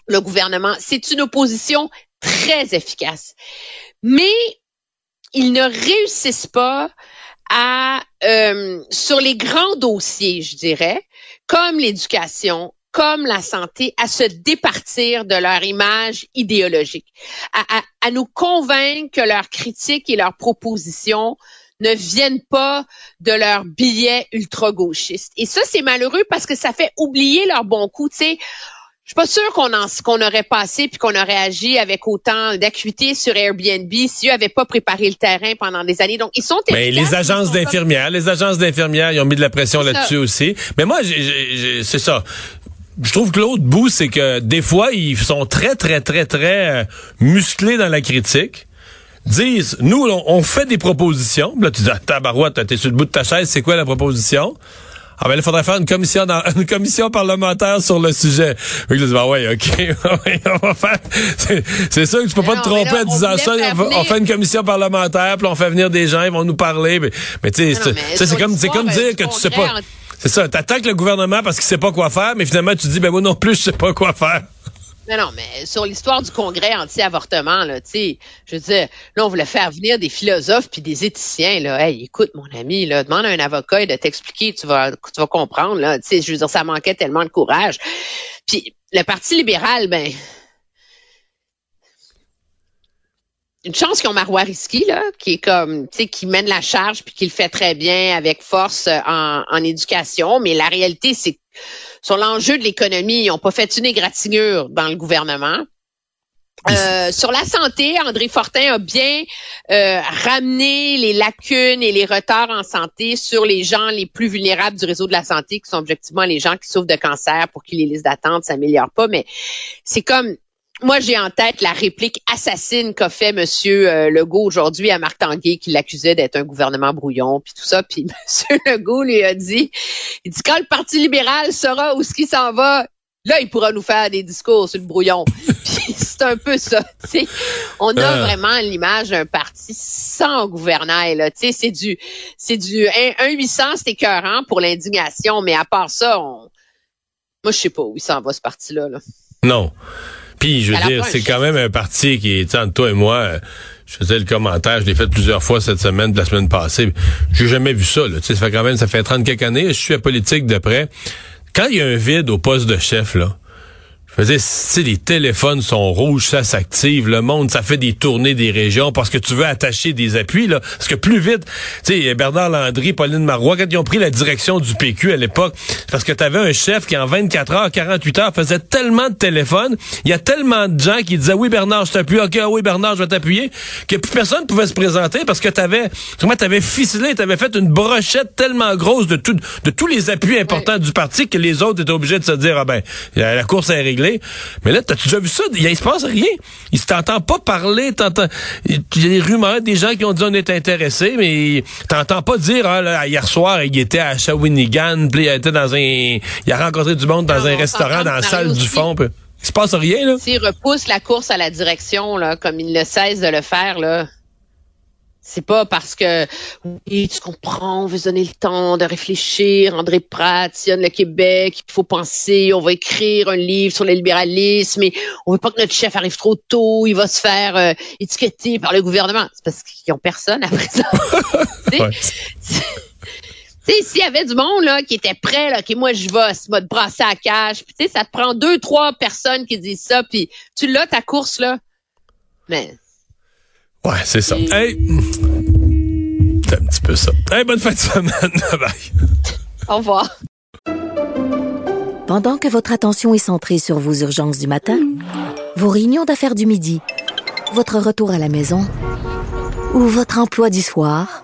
le gouvernement. C'est une opposition très efficace. Mais ils ne réussissent pas à, euh, sur les grands dossiers, je dirais, comme l'éducation, comme la santé, à se départir de leur image idéologique, à, nous convaincre que leurs critiques et leurs propositions ne viennent pas de leurs billets ultra-gauchistes. Et ça, c'est malheureux parce que ça fait oublier leur bon coup. Tu sais, je suis pas sûre qu'on en- qu'on aurait passé puis qu'on aurait agi avec autant d'acuité sur Airbnb si eux avaient pas préparé le terrain pendant des années. Donc, ils sont Mais les agences sont comme- d'infirmières, les agences d'infirmières, ils ont mis de la pression là-dessus aussi. Mais moi, c'est ça. Je trouve que l'autre bout, c'est que des fois, ils sont très, très, très, très euh, musclés dans la critique. Disent, nous, on, on fait des propositions. Là, tu dis, ah, tabarouette, t'es sur le bout de ta chaise, c'est quoi la proposition? Ah ben, il faudrait faire une commission dans, une commission parlementaire sur le sujet. Fait que ah ouais, ok, on va faire. C'est, sûr que tu peux pas Non, te tromper là, en disant ça. On, fait une commission parlementaire, puis on fait venir des gens, ils vont nous parler. Mais, mais tu sais, c'est- comme, c'est comme l'histoire, dire euh, que tu sais pas. en- C'est ça, t'attaques le gouvernement parce qu'il sait pas quoi faire, mais finalement tu dis, ben moi non plus, je sais pas quoi faire. Mais non, mais sur l'histoire du congrès anti-avortement, là, tu sais, je veux dire, là, on voulait faire venir des philosophes puis des éthiciens, là. Hey, écoute, mon ami, là, demande à un avocat de t'expliquer, tu vas, tu vas comprendre, là. Tu sais, je veux dire, ça manquait tellement de courage. Puis, le Parti libéral, ben, une chance qu'ils ont Marois là, qui est comme, tu sais, qui mène la charge puis qui le fait très bien avec force euh, en, en éducation. Mais la réalité, c'est sur l'enjeu de l'économie, ils n'ont pas fait une égratignure dans le gouvernement. Euh, sur la santé, André Fortin a bien euh, ramené les lacunes et les retards en santé sur les gens les plus vulnérables du réseau de la santé, qui sont objectivement les gens qui souffrent de cancer, pour qui les listes d'attente s'améliorent pas. Mais c'est comme moi, j'ai en tête la réplique assassine qu'a fait Monsieur euh, Legault aujourd'hui à Marc Tanguay, qui l'accusait d'être un gouvernement brouillon, puis tout ça. Puis Monsieur Legault lui a dit, il dit quand le Parti libéral saura où ce qui s'en va, là, il pourra nous faire des discours sur le brouillon. puis c'est un peu ça. sais. On a Euh. vraiment l'image d'un parti sans gouvernail. Là. Tu sais, C'est du, c'est du 1-800, c'est écœurant pour l'indignation, mais à part ça, on... moi, je sais pas où il s'en va ce parti-là. Là. Non. Puis, je veux dire, c'est quand même un parti qui est, entre toi et moi, euh, je faisais le commentaire, je l'ai fait plusieurs fois cette semaine, de la semaine passée. J'ai jamais vu ça, là. Tu sais, ça fait quand même, ça fait 30 quelques années, je suis à politique de près. Quand il y a un vide au poste de chef, là, je veux si les téléphones sont rouges, ça s'active, le monde, ça fait des tournées des régions parce que tu veux attacher des appuis, là. Parce que plus vite, tu sais, Bernard Landry, Pauline Marois, quand ils ont pris la direction du PQ à l'époque, parce que tu avais un chef qui, en 24 heures, 48 heures, faisait tellement de téléphones, il y a tellement de gens qui disaient, oui, Bernard, je t'appuie, ok, ah oui, Bernard, je vais t'appuyer, que plus personne pouvait se présenter parce que t'avais, tu avais ficelé, t'avais fait une brochette tellement grosse de tout, de tous les appuis importants du parti que les autres étaient obligés de se dire, ah ben, la course est réglée. Mais là, t'as-tu déjà vu ça? Il, il se passe rien. Il t'entend pas parler, t'entends, il y a des rumeurs, des gens qui ont dit on est intéressés, mais t'entends pas dire, ah, là, hier soir, il était à Shawinigan, puis il était dans un, il a rencontré du monde dans Non, un restaurant, dans la salle du fond, puis il se passe rien, là. S'il repousse la course à la direction, là, comme il ne cesse de le faire, là, c'est pas parce que oui, tu comprends, on veut se donner le temps de réfléchir, André Pratt sillonne le Québec, il faut penser, on va écrire un livre sur le libéralisme, mais on veut pas que notre chef arrive trop tôt, il va se faire euh, étiqueter par le gouvernement. C'est parce qu'ils ont personne à présent. Tu sais, s'il y avait du monde là qui était prêt, là, qui moi je vais, se mode brasser à cash, puis tu sais, ça te prend deux, trois personnes qui disent ça, puis tu l'as ta course là. Mais Ouais, c'est ça. Hey! C'est un petit peu ça. Hey, bonne fin de semaine. Bye. au revoir. Pendant que votre attention est centrée sur vos urgences du matin, vos réunions d'affaires du midi, votre retour à la maison ou votre emploi du soir,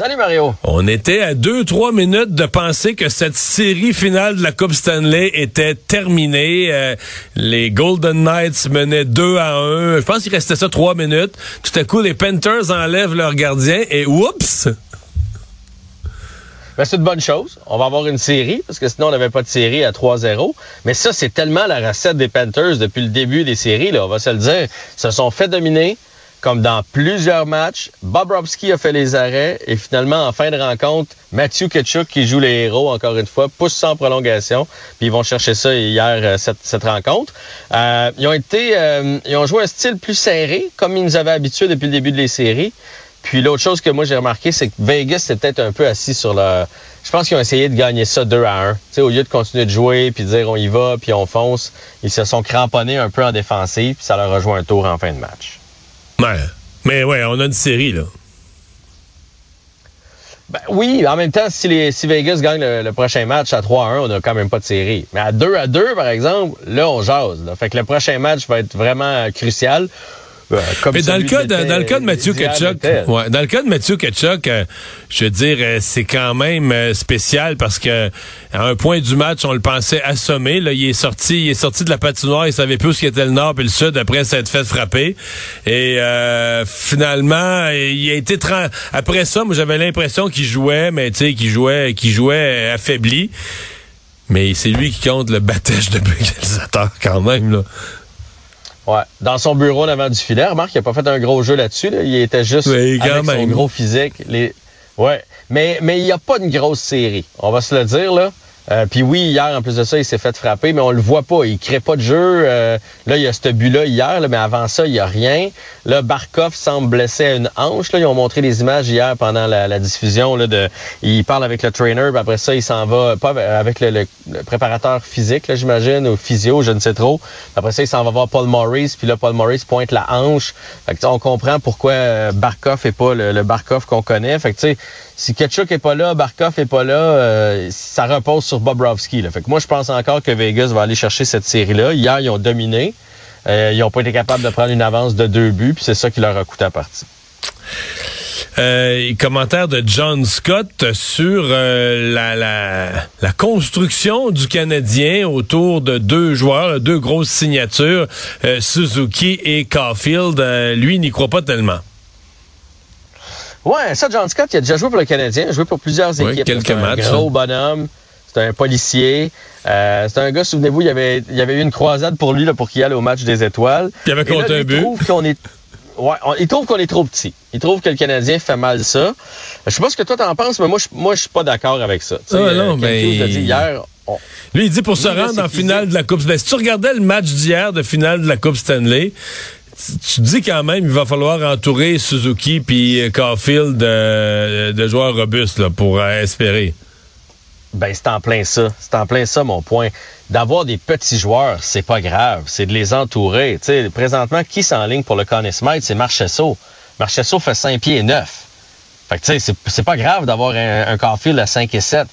Salut Mario. On était à deux, trois minutes de penser que cette série finale de la Coupe Stanley était terminée. Euh, les Golden Knights menaient 2 à 1. Je pense qu'il restait ça trois minutes. Tout à coup, les Panthers enlèvent leur gardien et oups! Ben, c'est une bonne chose. On va avoir une série, parce que sinon, on n'avait pas de série à 3-0. Mais ça, c'est tellement la recette des Panthers depuis le début des séries, là, on va se le dire. Ils se sont fait dominer, comme dans plusieurs matchs. Bobrovski a fait les arrêts, et finalement, en fin de rencontre, Matthew Ketchuk, qui joue les héros, encore une fois, pousse sans prolongation. Puis ils vont chercher ça hier, euh, cette, rencontre. Euh, ils ont été, euh, ils ont joué un style plus serré, comme ils nous avaient habitués depuis le début de les séries. Puis l'autre chose que moi j'ai remarqué, c'est que Vegas s'est peut-être un peu assis sur le. Je pense qu'ils ont essayé de gagner ça 2 à 1. Tu sais, au lieu de continuer de jouer puis de dire on y va puis on fonce, ils se sont cramponnés un peu en défensive puis ça leur a joué un tour en fin de match. Ouais. Mais ouais, on a une série, là. Ben oui, en même temps, si, les, si Vegas gagne le, prochain match à 3-1, on n'a quand même pas de série. Mais à 2 à 2, par exemple, là, on jase. Fait que le prochain match va être vraiment crucial. Euh, comme Mais dans le cas de, dans le cas de Mathieu Ketchuk, ouais, dans le cas de Mathieu Ketchuk, euh, je veux dire, euh, c'est quand même euh, spécial parce que à un point du match, on le pensait assommé. Là, il est sorti, il est sorti de la patinoire, il savait plus ce qu'était le nord et le sud après s'être fait frapper. Et euh, finalement, il a été après ça, moi j'avais l'impression qu'il jouait, mais tu sais, qu'il jouait, qu'il jouait affaibli. Mais c'est lui qui compte le batège de égalisateur quand même là. Ouais. Dans son bureau en avant du filet, remarque, il n'a pas fait un gros jeu là-dessus. là. Il était juste Oui, avec son gros physique. Les... Ouais. Mais mais il n'y a pas une grosse série. On va se le dire, là. Euh, Puis oui, hier, en plus de ça, il s'est fait frapper, mais on le voit pas. Il crée pas de jeu. Euh, là, il y a ce but-là hier, mais avant ça, il y a rien. Là, Barkov semble blessé à une hanche. Là. Ils ont montré les images hier pendant la, diffusion. Là, de, il parle avec le trainer, puis après ça, il s'en va, pas avec le, le- préparateur physique, là, j'imagine, ou physio, je ne sais trop. Après ça, il s'en va voir Paul Morris, puis là, Paul Morris pointe la hanche. Fait que, on comprend pourquoi euh, Barkov est pas le, le Barkov qu'on connaît. Fait que, tu sais, si Ketchuk est pas là, Barkov est pas là, euh, ça repose sur Bobrovski. Moi, je pense encore que Vegas va aller chercher cette série-là. Hier, ils ont dominé. Euh, ils n'ont pas été capables de prendre une avance de deux buts, puis c'est ça qui leur a coûté à partie. Euh, commentaire de John Scott sur la, construction du Canadien autour de deux joueurs, deux grosses signatures, Suzuki et Caulfield. Lui, n'y croit pas tellement. Ouais, ça, John Scott, il a déjà joué pour le Canadien, il a joué pour plusieurs Oui, équipes. quelques C'est un matchs, gros hein. bonhomme, c'est un policier. Euh, c'est un gars, souvenez-vous, il y avait, il y avait eu une croisade pour lui là, pour qu'il aille au match des étoiles. Il avait compté un but. Trouve qu'on est. Ouais, on- il trouve qu'on est trop petit. Il trouve que le Canadien fait mal ça. Je sais pas ce que toi t'en penses, mais moi, je, moi, je suis pas d'accord avec ça. Ah, non, euh, ben, Hughes l'a dit hier. on- Lui, il dit pour se Lui, rendre en finale de la Coupe Stanley. Si tu regardais le match d'hier de finale de la Coupe Stanley, tu dis quand même il va falloir entourer Suzuki puis euh, Caulfield de, de joueurs robustes pour euh, espérer. Ben, c'est en plein ça. C'est en plein ça, mon point. D'avoir des petits joueurs, c'est pas grave. C'est de les entourer. Présentement, qui s'enligne pour le Conn Smythe? C'est Marchesso. Marchesso fait 5 pieds et 9. Fait que, tu sais, c'est- pas grave d'avoir un, un à 5 et 7.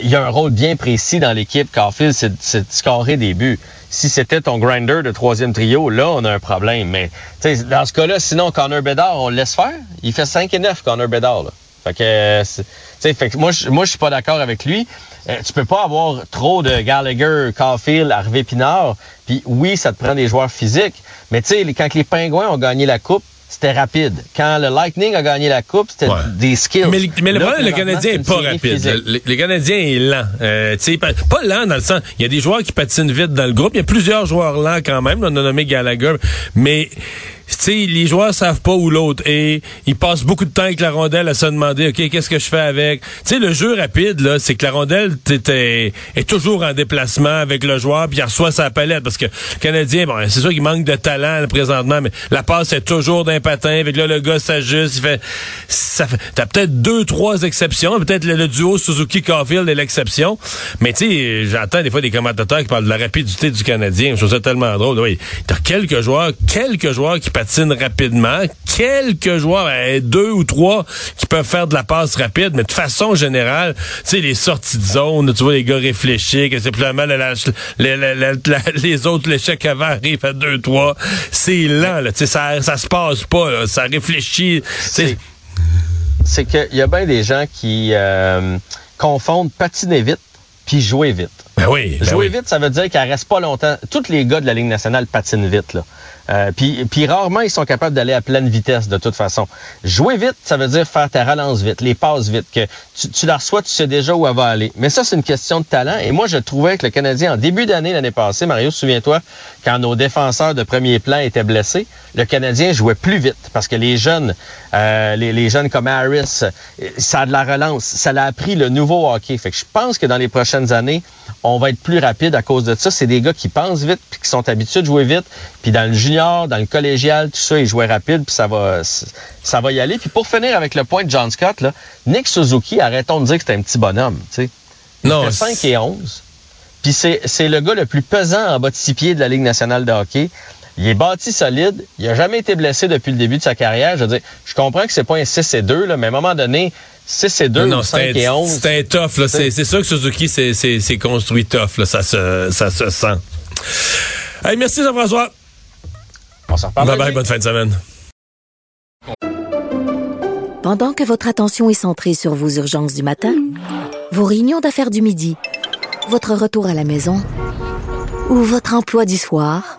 Il y a un rôle bien précis dans l'équipe. Caulfield, c'est de scorer des buts. Si c'était ton grinder de troisième trio, là, on a un problème. Mais, tu sais, dans ce cas-là, sinon, Connor Bedard, on le laisse faire. Il fait 5 et 9, Connor Bedard, là. Fait que, euh, c'est- tu sais, fait que moi, je, moi, je suis pas d'accord avec lui. Euh, tu peux pas avoir trop de Gallagher, Caulfield, Harvey Pinard. Puis oui, ça te prend des joueurs physiques. Mais tu sais, quand les Pingouins ont gagné la coupe, c'était rapide. Quand le Lightning a gagné la coupe, c'était des skills. Mais, le- mais le Là, problème, le Canadien est pas rapide. Le, le Canadien est lent. Euh, tu sais, pas, pas lent dans le sens. Il y a des joueurs qui patinent vite dans le groupe. Il y a plusieurs joueurs lents quand même. On a nommé Gallagher. Mais sais, les joueurs savent pas où l'autre est. Ils passent beaucoup de temps avec la rondelle à se demander, OK, qu'est-ce que je fais avec? Tu sais, le jeu rapide, là, c'est que la rondelle est toujours en déplacement avec le joueur, puis il reçoit sa palette. Parce que le Canadien, bon, c'est sûr qu'il manque de talent là, présentement, mais la passe est toujours d'un patin. Avec là, le gars s'ajuste. Il fait. Ça fait T'as peut-être deux, trois exceptions. Peut-être le, duo Suzuki-Caulfield est l'exception. Mais tu j'entends des fois des commentateurs qui parlent de la rapidité du Canadien. Je trouve ça tellement drôle. Oui, t'as quelques joueurs, quelques joueurs qui patinent rapidement, quelques joueurs, euh, deux ou trois qui peuvent faire de la passe rapide, mais de façon générale, tu sais, les sorties de zone, tu vois les gars réfléchir, que c'est plus la- la- les autres, l'échec avant arrive à deux, trois. C'est lent, là, tu sais, ça, ça se passe pas, ça réfléchit. c'est qu'il y a bien des gens qui euh, confondent patiner vite puis jouer vite. Ben oui. ben jouer oui. vite, ça veut dire qu'elle reste pas longtemps. Tous les gars de la Ligue nationale patinent vite. Là. Euh, puis, puis rarement, ils sont capables d'aller à pleine vitesse de toute façon. Jouer vite, ça veut dire faire ta relance vite, les passes vite, que tu, tu la reçois, tu sais déjà où elle va aller. Mais ça, c'est une question de talent. Et moi, je trouvais que le Canadien, en début d'année l'année passée, Mario, souviens-toi, quand nos défenseurs de premier plan étaient blessés, le Canadien jouait plus vite parce que les jeunes, euh, les, les jeunes comme Harris, euh, ça a de la relance. Ça l'a appris le nouveau hockey. Fait que je pense que dans les prochaines années, on va être plus rapide à cause de ça. C'est des gars qui pensent vite puis qui sont habitués de jouer vite. Puis dans le junior, dans le collégial, tout ça, ils jouaient rapide puis ça va, ça va y aller. Puis pour finir avec le point de John Scott, là, Nick Suzuki, arrêtons de dire que c'est un petit bonhomme. Tu sais. Il Non, fait 5 et 11. Puis c'est, c'est le gars le plus pesant en bas de six pieds de la Ligue nationale de hockey. Il est bâti solide. Il a jamais été blessé depuis le début de sa carrière. Je veux dire, je comprends que c'est pas un 6 et 2, là, mais à un moment donné, 6 et 2 Non, non, ou 5 c'est et un, 11. c'est un tough. là. C'est c'est sûr que Suzuki, c'est- c'est c'est construit tough. Là. Ça, se, ça se sent. Hey, merci Jean-François. On s'en reparle. Bye bye, bonne fin de semaine. Pendant que votre attention est centrée sur vos urgences du matin, vos réunions d'affaires du midi, votre retour à la maison ou votre emploi du soir,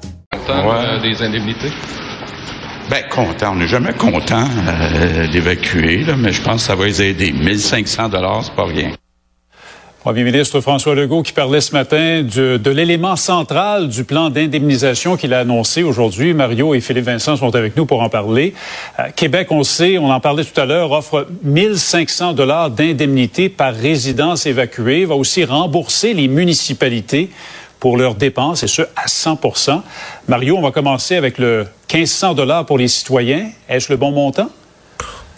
Ouais. des indemnités? Ben, content. On n'est jamais content euh, d'évacuer, mais je pense que ça va les aider. 1500 dollars, c'est pas rien. Premier ministre François Legault qui parlait ce matin du- de l'élément central du plan d'indemnisation qu'il a annoncé aujourd'hui. Mario et Philippe Vincent sont avec nous pour en parler. Euh, Québec, on sait, on en parlait tout à l'heure, offre 1500 dollars d'indemnité par résidence évacuée, va aussi rembourser les municipalités pour leurs dépenses, et ce, à 100 Mario, on va commencer avec le 1500 dollars pour les citoyens. Est-ce le bon montant?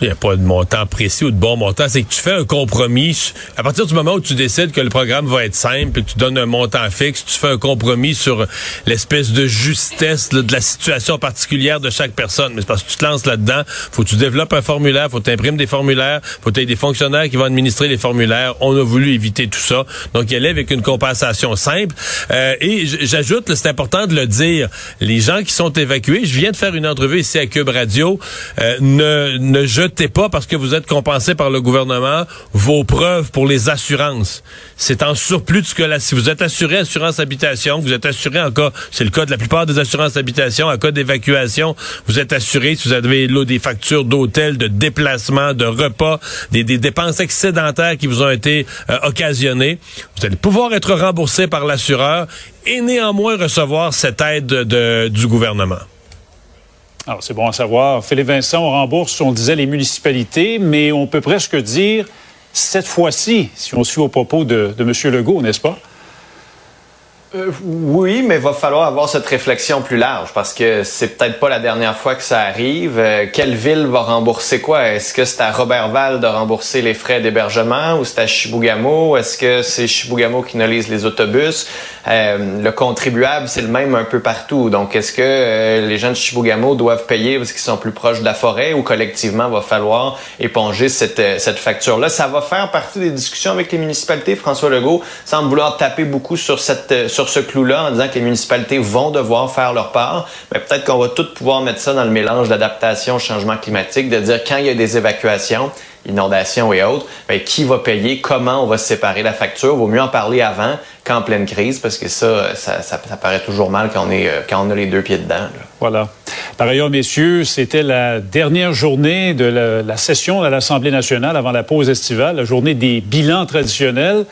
Il n'y a pas de montant précis ou de bon montant. C'est que tu fais un compromis. À partir du moment où tu décides que le programme va être simple et tu donnes un montant fixe, tu fais un compromis sur l'espèce de justesse de la situation particulière de chaque personne. Mais c'est parce que tu te lances là-dedans. faut que tu développes un formulaire, faut que tu imprimes des formulaires, faut que tu aies des fonctionnaires qui vont administrer les formulaires. On a voulu éviter tout ça. Donc, il allait avec une compensation simple. Euh, et j'ajoute, c'est important de le dire, les gens qui sont évacués, je viens de faire une entrevue ici à Cube Radio, euh, ne, ne jetez pas parce que vous êtes compensé par le gouvernement vos preuves pour les assurances. C'est en surplus de ce que si vous êtes assuré assurance habitation, vous êtes assuré en cas, c'est le cas de la plupart des assurances habitation, en cas d'évacuation, vous êtes assuré si vous avez des factures d'hôtel, de déplacement, de repas, des, dépenses excédentaires qui vous ont été euh, occasionnées. Vous allez pouvoir être remboursé par l'assureur et néanmoins recevoir cette aide de- du gouvernement. Alors, c'est bon à savoir. Philippe Vincent, on rembourse, on disait, les municipalités, mais on peut presque dire, cette fois-ci, si on suit aux propos de, de M. Legault, n'est-ce pas? Euh, oui, mais va falloir avoir cette réflexion plus large parce que c'est peut-être pas la dernière fois que ça arrive. Euh, quelle ville va rembourser quoi? Est-ce que c'est à Robertval de rembourser les frais d'hébergement ou c'est à Chibougamau? Est-ce que c'est Chibougamau qui analyse les autobus? Euh, le contribuable, c'est le même un peu partout. Donc, est-ce que les gens de Chibougamau doivent payer parce qu'ils sont plus proches de la forêt ou collectivement, va falloir éponger cette, cette facture-là? Ça va faire partie des discussions avec les municipalités. François Legault semble vouloir taper beaucoup sur, cette, euh, sur ce clou-là en disant que les municipalités vont devoir faire leur part. Mais peut-être qu'on va tout pouvoir mettre ça dans le mélange d'adaptation au changement climatique, de dire quand il y a des évacuations, inondations et autres, ben, qui va payer, comment on va se séparer la facture. Vaut mieux en parler avant qu'en pleine crise, parce que ça, ça, paraît toujours mal quand on, est, euh, quand on a les deux pieds dedans. là. Voilà. Par ailleurs, messieurs, c'était la dernière journée de la, session à l'Assemblée nationale avant la pause estivale, la journée des bilans traditionnels.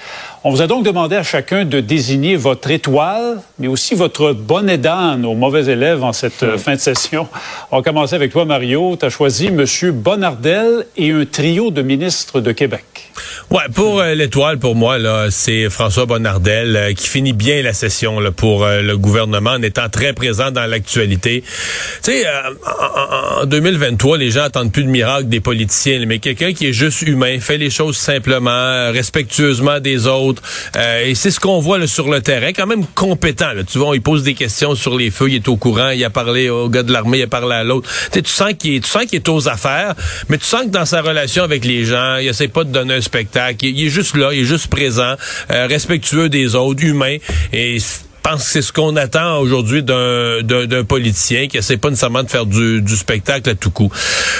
On vous a donc demandé à chacun de désigner votre étoile, mais aussi votre bonnet d'âne aux mauvais élèves en cette euh, fin de session. On va commencer avec toi, Mario. Tu as choisi M. Bonardel et un trio de ministres de Québec. Ouais, pour euh, l'étoile, pour moi, là, c'est François Bonnardel euh, qui finit bien la session là, pour euh, le gouvernement en étant très présent dans l'actualité. Tu sais, euh, en, en- en 2023, les gens attendent plus de miracles des politiciens, mais quelqu'un qui est juste humain, fait les choses simplement, euh, respectueusement des autres. euh, et c'est ce qu'on voit là, sur le terrain, quand même compétent. Là. Tu vois, il pose des questions sur les feux, il est au courant, il a parlé au gars de l'armée, il a parlé à l'autre. Tu sens qu'il est, tu sens qu'il est aux affaires, mais tu sens que dans sa relation avec les gens, il essaie pas de donner spectacle. Il, est juste là, il est juste présent, euh, respectueux des autres, humain. Et pense que c'est ce qu'on attend aujourd'hui d'un, politicien qui essaie pas nécessairement de faire du, du spectacle à tout coup.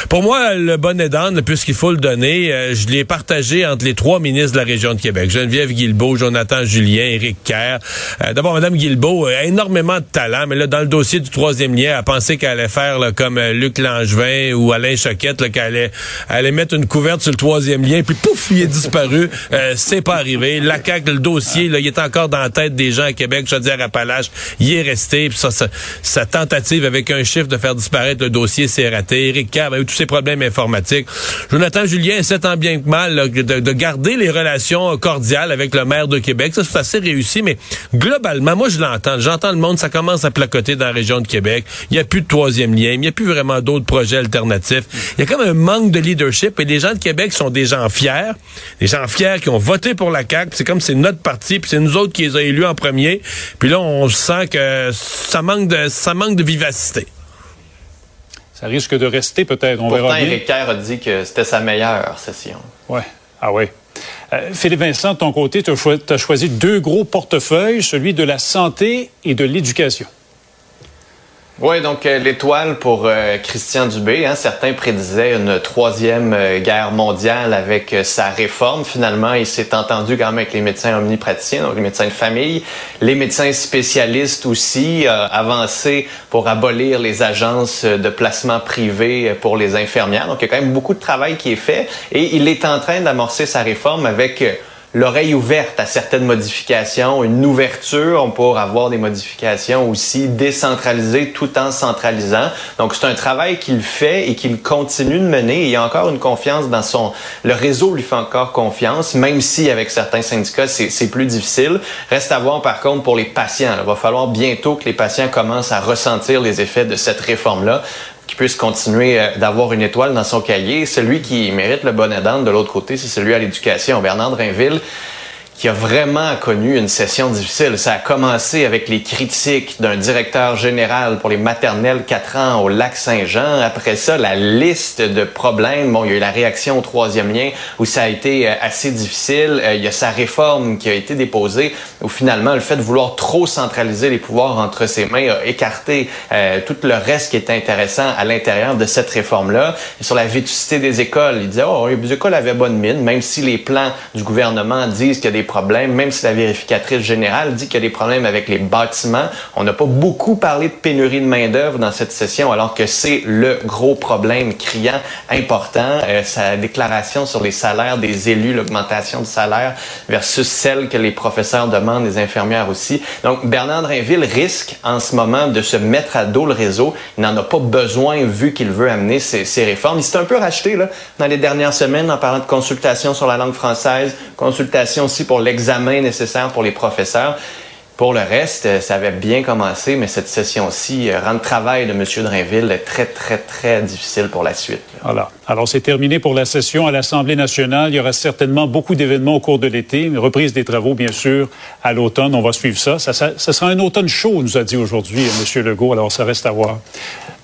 Pour moi, le bonnet d'âne, puisqu'il faut le donner, euh, je l'ai partagé entre les trois ministres de la région de Québec. Geneviève Guilbeault, Jonathan Julien, Éric Kerr. Euh, d'abord, Mme Guilbeault a énormément de talent, mais là, dans le dossier du troisième lien, elle a pensé qu'elle allait faire là, comme euh, Luc Langevin ou Alain Choquette, qu'elle allait, allait mettre une couverte sur le troisième lien, puis pouf, il est disparu. Euh, c'est pas arrivé. La CAQ, le dossier, là, il est encore dans la tête des gens à Québec. Je Chaudière-Appalaches, il est resté. Puis ça, sa tentative avec un chiffre de faire disparaître le dossier, c'est raté. Éric Kerr a eu tous ses problèmes informatiques. Jonathan Julien essaie tant bien que mal là, de, de garder les relations cordiales avec le maire de Québec. Ça, c'est assez réussi, mais globalement, moi, je l'entends. J'entends le monde, ça commence à placoter dans la région de Québec. Il n'y a plus de troisième lien. Il n'y a plus vraiment d'autres projets alternatifs. Il y a comme un manque de leadership et les gens de Québec sont des gens fiers, des gens fiers qui ont voté pour la CAQ. C'est comme c'est notre parti, puis c'est nous autres qui les a élus en premier. Puis là, on sent que ça manque de, ça manque de vivacité. Ça risque de rester peut-être. On Pourtant, verra bien. Éric Kerr a dit que c'était sa meilleure session. Ouais. Ah oui. Euh, Philippe Vincent, de ton côté, tu as, choisi deux gros portefeuilles, celui de la santé et de l'éducation. Oui, donc euh, l'étoile pour euh, Christian Dubé. Hein, certains prédisaient une troisième euh, guerre mondiale avec sa réforme. Finalement, il s'est entendu quand même avec les médecins omnipraticiens, donc les médecins de famille, les médecins spécialistes aussi, euh, avancé pour abolir les agences de placement privé pour les infirmières. Donc il y a quand même beaucoup de travail qui est fait et il est en train d'amorcer sa réforme avec l'oreille ouverte à certaines modifications, une ouverture pour avoir des modifications aussi décentralisées tout en centralisant. Donc c'est un travail qu'il fait et qu'il continue de mener. Il y a encore une confiance dans son... Le réseau lui fait encore confiance, même si avec certains syndicats, c'est c'est plus difficile. Reste à voir par contre pour les patients. Il va falloir bientôt que les patients commencent à ressentir les effets de cette réforme-là qui puisse continuer euh, d'avoir une étoile dans son cahier. Celui qui mérite le bonnet d'âne de l'autre côté, c'est celui à l'éducation. Bernard Drinville, qui a vraiment connu une session difficile. Ça a commencé avec les critiques d'un directeur général pour les maternelles 4 ans au lac Saint-Jean. Après ça, la liste de problèmes. Bon, il y a eu la réaction au troisième lien où ça a été euh, assez difficile. Euh, il y a sa réforme qui a été déposée où finalement le fait de vouloir trop centraliser les pouvoirs entre ses mains a écarté euh, tout le reste qui était intéressant à l'intérieur de cette réforme-là. Sur la vétusté des écoles, il disait, oh, les écoles avaient bonne mine, même si les plans du gouvernement disent qu'il y a des problèmes, même si la vérificatrice générale dit qu'il y a des problèmes avec les bâtiments. On n'a pas beaucoup parlé de pénurie de main-d'œuvre dans cette session, alors que c'est le gros problème criant, important. Euh, sa déclaration sur les salaires des élus, l'augmentation du salaire versus celle que les professeurs demandent, les infirmières aussi. Donc, Bernard Drinville risque en ce moment de se mettre à dos le réseau. Il n'en a pas besoin vu qu'il veut amener ses, réformes. Il s'est un peu racheté là, dans les dernières semaines en parlant de consultation sur la langue française, consultation aussi pour l'examen nécessaire pour les professeurs. Pour le reste, euh, ça avait bien commencé, mais cette session-ci euh, rend le travail de M. Drainville très, très, très difficile pour la suite. là. Voilà. Alors, c'est terminé pour la session à l'Assemblée nationale. Il y aura certainement beaucoup d'événements au cours de l'été. Une reprise des travaux, bien sûr, à l'automne. On va suivre ça. Ça, ça, ça sera un automne chaud, nous a dit aujourd'hui euh, M. Legault. Alors, ça reste à voir.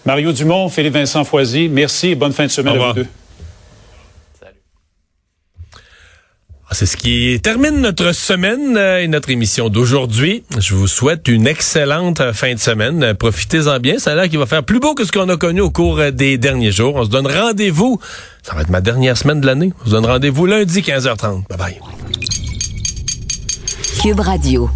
Mario Dumont, Philippe Vincent Foisy, merci et bonne fin de semaine Au à vous deux. Ah, C'est ce qui termine notre semaine euh, et notre émission d'aujourd'hui. Je vous souhaite une excellente euh, fin de semaine. Euh, Profitez-en bien. Ça a l'air qu'il va faire plus beau que ce qu'on a connu au cours des derniers jours. On se donne rendez-vous. Ça va être ma dernière semaine de l'année. On se donne rendez-vous lundi 15h30. Bye bye. Cube Radio.